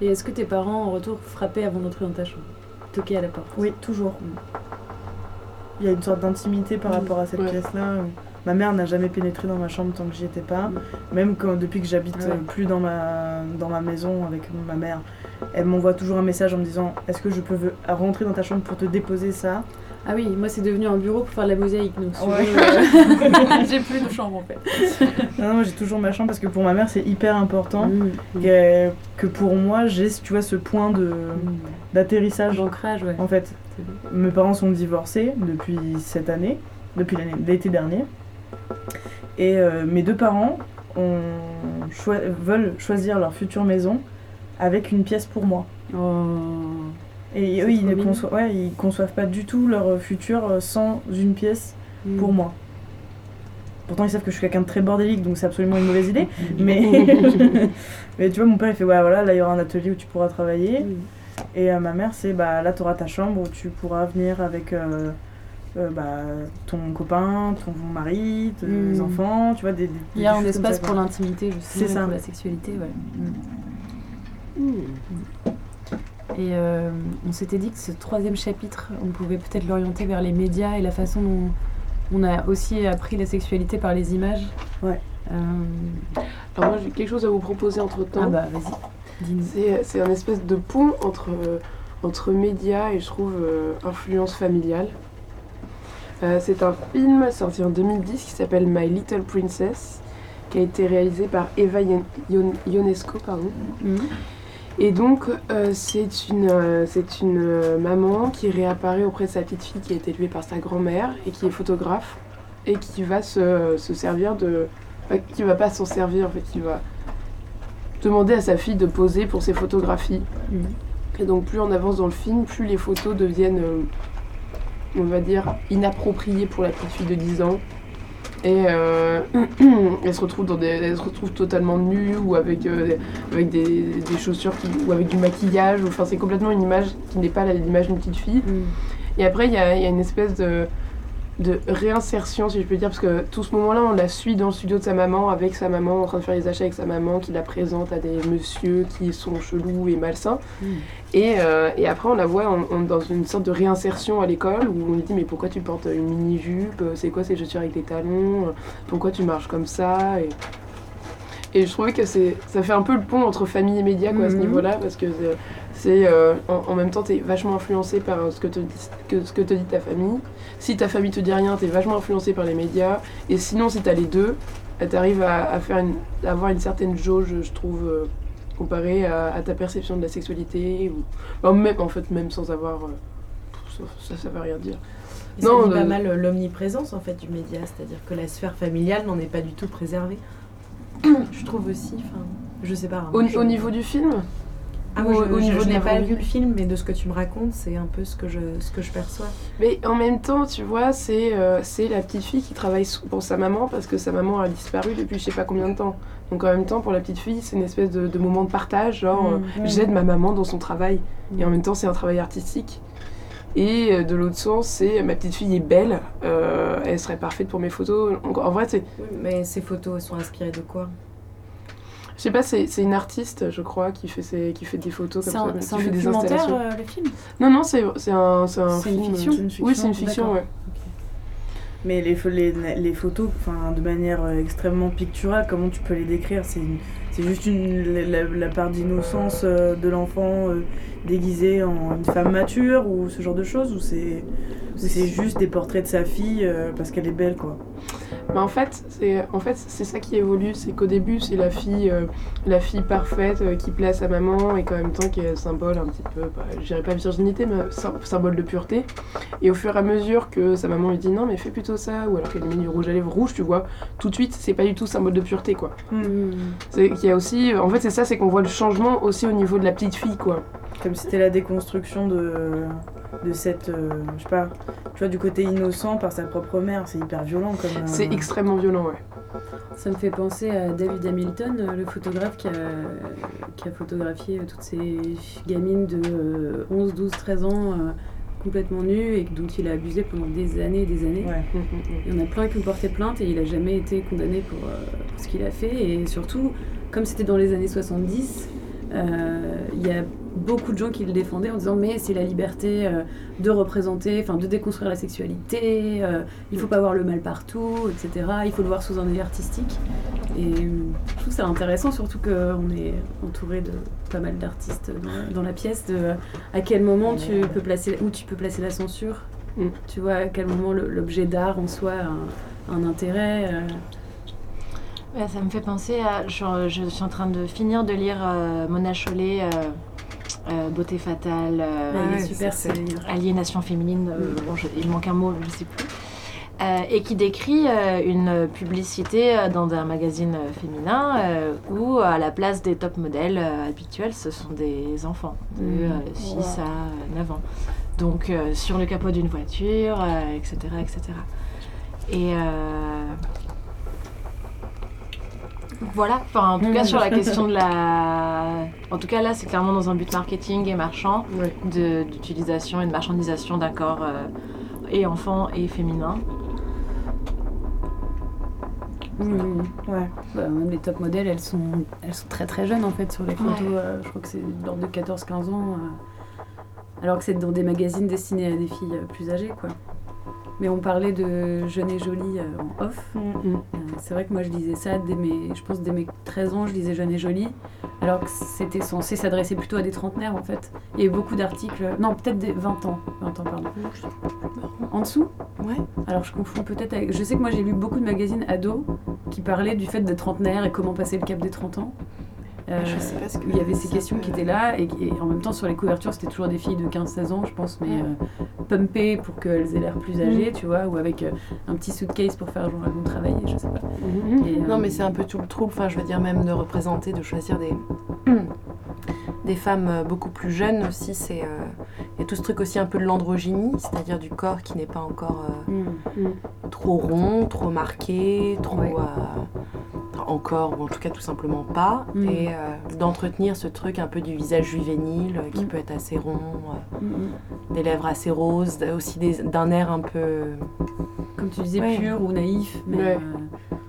Speaker 1: Et est-ce que tes parents, en retour, frappaient avant d'entrer dans ta chambre? Toquer à la porte?
Speaker 2: Oui, toujours. Mm. Il y a une sorte d'intimité par rapport à cette pièce-là. Ma mère n'a jamais pénétré dans ma chambre tant que j'y étais pas. Même quand, depuis que j'habite plus dans ma, dans ma maison avec ma mère, elle m'envoie toujours un message en me disant Est-ce que je peux rentrer dans ta chambre pour te déposer ça?
Speaker 1: Ah oui, moi c'est devenu un bureau pour faire de la mosaïque, donc ouais. j'ai plus de chambre en fait.
Speaker 2: non, non j'ai toujours ma chambre parce que pour ma mère c'est hyper important mmh, mmh. que pour moi j'ai, tu vois, ce point de mmh. d'atterrissage.
Speaker 1: D'ancrage, ouais.
Speaker 2: En fait, mes parents sont divorcés depuis cette année, depuis l'été dernier, et euh, mes deux parents ont veulent choisir leur future maison avec une pièce pour moi. Oh. Et eux, ils ne conçoivent, ouais, ils conçoivent pas du tout leur futur euh, sans une pièce mm. pour moi. Pourtant, ils savent que je suis quelqu'un de très bordélique, donc c'est absolument une mauvaise idée. mais... mais tu vois, mon père, il fait Ouais, voilà, là, il y aura un atelier où tu pourras travailler. Mm. Et euh, ma mère, c'est Bah, là, tu auras ta chambre où tu pourras venir avec euh, bah, ton copain, ton mari, tes mm. enfants, tu vois. Des,
Speaker 1: il y a un espace pour l'intimité, c'est ça. pour la sexualité, ouais. Et euh, on s'était dit que ce troisième chapitre, on pouvait peut-être l'orienter vers les médias et la façon dont on a aussi appris la sexualité par les images.
Speaker 2: Ouais.
Speaker 4: Euh, Alors moi j'ai quelque chose à vous proposer entre temps.
Speaker 1: Ah bah vas-y.
Speaker 4: C'est un espèce de pont entre, entre médias et je trouve euh, influence familiale. C'est un film sorti en 2010 qui s'appelle My Little Princess, qui a été réalisé par Eva Ionesco. Pardon. Mhm. Et donc, euh, c'est une, euh, c'est une euh, maman qui réapparaît auprès de sa petite fille qui a été élevée par sa grand-mère et qui est photographe et qui va se, se servir de. qui va pas s'en servir en fait, qui va demander à sa fille de poser pour ses photographies. Mhm. Et donc, plus on avance dans le film, plus les photos deviennent, on va dire, inappropriées pour la petite fille de 10 ans. Et euh, elle se retrouve dans des, elle se retrouve totalement nue ou avec, euh, avec des, des, chaussures ou avec du maquillage. Enfin, c'est complètement une image qui n'est pas l'image d'une petite fille. Mm. Et après, il y a, y a, une espèce de, de réinsertion, si je peux dire, parce que tout ce moment-là, on la suit dans le studio de sa maman, avec sa maman, en train de faire les achats avec sa maman, qui la présente à des messieurs qui sont chelous et malsains. Mm. Et, euh, et, après, on la voit dans une sorte de réinsertion à l'école, où on lui dit Mais pourquoi tu portes une mini-jupe? C'est quoi ces chaussures avec les talons? Pourquoi tu marches comme ça? Et, et je trouvais que ça fait un peu le pont entre famille et médias quoi, à ce mm-hmm. niveau-là, parce que c'est euh, en, même temps, tu es vachement influencé par ce que, te dit, que, ce que te dit ta famille. Si ta famille te dit rien, tu es vachement influencé par les médias. Et sinon, si tu as les deux, euh, tu arrives à, à, faire une, avoir une certaine jauge, je trouve, euh, comparée à, ta perception de la sexualité. Ou, même, en fait, même sans avoir. ça, ça, veut rien dire.
Speaker 5: ça non, dit pas mal l'omniprésence en fait du média, c'est-à-dire que la sphère familiale n'en est pas du tout préservée. je trouve aussi, enfin, je sais pas. Hein,
Speaker 4: au, niveau du film
Speaker 5: ah, moi, je, je, n'ai pas vu le film, mais de ce que tu me racontes, c'est un peu ce que je, ce que je perçois.
Speaker 4: Mais en même temps, tu vois, c'est euh, c'est la petite fille qui travaille pour sa maman parce que sa maman a disparu depuis je sais pas combien de temps. Donc en même temps, pour la petite fille, c'est une espèce de, de, moment de partage, genre mm, euh, j'aide ma maman dans son travail. Et en mm. même temps, c'est un travail artistique. Et euh, de l'autre sens, c'est ma petite fille est belle, elle serait parfaite pour mes photos. En, vrai, c'est.
Speaker 5: Mais ces photos sont inspirées de quoi?
Speaker 4: Je sais pas, c'est une artiste, je crois, qui fait, ses, qui fait des photos comme ça.
Speaker 1: C'est un documentaire, euh, le film?
Speaker 4: Non, non, c'est un, un film. Une fiction. Une fiction Oui, c'est une fiction, ouais.
Speaker 2: Mais les, les, les photos, de manière euh, extrêmement picturale, comment tu peux les décrire? C'est juste une, la, part d'innocence euh, de l'enfant déguisé en une femme mature ou ce genre de choses Ou c'est juste des portraits de sa fille parce qu'elle est belle, quoi?
Speaker 4: Mais en fait, c'est en fait, ça qui évolue, c'est qu'au début, c'est la fille, euh, la fille parfaite euh, qui plaît à sa maman et qu'en même temps qui est symbole un petit peu, bah, je dirais pas virginité, mais symbole de pureté. Et au fur et à mesure que sa maman lui dit non, mais fais plutôt ça, ou alors qu'elle met du rouge à lèvres rouge, tu vois, tout de suite, c'est pas du tout symbole de pureté, quoi. Mmh. C'est qu'il y a aussi, en fait, c'est ça, c'est qu'on voit le changement aussi au niveau de la petite fille, quoi.
Speaker 2: Comme si c'était la déconstruction de de cette, euh, je sais pas, tu vois, du côté innocent par sa propre mère. C'est hyper violent comme. Euh,
Speaker 4: c'est extrêmement violent, ouais.
Speaker 1: Ça me fait penser à David Hamilton, euh, le photographe qui a, qui a photographié toutes ces gamines de 11, 12, 13 ans complètement nues et dont il a abusé pendant des années et des années. Ouais. Il y en a plein qui ont porté plainte et il a jamais été condamné pour, pour ce qu'il a fait. Et surtout, comme c'était dans les années 70, il y a beaucoup de gens qui le défendaient en disant mais c'est la liberté euh, de représenter, enfin de déconstruire la sexualité, euh, il faut pas voir le mal partout, etc. Il faut le voir sous un œil artistique. Et euh, je trouve ça intéressant, surtout qu'on est entouré de pas mal d'artistes dans, la pièce, de à quel moment tu peux placer, où tu peux placer la censure, mm. tu vois, à quel moment l'objet d'art en soi a un, intérêt.
Speaker 3: ça me fait penser à. Je, je, suis en train de finir de lire Mona Chollet, euh, beauté fatale, euh, super, aliénation féminine, euh, il manque un mot, je ne sais plus. et qui décrit une publicité dans un magazine féminin où à la place des top modèles habituels, ce sont des enfants de 6 mmh. à 9 ans. Donc sur le capot d'une voiture, etc., etc. Et voilà, enfin, en tout cas sur la question de la... En tout cas là, c'est clairement dans un but marketing et marchand d'utilisation et de marchandisation d'un corps euh, et enfant et féminin.
Speaker 1: Ouais. Bah, même les top modèles, elles sont, elles sont très très jeunes en fait sur les photos. Euh, je crois que c'est l'ordre de 14-15 ans. Euh, alors que c'est dans des magazines destinés à des filles plus âgées quoi. Mais on parlait de Jeune et Jolie euh, en off. Mm, mm. Euh, c'est vrai que moi je lisais ça dès mes, je pense dès mes 13 ans, je lisais Jeune et Jolie, alors que c'était censé s'adresser plutôt à des trentenaires en fait. Il y a eu beaucoup d'articles, non peut-être des 20 ans, 20 ans pardon. En dessous?
Speaker 5: Ouais.
Speaker 1: Alors je confonds peut-être avec, je sais que moi j'ai lu beaucoup de magazines ados qui parlaient du fait d'être trentenaire et comment passer le cap des 30 ans. Euh, je sais pas ce que il y avait ces questions qui étaient là et, en même temps sur les couvertures c'était toujours des filles de 15-16 ans je pense mais euh, pumpées pour qu'elles aient l'air plus âgées mm. tu vois ou avec euh, un petit suitcase pour faire genre elles vont travailler je sais pas
Speaker 5: mm-hmm. non mais c'est un peu tout le trouble enfin je veux dire même de représenter de choisir des des femmes beaucoup plus jeunes aussi c'est il y a tout ce truc aussi un peu de l'androgynie c'est-à-dire du corps qui n'est pas encore mm. trop rond trop marqué trop encore, ou en tout cas tout simplement pas, mm. et euh, d'entretenir ce truc un peu du visage juvénile euh, qui mm. peut être assez rond, euh, mm, des lèvres assez roses, aussi d'un air un peu.
Speaker 1: Comme tu disais, pur ou naïf, mais,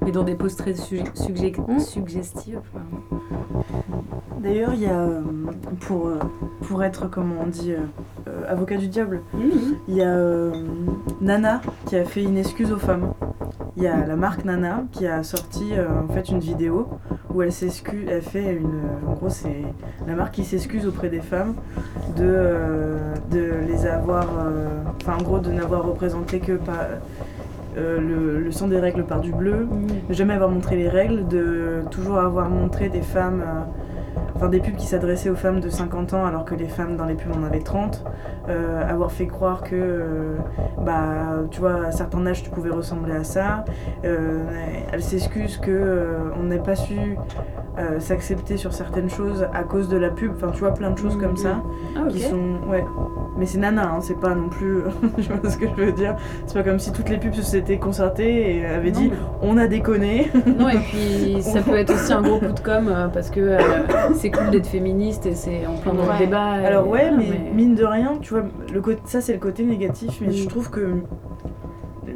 Speaker 1: mais dans des poses très suggestives.
Speaker 2: D'ailleurs, il y a, pour, pour être, comme on dit, avocat du diable, il y a Nana qui a fait une excuse aux femmes il y a la marque Nana qui a sorti euh, fait une vidéo où elle s'excuse, elle fait une, en gros c'est la marque qui s'excuse auprès des femmes de, euh, de les avoir, euh, enfin en gros de n'avoir représenté que pas le, le, sang des règles par du bleu, mmh. de jamais avoir montré les règles, de toujours avoir montré des femmes enfin des pubs qui s'adressaient aux femmes de 50 ans alors que les femmes dans les pubs en avaient 30, euh, avoir fait croire que, euh, bah, tu vois, à certains âges tu pouvais ressembler à ça. Euh, elle s'excuse que on n'ait pas su s'accepter sur certaines choses à cause de la pub, enfin tu vois, plein de choses comme ça
Speaker 1: ah, qui
Speaker 2: sont, ouais. Mais c'est nana, hein, c'est pas non plus, je vois ce que je veux dire. C'est pas comme si toutes les pubs s'étaient concertées et avaient dit on a déconné.
Speaker 1: Non et puis ça peut être aussi un gros coup de com parce que c'est cool d'être féministe et c'est en plein dans le débat.
Speaker 2: Alors ouais, mais, mine de rien, tu vois, le ça c'est le côté négatif, mais je trouve que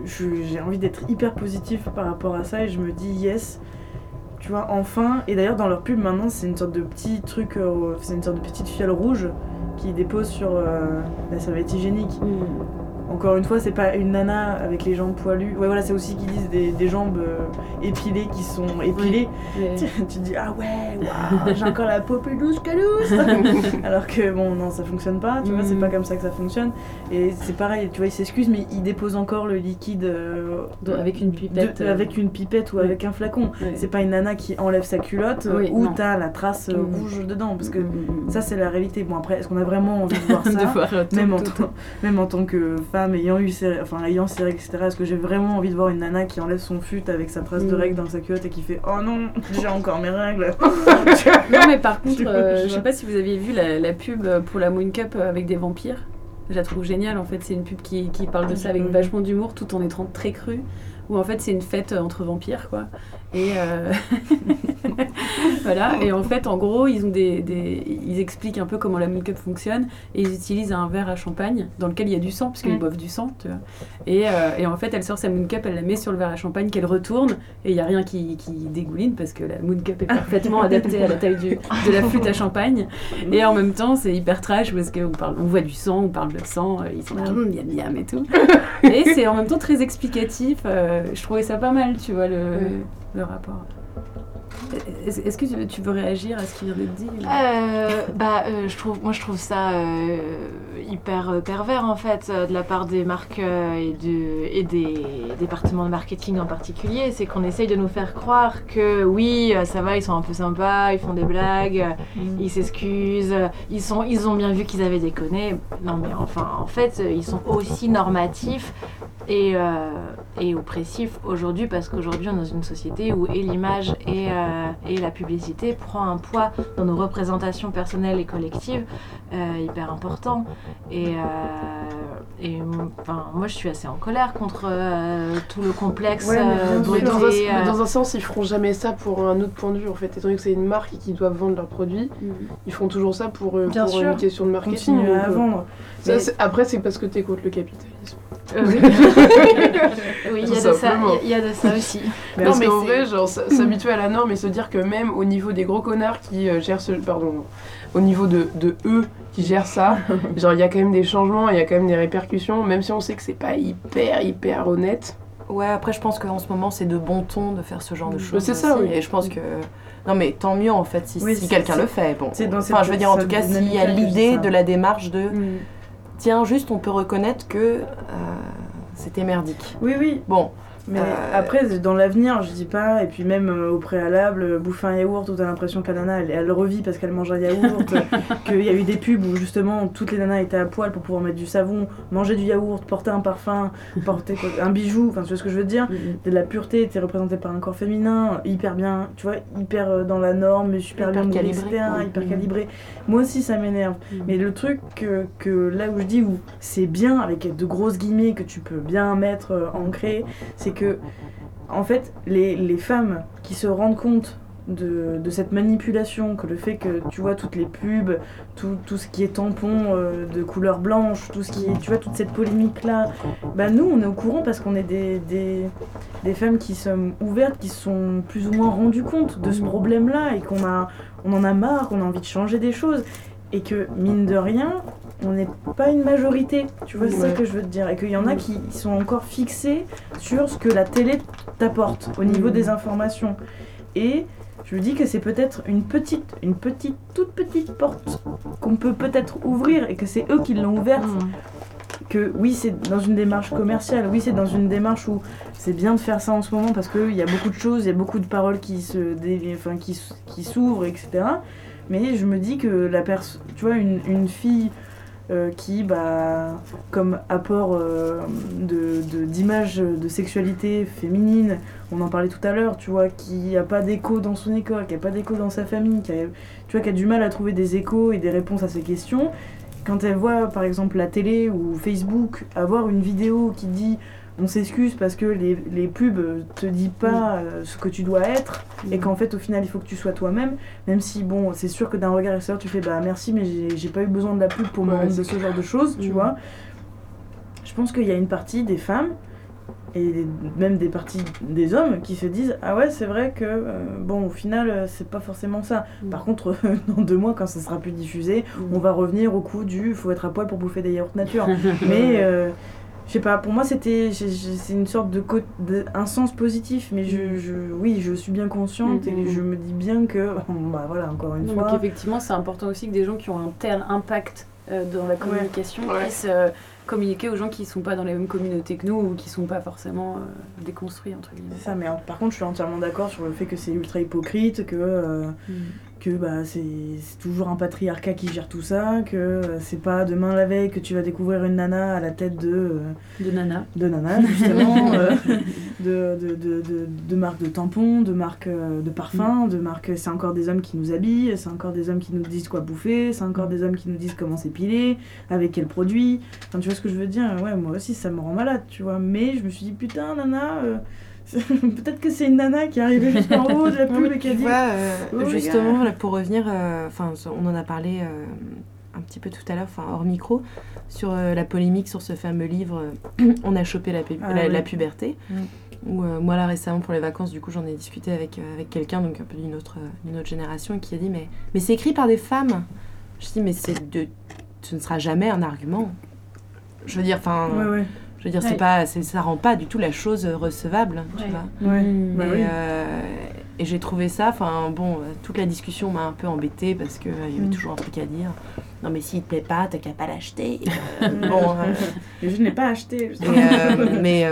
Speaker 2: j'ai envie d'être hyper positif par rapport à ça et je me dis yes. Tu vois, enfin, et d'ailleurs dans leur pub maintenant c'est une sorte de petit truc, euh, c'est une sorte de petite fiole rouge qui dépose sur euh, la serviette hygiénique. Mm. Encore une fois, c'est pas une nana avec les jambes poilues. Ouais, voilà, c'est aussi qu'ils disent des, jambes euh, épilées qui sont épilées. Tu, dis, ah ouais, j'ai encore la peau plus douce que douce. Alors que bon, non, ça fonctionne pas, tu vois, c'est mm. pas comme ça que ça fonctionne. Et c'est pareil, tu vois, il s'excuse, mais il dépose encore le liquide euh,
Speaker 1: avec une pipette.
Speaker 2: avec une pipette ou avec un flacon. C'est pas une nana qui enlève sa culotte ou t'as la trace mm. rouge dedans. Parce que mm, ça, c'est la réalité. Bon, après, est-ce qu'on a vraiment envie de voir ça même, en même en tant que femme ayant eu ses, enfin ayant ses règles, etc. Est-ce que j'ai vraiment envie de voir une nana qui enlève son fut avec sa trace de mm. règles dans sa culotte et qui fait Oh non, j'ai encore mes règles
Speaker 1: Non, mais par contre, euh, je sais pas si vous aviez vu la, pub pour la Moon Cup avec des vampires. Je la trouve géniale en fait. C'est une pub qui, qui parle de ça avec vachement d'humour tout en étant très cru où en fait c'est une fête entre vampires quoi. Et euh, voilà. Et en fait, en gros, ils ont des, ils expliquent un peu comment la moon cup fonctionne et ils utilisent un verre à champagne dans lequel il y a du sang parce qu'ils boivent du sang. Tu vois. Et, euh, et, en fait, elle sort sa moon cup, elle la met sur le verre à champagne qu'elle retourne et il y a rien qui, qui, dégouline parce que la moon cup est parfaitement adaptée à la taille du, de la flûte à champagne. Et en même temps, c'est hyper trash parce qu'on parle, on voit du sang, on parle de sang, euh, ils sont là, miam miam et tout. Et c'est en même temps très explicatif. Je trouvais ça pas mal, tu vois le le rapport. Est-ce que tu veux réagir à ce qu'il vient de dire
Speaker 3: euh, bah, euh, je trouve, Moi, je trouve ça euh, hyper pervers, en fait, de la part des marques et, de, et des départements de marketing en particulier. C'est qu'on essaye de nous faire croire que oui, ça va, ils sont un peu sympas, ils font des blagues, mm. ils s'excusent, ils, sont, ils ont bien vu qu'ils avaient déconné. Non, mais enfin, en fait, ils sont aussi normatifs et, et oppressifs aujourd'hui parce qu'aujourd'hui, on est dans une société où et l'image et euh, et la publicité prend un poids dans nos représentations personnelles et collectives euh, hyper important. Et, euh, et enfin, moi, je suis assez en colère contre tout le complexe.
Speaker 4: mais dans, un, dans, un, sens, ils feront jamais ça pour un autre point de vue. En fait, étant donné que c'est une marque et qu'ils doivent vendre leurs produits, mm. ils font toujours ça pour, pour une question de marketing.
Speaker 2: à vendre.
Speaker 4: après, c'est parce que tu écoutes le capitalisme.
Speaker 3: oui, il y, a de ça, il y a de ça aussi.
Speaker 4: Mais non, mais en vrai, genre, s'habituer à la norme et se dire que même au niveau des gros connards qui euh, gèrent ce. Pardon, au niveau de, de eux qui gèrent ça, genre, il y a quand même des changements, il y a quand même des répercussions, même si on sait que c'est pas hyper, hyper honnête.
Speaker 5: Ouais, après, je pense qu'en ce moment, c'est de bon ton de faire ce genre de mm. choses.
Speaker 4: C'est ça, oui.
Speaker 5: Et je pense que. Non, mais tant mieux en fait si, si quelqu'un le fait. Bon, enfin, je veux dire, en tout cas, s'il y a l'idée de la démarche de. Mm. Tiens, juste, on peut reconnaître que euh, c'était merdique.
Speaker 2: Oui, oui.
Speaker 5: Bon,
Speaker 2: mais euh, après, dans l'avenir, je dis pas, et puis même euh, au préalable, euh, bouffer un yaourt où t'as l'impression que la nana elle, elle revit parce qu'elle mange un yaourt, qu'il y a eu des pubs où justement toutes les nanas étaient à poil pour pouvoir mettre du savon, manger du yaourt, porter un parfum, porter un bijou, enfin tu vois ce que je veux dire? Mm-hmm. De la pureté, t'es représenté par un corps féminin, hyper bien, tu vois, hyper dans la norme, super bien calibré, hyper calibré. Moi aussi ça m'énerve. Mm-hmm. Mais le truc que, que, là où je dis où c'est bien, avec de grosses guillemets que tu peux bien mettre ancré, c'est que en fait, les, femmes qui se rendent compte de, cette manipulation, que le fait que tu vois toutes les pubs, tout, ce qui est tampon euh, de couleur blanche, tout ce qui est, tu vois, toute cette polémique-là, bah nous on est au courant parce qu'on est des, des, femmes qui sont ouvertes, qui sont plus ou moins rendues compte de ce problème-là et qu'on a, on en a marre, qu'on a envie de changer des choses. Et que mine de rien, on n'est pas une majorité, tu vois, c'est ça que je veux te dire. Et qu'il y en a qui sont encore fixés sur ce que la télé t'apporte au niveau des informations. Et je me dis que c'est peut-être une petite, une petite, toute petite porte qu'on peut peut-être ouvrir et que c'est eux qui l'ont ouverte. Mm. Que oui, c'est dans une démarche commerciale, oui, c'est dans une démarche où c'est bien de faire ça en ce moment parce qu'il y a beaucoup de choses, il y a beaucoup de paroles qui se enfin, qui, qui s'ouvrent, etc. Mais je me dis que la personne, tu vois, une, une fille euh, qui, bah, comme apport euh, d'image de, de, sexualité féminine, on en parlait tout à l'heure, tu vois, qui a pas d'écho dans son école, qui a pas d'écho dans sa famille, qui a, tu vois, qui a du mal à trouver des échos et des réponses à ces questions, quand elle voit par exemple la télé ou Facebook avoir une vidéo qui dit on s'excuse parce que les, les, pubs te disent pas euh, ce que tu dois être et qu'en fait au final il faut que tu sois toi-même même si bon c'est sûr que d'un regard extérieur tu fais bah merci mais j'ai pas eu besoin de la pub pour me rendre de ce genre de choses tu vois. Je pense qu'il y a une partie des femmes et même des parties des hommes qui se disent ah ouais c'est vrai que euh, bon au final euh, c'est pas forcément ça. Par contre dans deux mois quand ça sera plus diffusé on va revenir au coup du faut être à poil pour bouffer des yaourts nature. Mais je sais pas, pour moi c'était c'est une sorte de, un sens positif, mais je, je, oui, je suis bien consciente et je me dis bien que, bah voilà, encore une fois.
Speaker 1: Donc effectivement, c'est important aussi que des gens qui ont un tel impact euh, dans la communication puissent euh, communiquer aux gens qui sont pas dans les mêmes communautés que nous ou qui sont pas forcément euh, déconstruits entre guillemets.
Speaker 2: C'est ça, mais par contre, je suis entièrement d'accord sur le fait que c'est ultra hypocrite, que mm que bah, c'est toujours un patriarcat qui gère tout ça, que euh, c'est pas demain la veille que tu vas découvrir une nana à la tête de...
Speaker 1: Euh, de nana.
Speaker 2: De nana, justement. Euh, de, de, de, de, marques de tampons, de marques euh, de parfums, mm. de marques. C'est encore des hommes qui nous habillent, c'est encore des hommes qui nous disent quoi bouffer, c'est encore des hommes qui nous disent comment s'épiler, avec quel produit. Enfin, tu vois ce que je veux dire? Ouais, moi aussi, ça me rend malade, tu vois. Mais je me suis dit, putain, nana. Euh, peut-être que c'est une nana qui est arrivée jusqu'en haut de la pub et qui a dit.
Speaker 5: Euh, oh, justement, pour revenir, enfin, on en a parlé un petit peu tout à l'heure, enfin hors micro, sur la polémique sur ce fameux livre On a chopé la, ah la, puberté. Euh, moi là récemment pour les vacances, du coup j'en ai discuté avec, euh, avec quelqu'un, donc un peu d'une autre, autre génération, qui a dit mais, mais c'est écrit par des femmes. Je dis mais c'est de, ce ne sera jamais un argument. Je veux dire, enfin, je veux dire, c'est pas, ça rend pas du tout la chose recevable, tu vois.
Speaker 2: Bah
Speaker 5: et, euh, et j'ai trouvé ça, enfin bon, toute la discussion m'a un peu embêtée parce qu'il y avait mm. toujours un truc à dire. Non mais s'il te plaît pas, t'as qu'à pas l'acheter.
Speaker 2: bon, je n'ai pas acheté.
Speaker 5: mais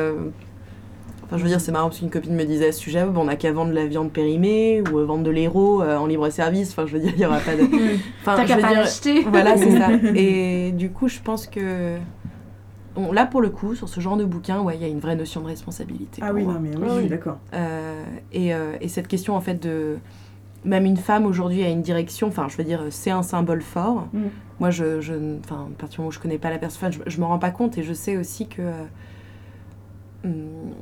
Speaker 5: Enfin, je veux dire, c'est marrant parce qu'une copine me disait à ce sujet, on n'a qu'à vendre de la viande périmée ou euh, vendre de l'héros euh, en libre service. Enfin, je veux dire, il n'y aura pas de.
Speaker 3: Enfin, T'as qu'à pas l'acheter.
Speaker 5: Voilà, c'est ça. Et du coup, je pense que. Là, pour le coup, sur ce genre de bouquin, ouais, il y a une vraie notion de responsabilité.
Speaker 2: Ah oui, non, mais oui, je suis d'accord.
Speaker 5: Euh, et, et, cette question, en fait, de. Même une femme aujourd'hui a une direction, enfin, je veux dire, c'est un symbole fort. Mm. Moi, je. je enfin, à partir du moment où je connais pas la personne, je, je me rends pas compte et je sais aussi que. Hum,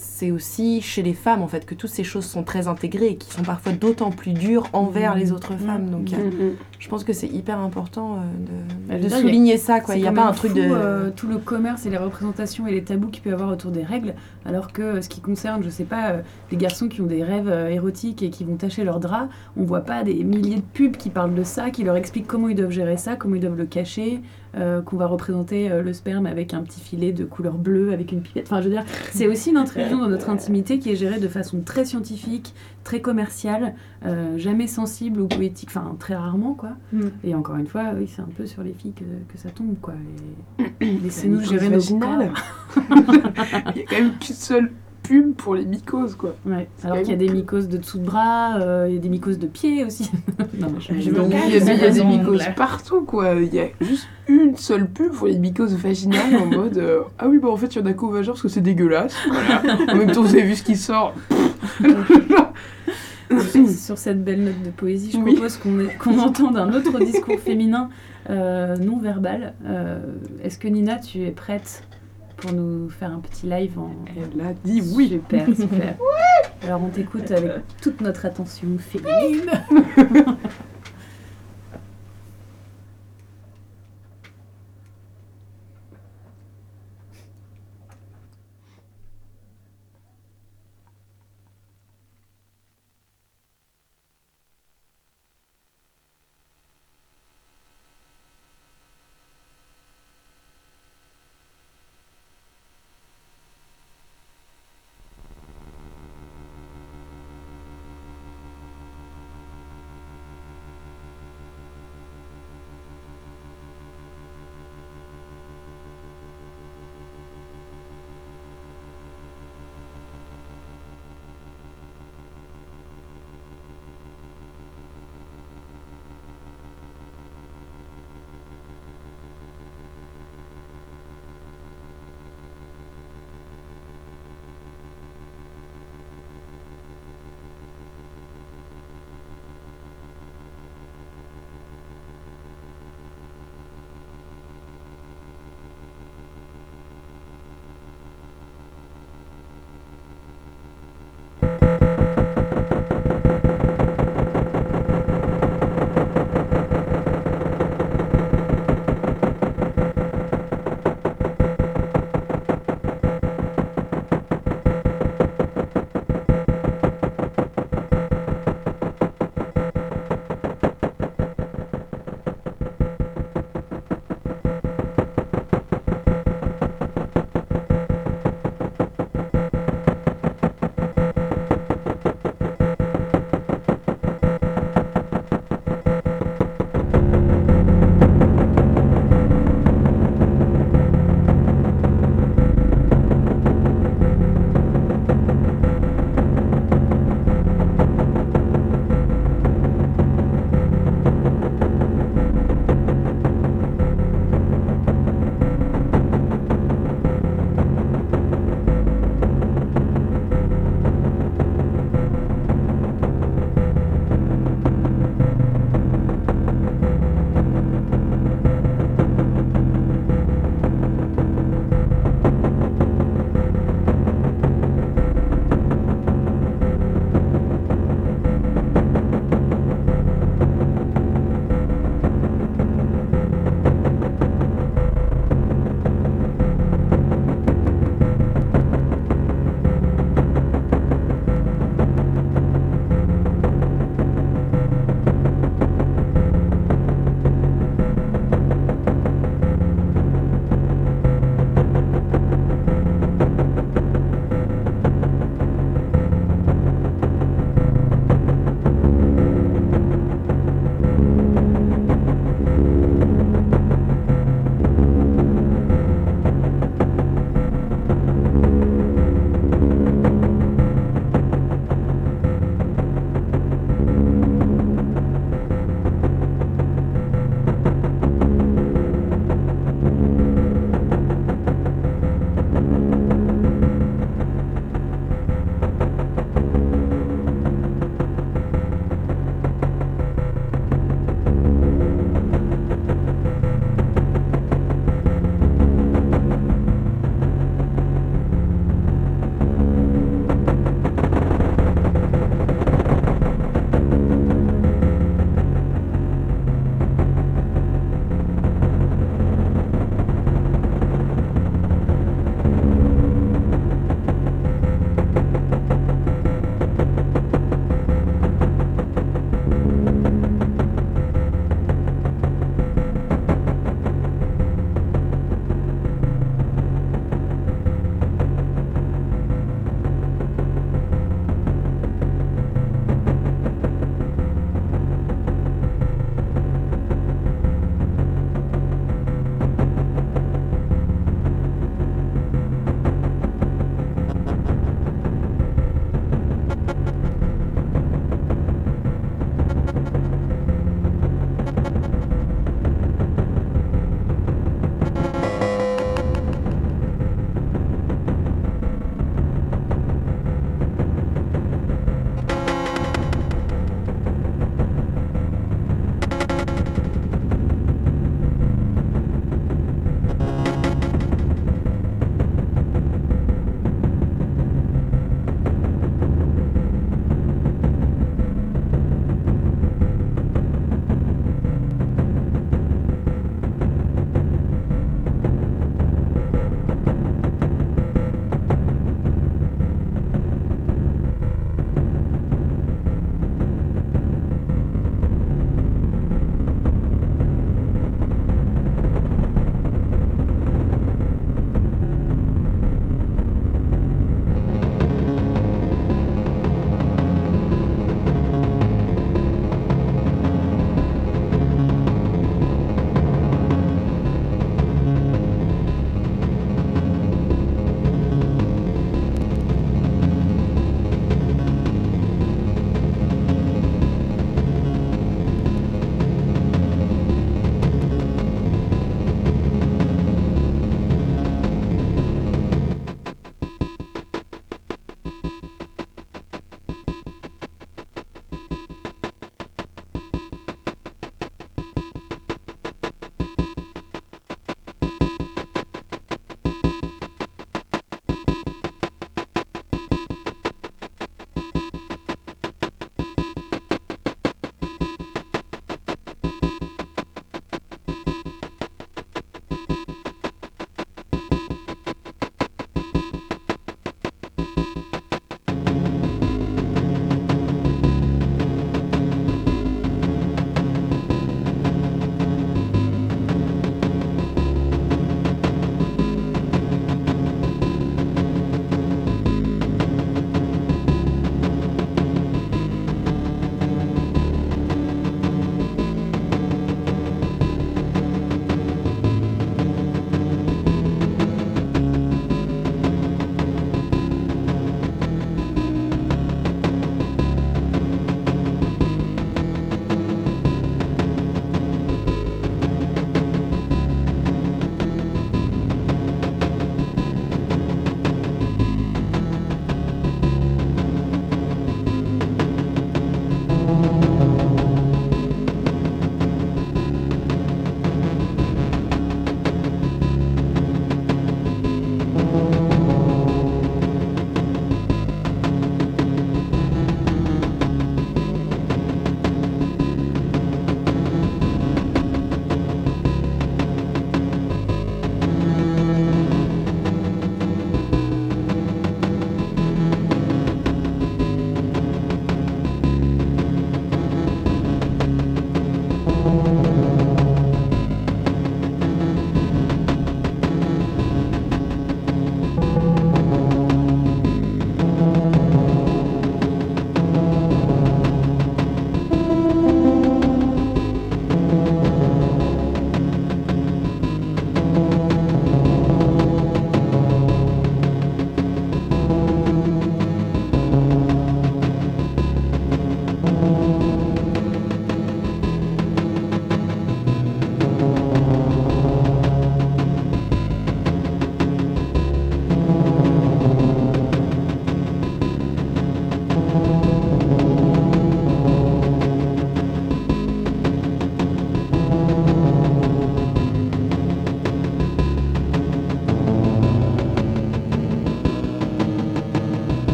Speaker 5: c'est aussi chez les femmes en fait que toutes ces choses sont très intégrées et qui sont parfois d'autant plus dures envers les autres mmh. femmes. Donc mmh. euh, je pense que c'est hyper important euh, de, bah, souligner ça. Quoi. Il n'y a pas un truc de...
Speaker 1: Euh, tout le commerce et les représentations et les tabous qu'il peut y avoir autour des règles, alors que ce qui concerne, je sais pas, les garçons qui ont des rêves érotiques et qui vont tacher leurs draps, on voit pas des milliers de pubs qui parlent de ça, qui leur expliquent comment ils doivent gérer ça, comment ils doivent le cacher, euh, qu'on va représenter euh, le sperme avec un petit filet de couleur bleue, avec une pipette. Enfin, je veux dire, c'est aussi une intrusion dans notre intimité qui est gérée de façon très scientifique, très commerciale, euh, jamais sensible ou poétique, enfin, très rarement, quoi. Mm. Et encore une fois, oui, c'est un peu sur les filles que, que ça tombe, quoi. Laissez-nous gérer nos Il y
Speaker 4: a quand même qu'une seule pub pour les mycoses, quoi.
Speaker 1: Ouais. Alors qu'il y a des mycoses de dessous de bras, euh, il y a des mycoses de pieds aussi.
Speaker 4: non, je, il y a, des, mycoses partout, quoi. Il y a juste une seule pub pour les mycoses vaginales en mode euh, Ah oui, bah en fait, il y en a qu'au vagin parce que c'est dégueulasse. en même temps, vous avez vu ce qui sort.
Speaker 1: Sur cette belle note de poésie, je propose qu'on entende un autre discours féminin euh, non verbal. Est-ce que Nina, tu es prête pour nous faire un petit live en.
Speaker 4: Elle a dit oui.
Speaker 1: Super, super. Alors on t'écoute avec toute notre attention féminine.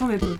Speaker 1: Bah j'attends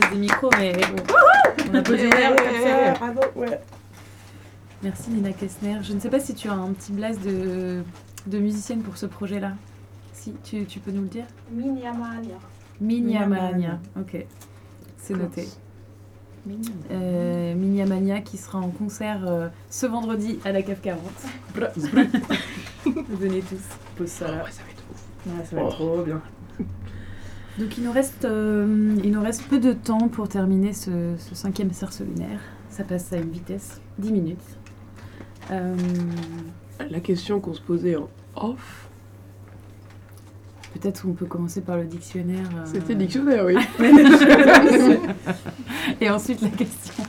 Speaker 1: cause des micros, mais bon. On applaudit
Speaker 2: Ouais,
Speaker 1: comme ça.
Speaker 2: bravo, ouais.
Speaker 1: Merci Nina Kessner. Je ne sais pas si tu as un petit blast de, de musicienne pour ce projet-là. Si, tu, tu peux nous le dire?
Speaker 3: Minyamania.
Speaker 1: Minyamania. Ok, c'est noté. Euh, Minyamania qui sera en concert euh, ce vendredi à la CAF 40. Venez tous.
Speaker 2: Pose ça là.
Speaker 4: Ouais, ça va être ouf.
Speaker 2: Ouais, ça va être trop bien.
Speaker 1: Donc il nous reste, euh, il nous reste peu de temps pour terminer ce, ce cinquième cercle lunaire. Ça passe à une vitesse 10 minutes. Euh,
Speaker 4: La question qu'on se posait en off,
Speaker 1: Peut-être qu'on peut commencer par le dictionnaire. euh,
Speaker 4: c'était le dictionnaire, oui.
Speaker 1: Et ensuite la question.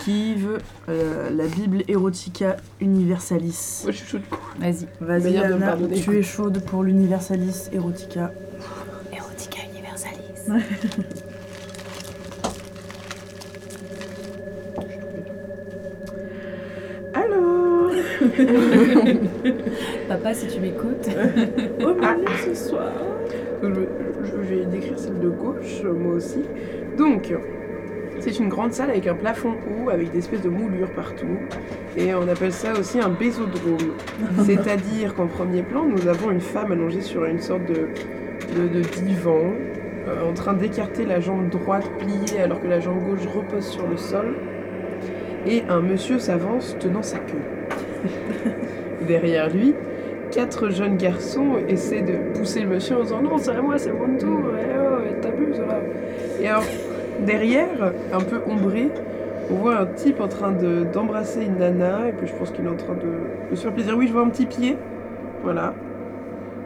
Speaker 2: Qui veut euh, la Bible Erotica Universalis?
Speaker 4: Moi, je suis chaude.
Speaker 1: Vas-y.
Speaker 2: Vas-y, Anna, tu es chaude pour l'Universalis. Erotica? Alors
Speaker 1: Papa, si tu m'écoutes.
Speaker 2: Au menu ce soir
Speaker 4: je, vais décrire celle de gauche, moi aussi. Donc, c'est une grande salle avec un plafond haut, avec des espèces de moulures partout. Et on appelle ça aussi un bésodrome. C'est-à-dire qu'en premier plan, nous avons une femme allongée sur une sorte de, de, de divan, en train d'écarter la jambe droite pliée alors que la jambe gauche repose sur le sol. Et un monsieur s'avance tenant sa queue. Derrière lui, quatre jeunes garçons essaient de pousser le monsieur en disant non c'est à moi c'est mon tour et oh, t'abuses là et alors derrière un peu ombré on voit un type en train de- d'embrasser une nana et puis je pense qu'il est en train de, de se faire plaisir oui je vois un petit pied voilà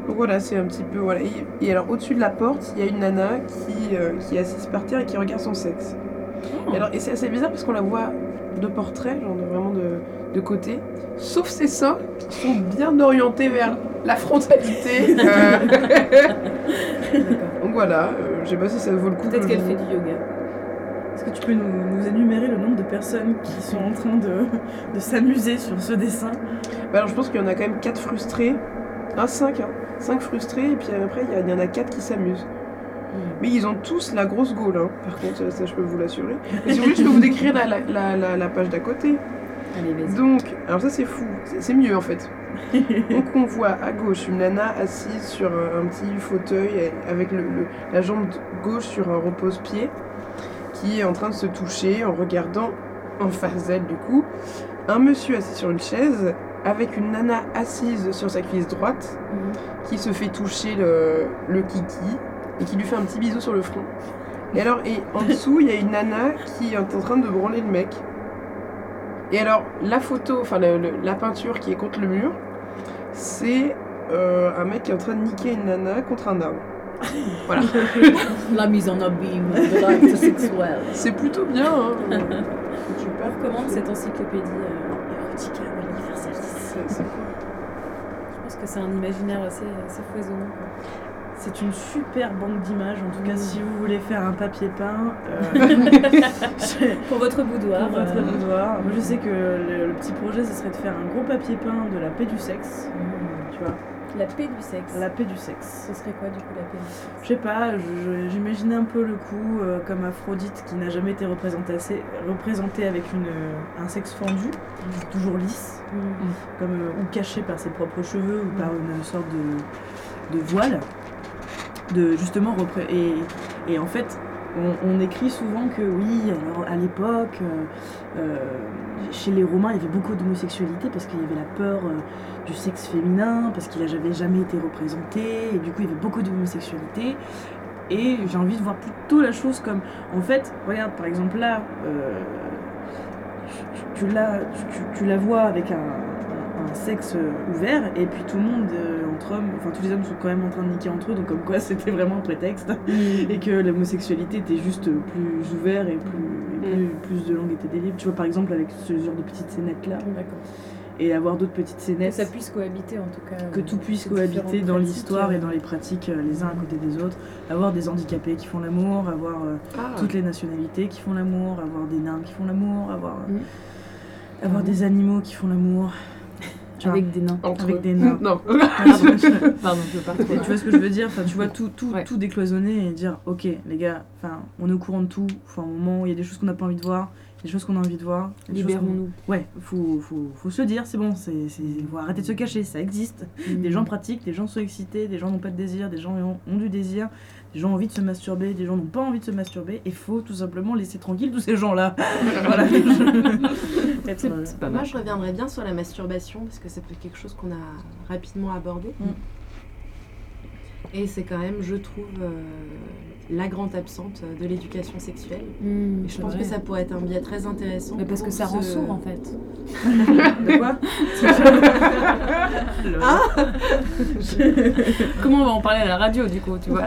Speaker 4: donc voilà c'est un petit peu voilà et, alors au dessus de la porte il y a une nana qui, euh, qui est assise par terre et qui regarde son sexe et, alors, et c'est assez bizarre parce qu'on la voit de portrait genre de- vraiment de, de côté sauf ses seins qui sont bien orientés vers la frontalité. Euh, Donc voilà, euh, je sais pas si ça vaut le coup.
Speaker 1: Peut-être
Speaker 4: que
Speaker 1: qu'elle fait du yoga.
Speaker 2: Est-ce que tu peux nous, nous énumérer le nombre de personnes qui sont en train de, de s'amuser sur ce dessin?
Speaker 4: Bah alors je pense qu'il y en a quand même 4 frustrés. Ah 5 hein. 5 frustrés et puis après il y, en a 4 qui s'amusent. Mais ils ont tous la grosse gaule, hein. par contre, ça je peux vous l'assurer. Et si vous voulez, je peux vous décrire la, la, la, la- la page d'à côté.
Speaker 1: Allez, vas-y.
Speaker 4: Donc, alors ça c'est fou, c'est mieux en fait. Donc on voit à gauche une nana assise sur un, un petit fauteuil avec le, le- la jambe gauche sur un repose-pied qui est en train de se toucher en regardant en face d'elle du coup un monsieur assis sur une chaise avec une nana assise sur sa cuisse droite
Speaker 1: Mhm.
Speaker 4: qui se fait toucher le, le kiki et qui lui fait un petit bisou sur le front. Et alors, et en dessous, il y a une nana qui est en train de branler le mec. Et alors, la photo, enfin le- le- la peinture qui est contre le mur, c'est euh, un mec qui est en train de niquer une nana contre un arbre. Voilà.
Speaker 1: La mise en abîme de l'acte sexuel.
Speaker 4: C'est plutôt bien. Hein.
Speaker 1: Je recommande cette encyclopédie euh, Universalis.
Speaker 4: C'est-
Speaker 1: Je pense que c'est un imaginaire assez, assez foisonnant.
Speaker 2: c'est une super banque d'images. En tout cas, si vous voulez faire un papier peint.
Speaker 1: pour votre boudoir.
Speaker 2: Pour votre boudoir. Moi, je sais que le, petit projet, ce serait de faire un gros papier peint de la paix du sexe. Tu vois
Speaker 1: la paix du sexe.
Speaker 2: La paix du sexe.
Speaker 1: Ce serait quoi du coup la paix du sexe?
Speaker 2: Je sais pas, j'imaginais un peu le coup euh, comme Aphrodite qui n'a jamais été représentée, représentée avec une, un sexe fendu, toujours lisse, mm. comme, euh, ou caché par ses propres cheveux ou par une sorte de, de voile. De justement et, et en fait on, écrit souvent que oui, à l'époque, euh, chez les Romains, il y avait beaucoup d'homosexualité parce qu'il y avait la peur du sexe féminin, parce qu'il n'avait jamais été représenté, et du coup il y avait beaucoup d'homosexualité. Et j'ai envie de voir plutôt la chose comme, en fait, regarde par exemple là, euh, tu, la, vois avec un, sexe ouvert, et puis tout le monde euh, entre hommes, enfin tous les hommes sont quand même en train de niquer entre eux, donc comme quoi c'était vraiment un prétexte, mm. et que l'homosexualité était juste plus ouvert et plus, mm. plus, de langue était délibre. Tu vois par exemple avec ce genre de petites scénettes là. D'accord et avoir d'autres petites scénettes.
Speaker 1: Que ça puisse cohabiter en tout cas.
Speaker 2: Que tout puisse cohabiter dans l'histoire et dans les pratiques euh, les uns à côté des autres. Avoir des handicapés qui font l'amour, avoir euh, ah. toutes les nationalités qui font l'amour, avoir des nains qui font l'amour, avoir, euh, mm. avoir des animaux qui font l'amour.
Speaker 1: Avec des nains.
Speaker 2: avec des nains.
Speaker 4: Non.
Speaker 2: Pardon, je veux pas Tu vois ce que je veux dire? Enfin, Tu vois tout, tout, tout décloisonner et dire ok, les gars, enfin, on est au courant de tout. Enfin, un moment où il y a des choses qu'on n'a pas envie de voir des choses qu'on a envie de voir.
Speaker 1: Libérons-nous.
Speaker 2: Ouais, faut, faut, faut, se dire, c'est bon, c'est, faut arrêter de se cacher, ça existe. Mm. Des gens pratiquent, des gens sont excités, des gens n'ont pas de désir, des gens ont, du désir, des gens ont envie de se masturber, des gens n'ont pas envie de se masturber, il faut tout simplement laisser tranquille tous ces gens-là. voilà.
Speaker 5: Moi, je reviendrai bien sur la masturbation, parce que ça peut être quelque chose qu'on a rapidement abordé. Mm. Et c'est quand même, je trouve, euh, la grande absente de l'éducation sexuelle.
Speaker 1: Mmh,
Speaker 5: et je pense que ça pourrait être un biais très intéressant.
Speaker 1: Mais parce que ça rend sourd en fait.
Speaker 2: de quoi
Speaker 1: ah Comment on va en parler à la radio du coup, tu vois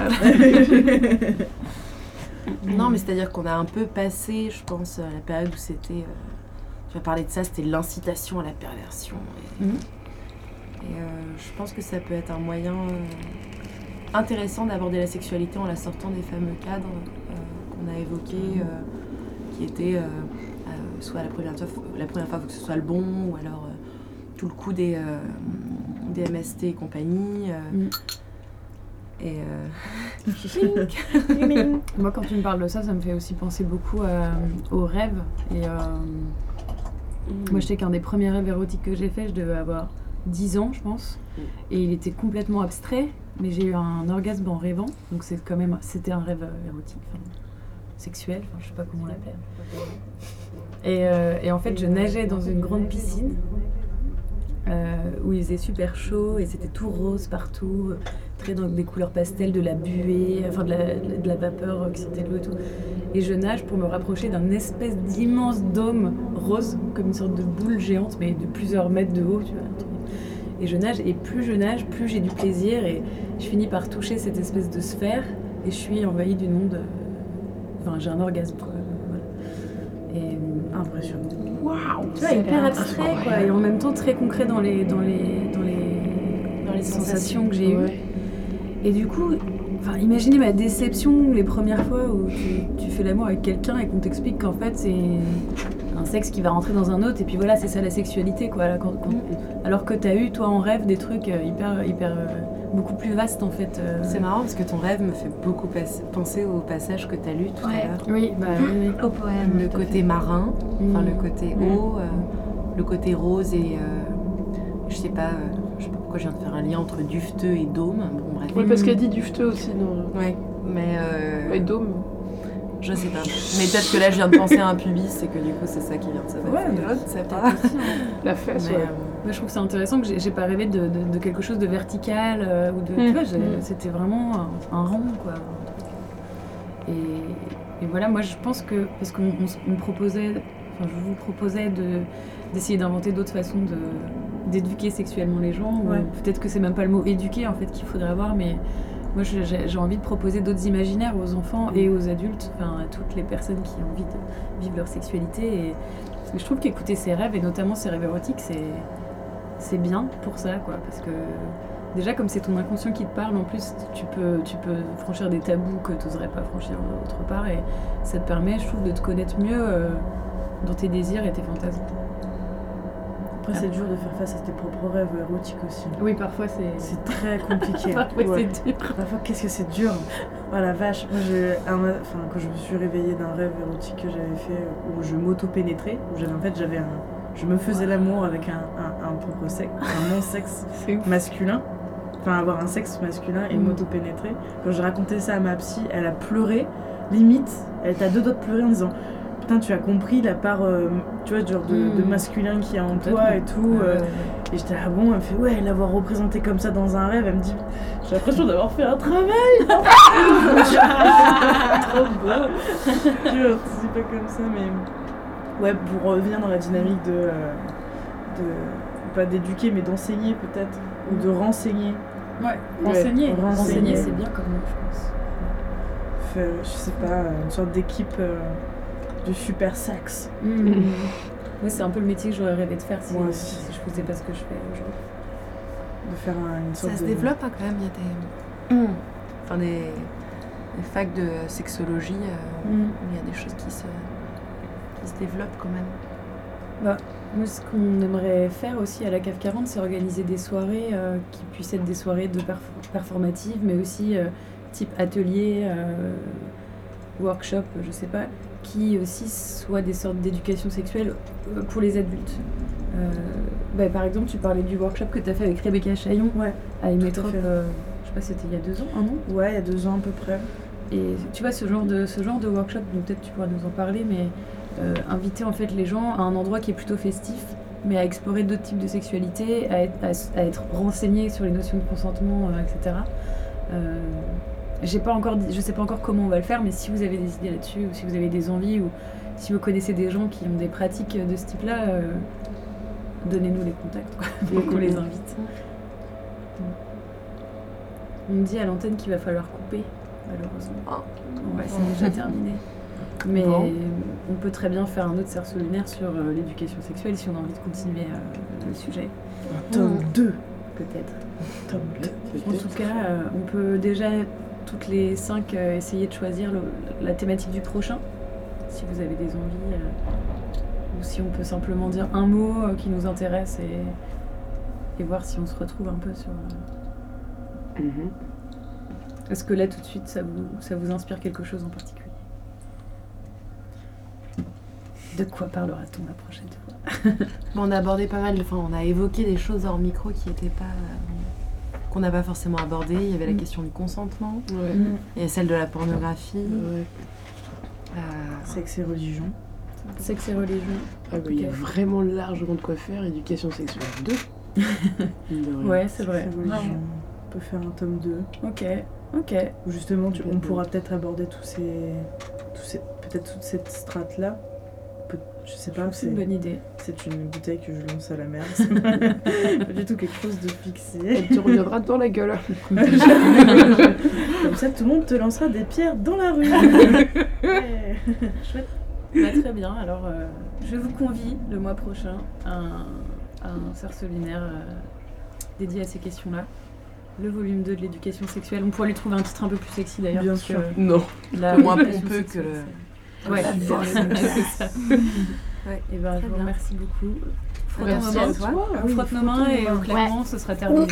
Speaker 5: Non, mais c'est-à-dire qu'on a un peu passé, je pense, la période où c'était. Euh, tu vas parler de ça, c'était l'incitation à la perversion. Et, mmh. euh, je pense que ça peut être un moyen. Euh, intéressant d'aborder la sexualité en la sortant des fameux cadres euh, qu'on a évoqués, euh, qui étaient euh, soit la première, fois, la première fois, faut que ce soit le bon, ou alors tout le coup des, des MST et compagnie. Mm. Et
Speaker 1: Moi, quand tu me parles de ça, ça me fait aussi penser beaucoup aux rêves. Et mm. moi, je sais qu'un des premiers rêves érotiques que j'ai fait, je devais avoir 10 ans, je pense. Et il était complètement abstrait mais j'ai eu un orgasme en rêvant, donc c'est quand même, c'était un rêve érotique, sexuel, enfin, je sais pas comment. Et, euh, et, en fait, je nageais dans une grande piscine euh, où il faisait super chaud et c'était tout rose partout, très dans des couleurs pastel, de la buée, enfin de la, de la vapeur qui sortait de l'eau et tout. Et je nage pour me rapprocher d'un espèce d'immense dôme rose, comme une sorte de boule géante, mais de plusieurs mètres de haut, tu vois. Et je nage, et plus je nage, plus j'ai du plaisir, et je finis par toucher cette espèce de sphère, et je suis envahie d'une onde. Enfin, j'ai un orgasme, quoi. Et
Speaker 2: impressionnant.
Speaker 1: Waouh Tu vois, hyper abstrait, quoi, et en même temps très concret dans les, dans les, dans les, dans les sensations que j'ai eues. Et du coup, Enfin, imaginez ma déception les premières fois où tu, fais l'amour avec quelqu'un et qu'on t'explique qu'en fait c'est un sexe qui va rentrer dans un autre et puis voilà c'est ça la sexualité quoi. alors que tu as eu toi en rêve des trucs euh, hyper hyper euh, beaucoup plus vastes en fait. Euh.
Speaker 5: C'est marrant parce que ton rêve me fait beaucoup penser au passage que tu as lu tout à l'heure.
Speaker 1: Oui, bah, oui,
Speaker 3: au poème.
Speaker 5: Le côté marin, enfin le côté eau, le côté rose et je sais pas je viens de faire un lien entre dufteux et dôme. Bon, bref.
Speaker 4: Oui, parce qu'elle dit dufteux aussi, non?
Speaker 5: Ouais, mais. Euh...
Speaker 4: Et dôme
Speaker 5: Je sais pas. Mais peut-être que là, je viens de penser à un pubis et que du coup, c'est ça qui vient de se
Speaker 4: passer. Ouais, c'est pas. La fesse, mais, ouais.
Speaker 1: Euh, je trouve que c'est intéressant que j'ai pas rêvé de, de, quelque chose de vertical euh, ou de. Tu vois, mm. c'était vraiment un, rond, quoi. Et, et, voilà, moi, je pense que. Parce qu'on me proposait. Enfin, je vous proposais d'essayer d'inventer d'autres façons de d'éduquer sexuellement les gens. Peut-être que c'est même pas le mot éduquer en fait qu'il faudrait avoir, mais moi j'ai envie de proposer d'autres imaginaires aux enfants et aux adultes, enfin à toutes les personnes qui ont envie de vivre leur sexualité. Et je trouve qu'écouter ses rêves et notamment ses rêves érotiques, c'est bien pour ça, quoi, parce que déjà comme c'est ton inconscient qui te parle, en plus tu peux, tu peux franchir des tabous que tu n'oserais pas franchir autre part et ça te permet, je trouve, de te connaître mieux euh, dans tes désirs et tes fantasmes.
Speaker 2: Après, c'est dur de faire face à tes propres rêves érotiques aussi.
Speaker 1: Oui, parfois c'est.
Speaker 2: C'est très compliqué.
Speaker 1: parfois c'est dur.
Speaker 2: Parfois, qu'est-ce que c'est dur Oh la vache Moi, je, enfin, quand je me suis réveillée d'un rêve érotique que j'avais fait où je m'auto-pénétrais, où j'avais en fait, j'avais un. Je me faisais l'amour avec un, un, un propre sexe, un non-sexe masculin. Enfin, avoir un sexe masculin et
Speaker 1: Mm.
Speaker 2: m'auto-pénétrer. Quand j'ai raconté ça à ma psy, elle a pleuré, limite, elle à deux doigts de pleurer en disant Putain, tu as compris la part, euh, tu vois, genre de,
Speaker 1: Mm.
Speaker 2: de masculin qu'il y a en toi et tout. euh, et j'étais là, bon, elle me fait, ouais, l'avoir représenté comme ça dans un rêve, elle me dit, j'ai l'impression d'avoir fait un travail Trop beau c'est pas comme ça, mais. Ouais, pour revenir dans la dynamique de. euh, de pas d'éduquer, mais d'enseigner peut-être, ou de renseigner.
Speaker 1: Ouais, renseigner.
Speaker 2: renseigner.
Speaker 1: Renseigner, c'est bien comme mot, je pense.
Speaker 2: Faire, je sais pas, une sorte d'équipe euh, de super sexe.
Speaker 1: Moi, c'est un peu le métier que j'aurais rêvé de faire si,
Speaker 2: Moi aussi.
Speaker 1: si je faisais pas ce que je fais aujourd'hui.
Speaker 2: De faire un- une sorte
Speaker 5: Ça se
Speaker 2: de.
Speaker 5: développe hein, quand même, il y a des, enfin, des, des facs de sexologie euh,
Speaker 1: Mm.
Speaker 5: où il y a des choses qui se, qui se développent quand même.
Speaker 1: Moi, ce qu'on aimerait faire aussi à la CAF 40, c'est organiser des soirées euh, qui puissent être des soirées de perf- performatives, mais aussi euh, type atelier, euh, workshop, je sais pas, qui aussi soient des sortes d'éducation sexuelle euh, pour les adultes. Euh, bah, par exemple, tu parlais du workshop que tu as fait avec Rebecca Chaillon
Speaker 2: Ouais,
Speaker 1: à Imetrop,
Speaker 2: fait.
Speaker 1: euh, je sais pas, c'était il y a deux ans, un an
Speaker 2: ouais, il y a deux ans à peu près.
Speaker 1: Et tu vois, ce genre de, ce genre de workshop, donc peut-être tu pourras nous en parler, mais euh, inviter en fait les gens à un endroit qui est plutôt festif, mais à explorer d'autres types de sexualité, à être, à à être renseignés sur les notions de consentement, etc. J'ai pas encore, je sais pas encore comment on va le faire, mais si vous avez des idées là-dessus, ou si vous avez des envies, ou si vous connaissez des gens qui ont des pratiques de ce type-là, euh, donnez-nous les contacts, quoi, pour qu'on les invite. On me dit à l'antenne qu'il va falloir couper, malheureusement.
Speaker 5: Ah.
Speaker 1: Ouais, c'est déjà terminé. Mais
Speaker 5: Bon.
Speaker 1: on peut très bien faire un autre cerceau lunaire sur euh, l'éducation sexuelle si on a envie de continuer euh, le sujet,
Speaker 2: Tome 2.
Speaker 1: peut-être.
Speaker 2: Tome 2.
Speaker 1: En tout cas, euh, on peut déjà toutes les cinq euh, essayer de choisir le- la thématique du prochain, si vous avez des envies, euh, ou si on peut simplement dire un mot euh, qui nous intéresse et, et voir si on se retrouve un peu sur. euh,
Speaker 4: Mhm.
Speaker 1: Est-ce que là tout de suite ça vous, ça vous inspire quelque chose en particulier? De quoi parlera-t-on la prochaine fois?
Speaker 5: Bon, on a abordé pas mal, enfin, on a évoqué des choses hors micro qui étaient pas. Qu'on n'a pas forcément abordées. Il y avait la
Speaker 1: Mm.
Speaker 5: question du consentement,
Speaker 4: Ouais.
Speaker 5: il y a celle de la pornographie.
Speaker 4: Ouais.
Speaker 5: euh,
Speaker 2: Sexe et religion.
Speaker 1: Sexe et religion.
Speaker 4: Ah bah, il y a vraiment largement de quoi faire. Éducation sexuelle 2. Mine de rien.
Speaker 1: Ouais, c'est vrai.
Speaker 2: On peut faire un tome 2.
Speaker 1: Ok, ok.
Speaker 2: Où justement, tu- on pourra peut-être aborder tous ces. Tous ces peut-être toute cette strate-là. Je sais pas,
Speaker 1: C'est une bonne idée.
Speaker 2: c'est une bouteille que je lance à la mer. C'est pas du tout quelque chose de fixé.
Speaker 4: Elle te reviendra dans la gueule.
Speaker 2: Comme ça, tout le monde te lancera des pierres dans la rue. Ouais. Chouette.
Speaker 1: Bah, très bien, alors euh, je vous convie le mois prochain à un, à un euh, dédié à ces questions-là. Le volume 2 de l'éducation sexuelle. On pourrait lui trouver un titre un peu plus sexy d'ailleurs.
Speaker 2: Bien
Speaker 1: parce
Speaker 2: sûr.
Speaker 1: que
Speaker 4: Non.
Speaker 1: la
Speaker 5: Moins pompeux que le-
Speaker 1: Ouais, c'est ça.
Speaker 5: Ouais,
Speaker 1: Et ben, je vous
Speaker 5: bien.
Speaker 1: remercie beaucoup. Frotte
Speaker 4: Merci
Speaker 1: nos
Speaker 4: à
Speaker 1: mains.
Speaker 4: toi.
Speaker 1: On frotte nos mains et au
Speaker 3: Ouais.
Speaker 1: claquement, ce sera terminé.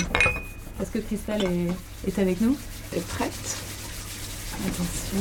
Speaker 1: Est-ce que Cristal est, est avec nous?
Speaker 4: Elle est prête.
Speaker 1: Attention.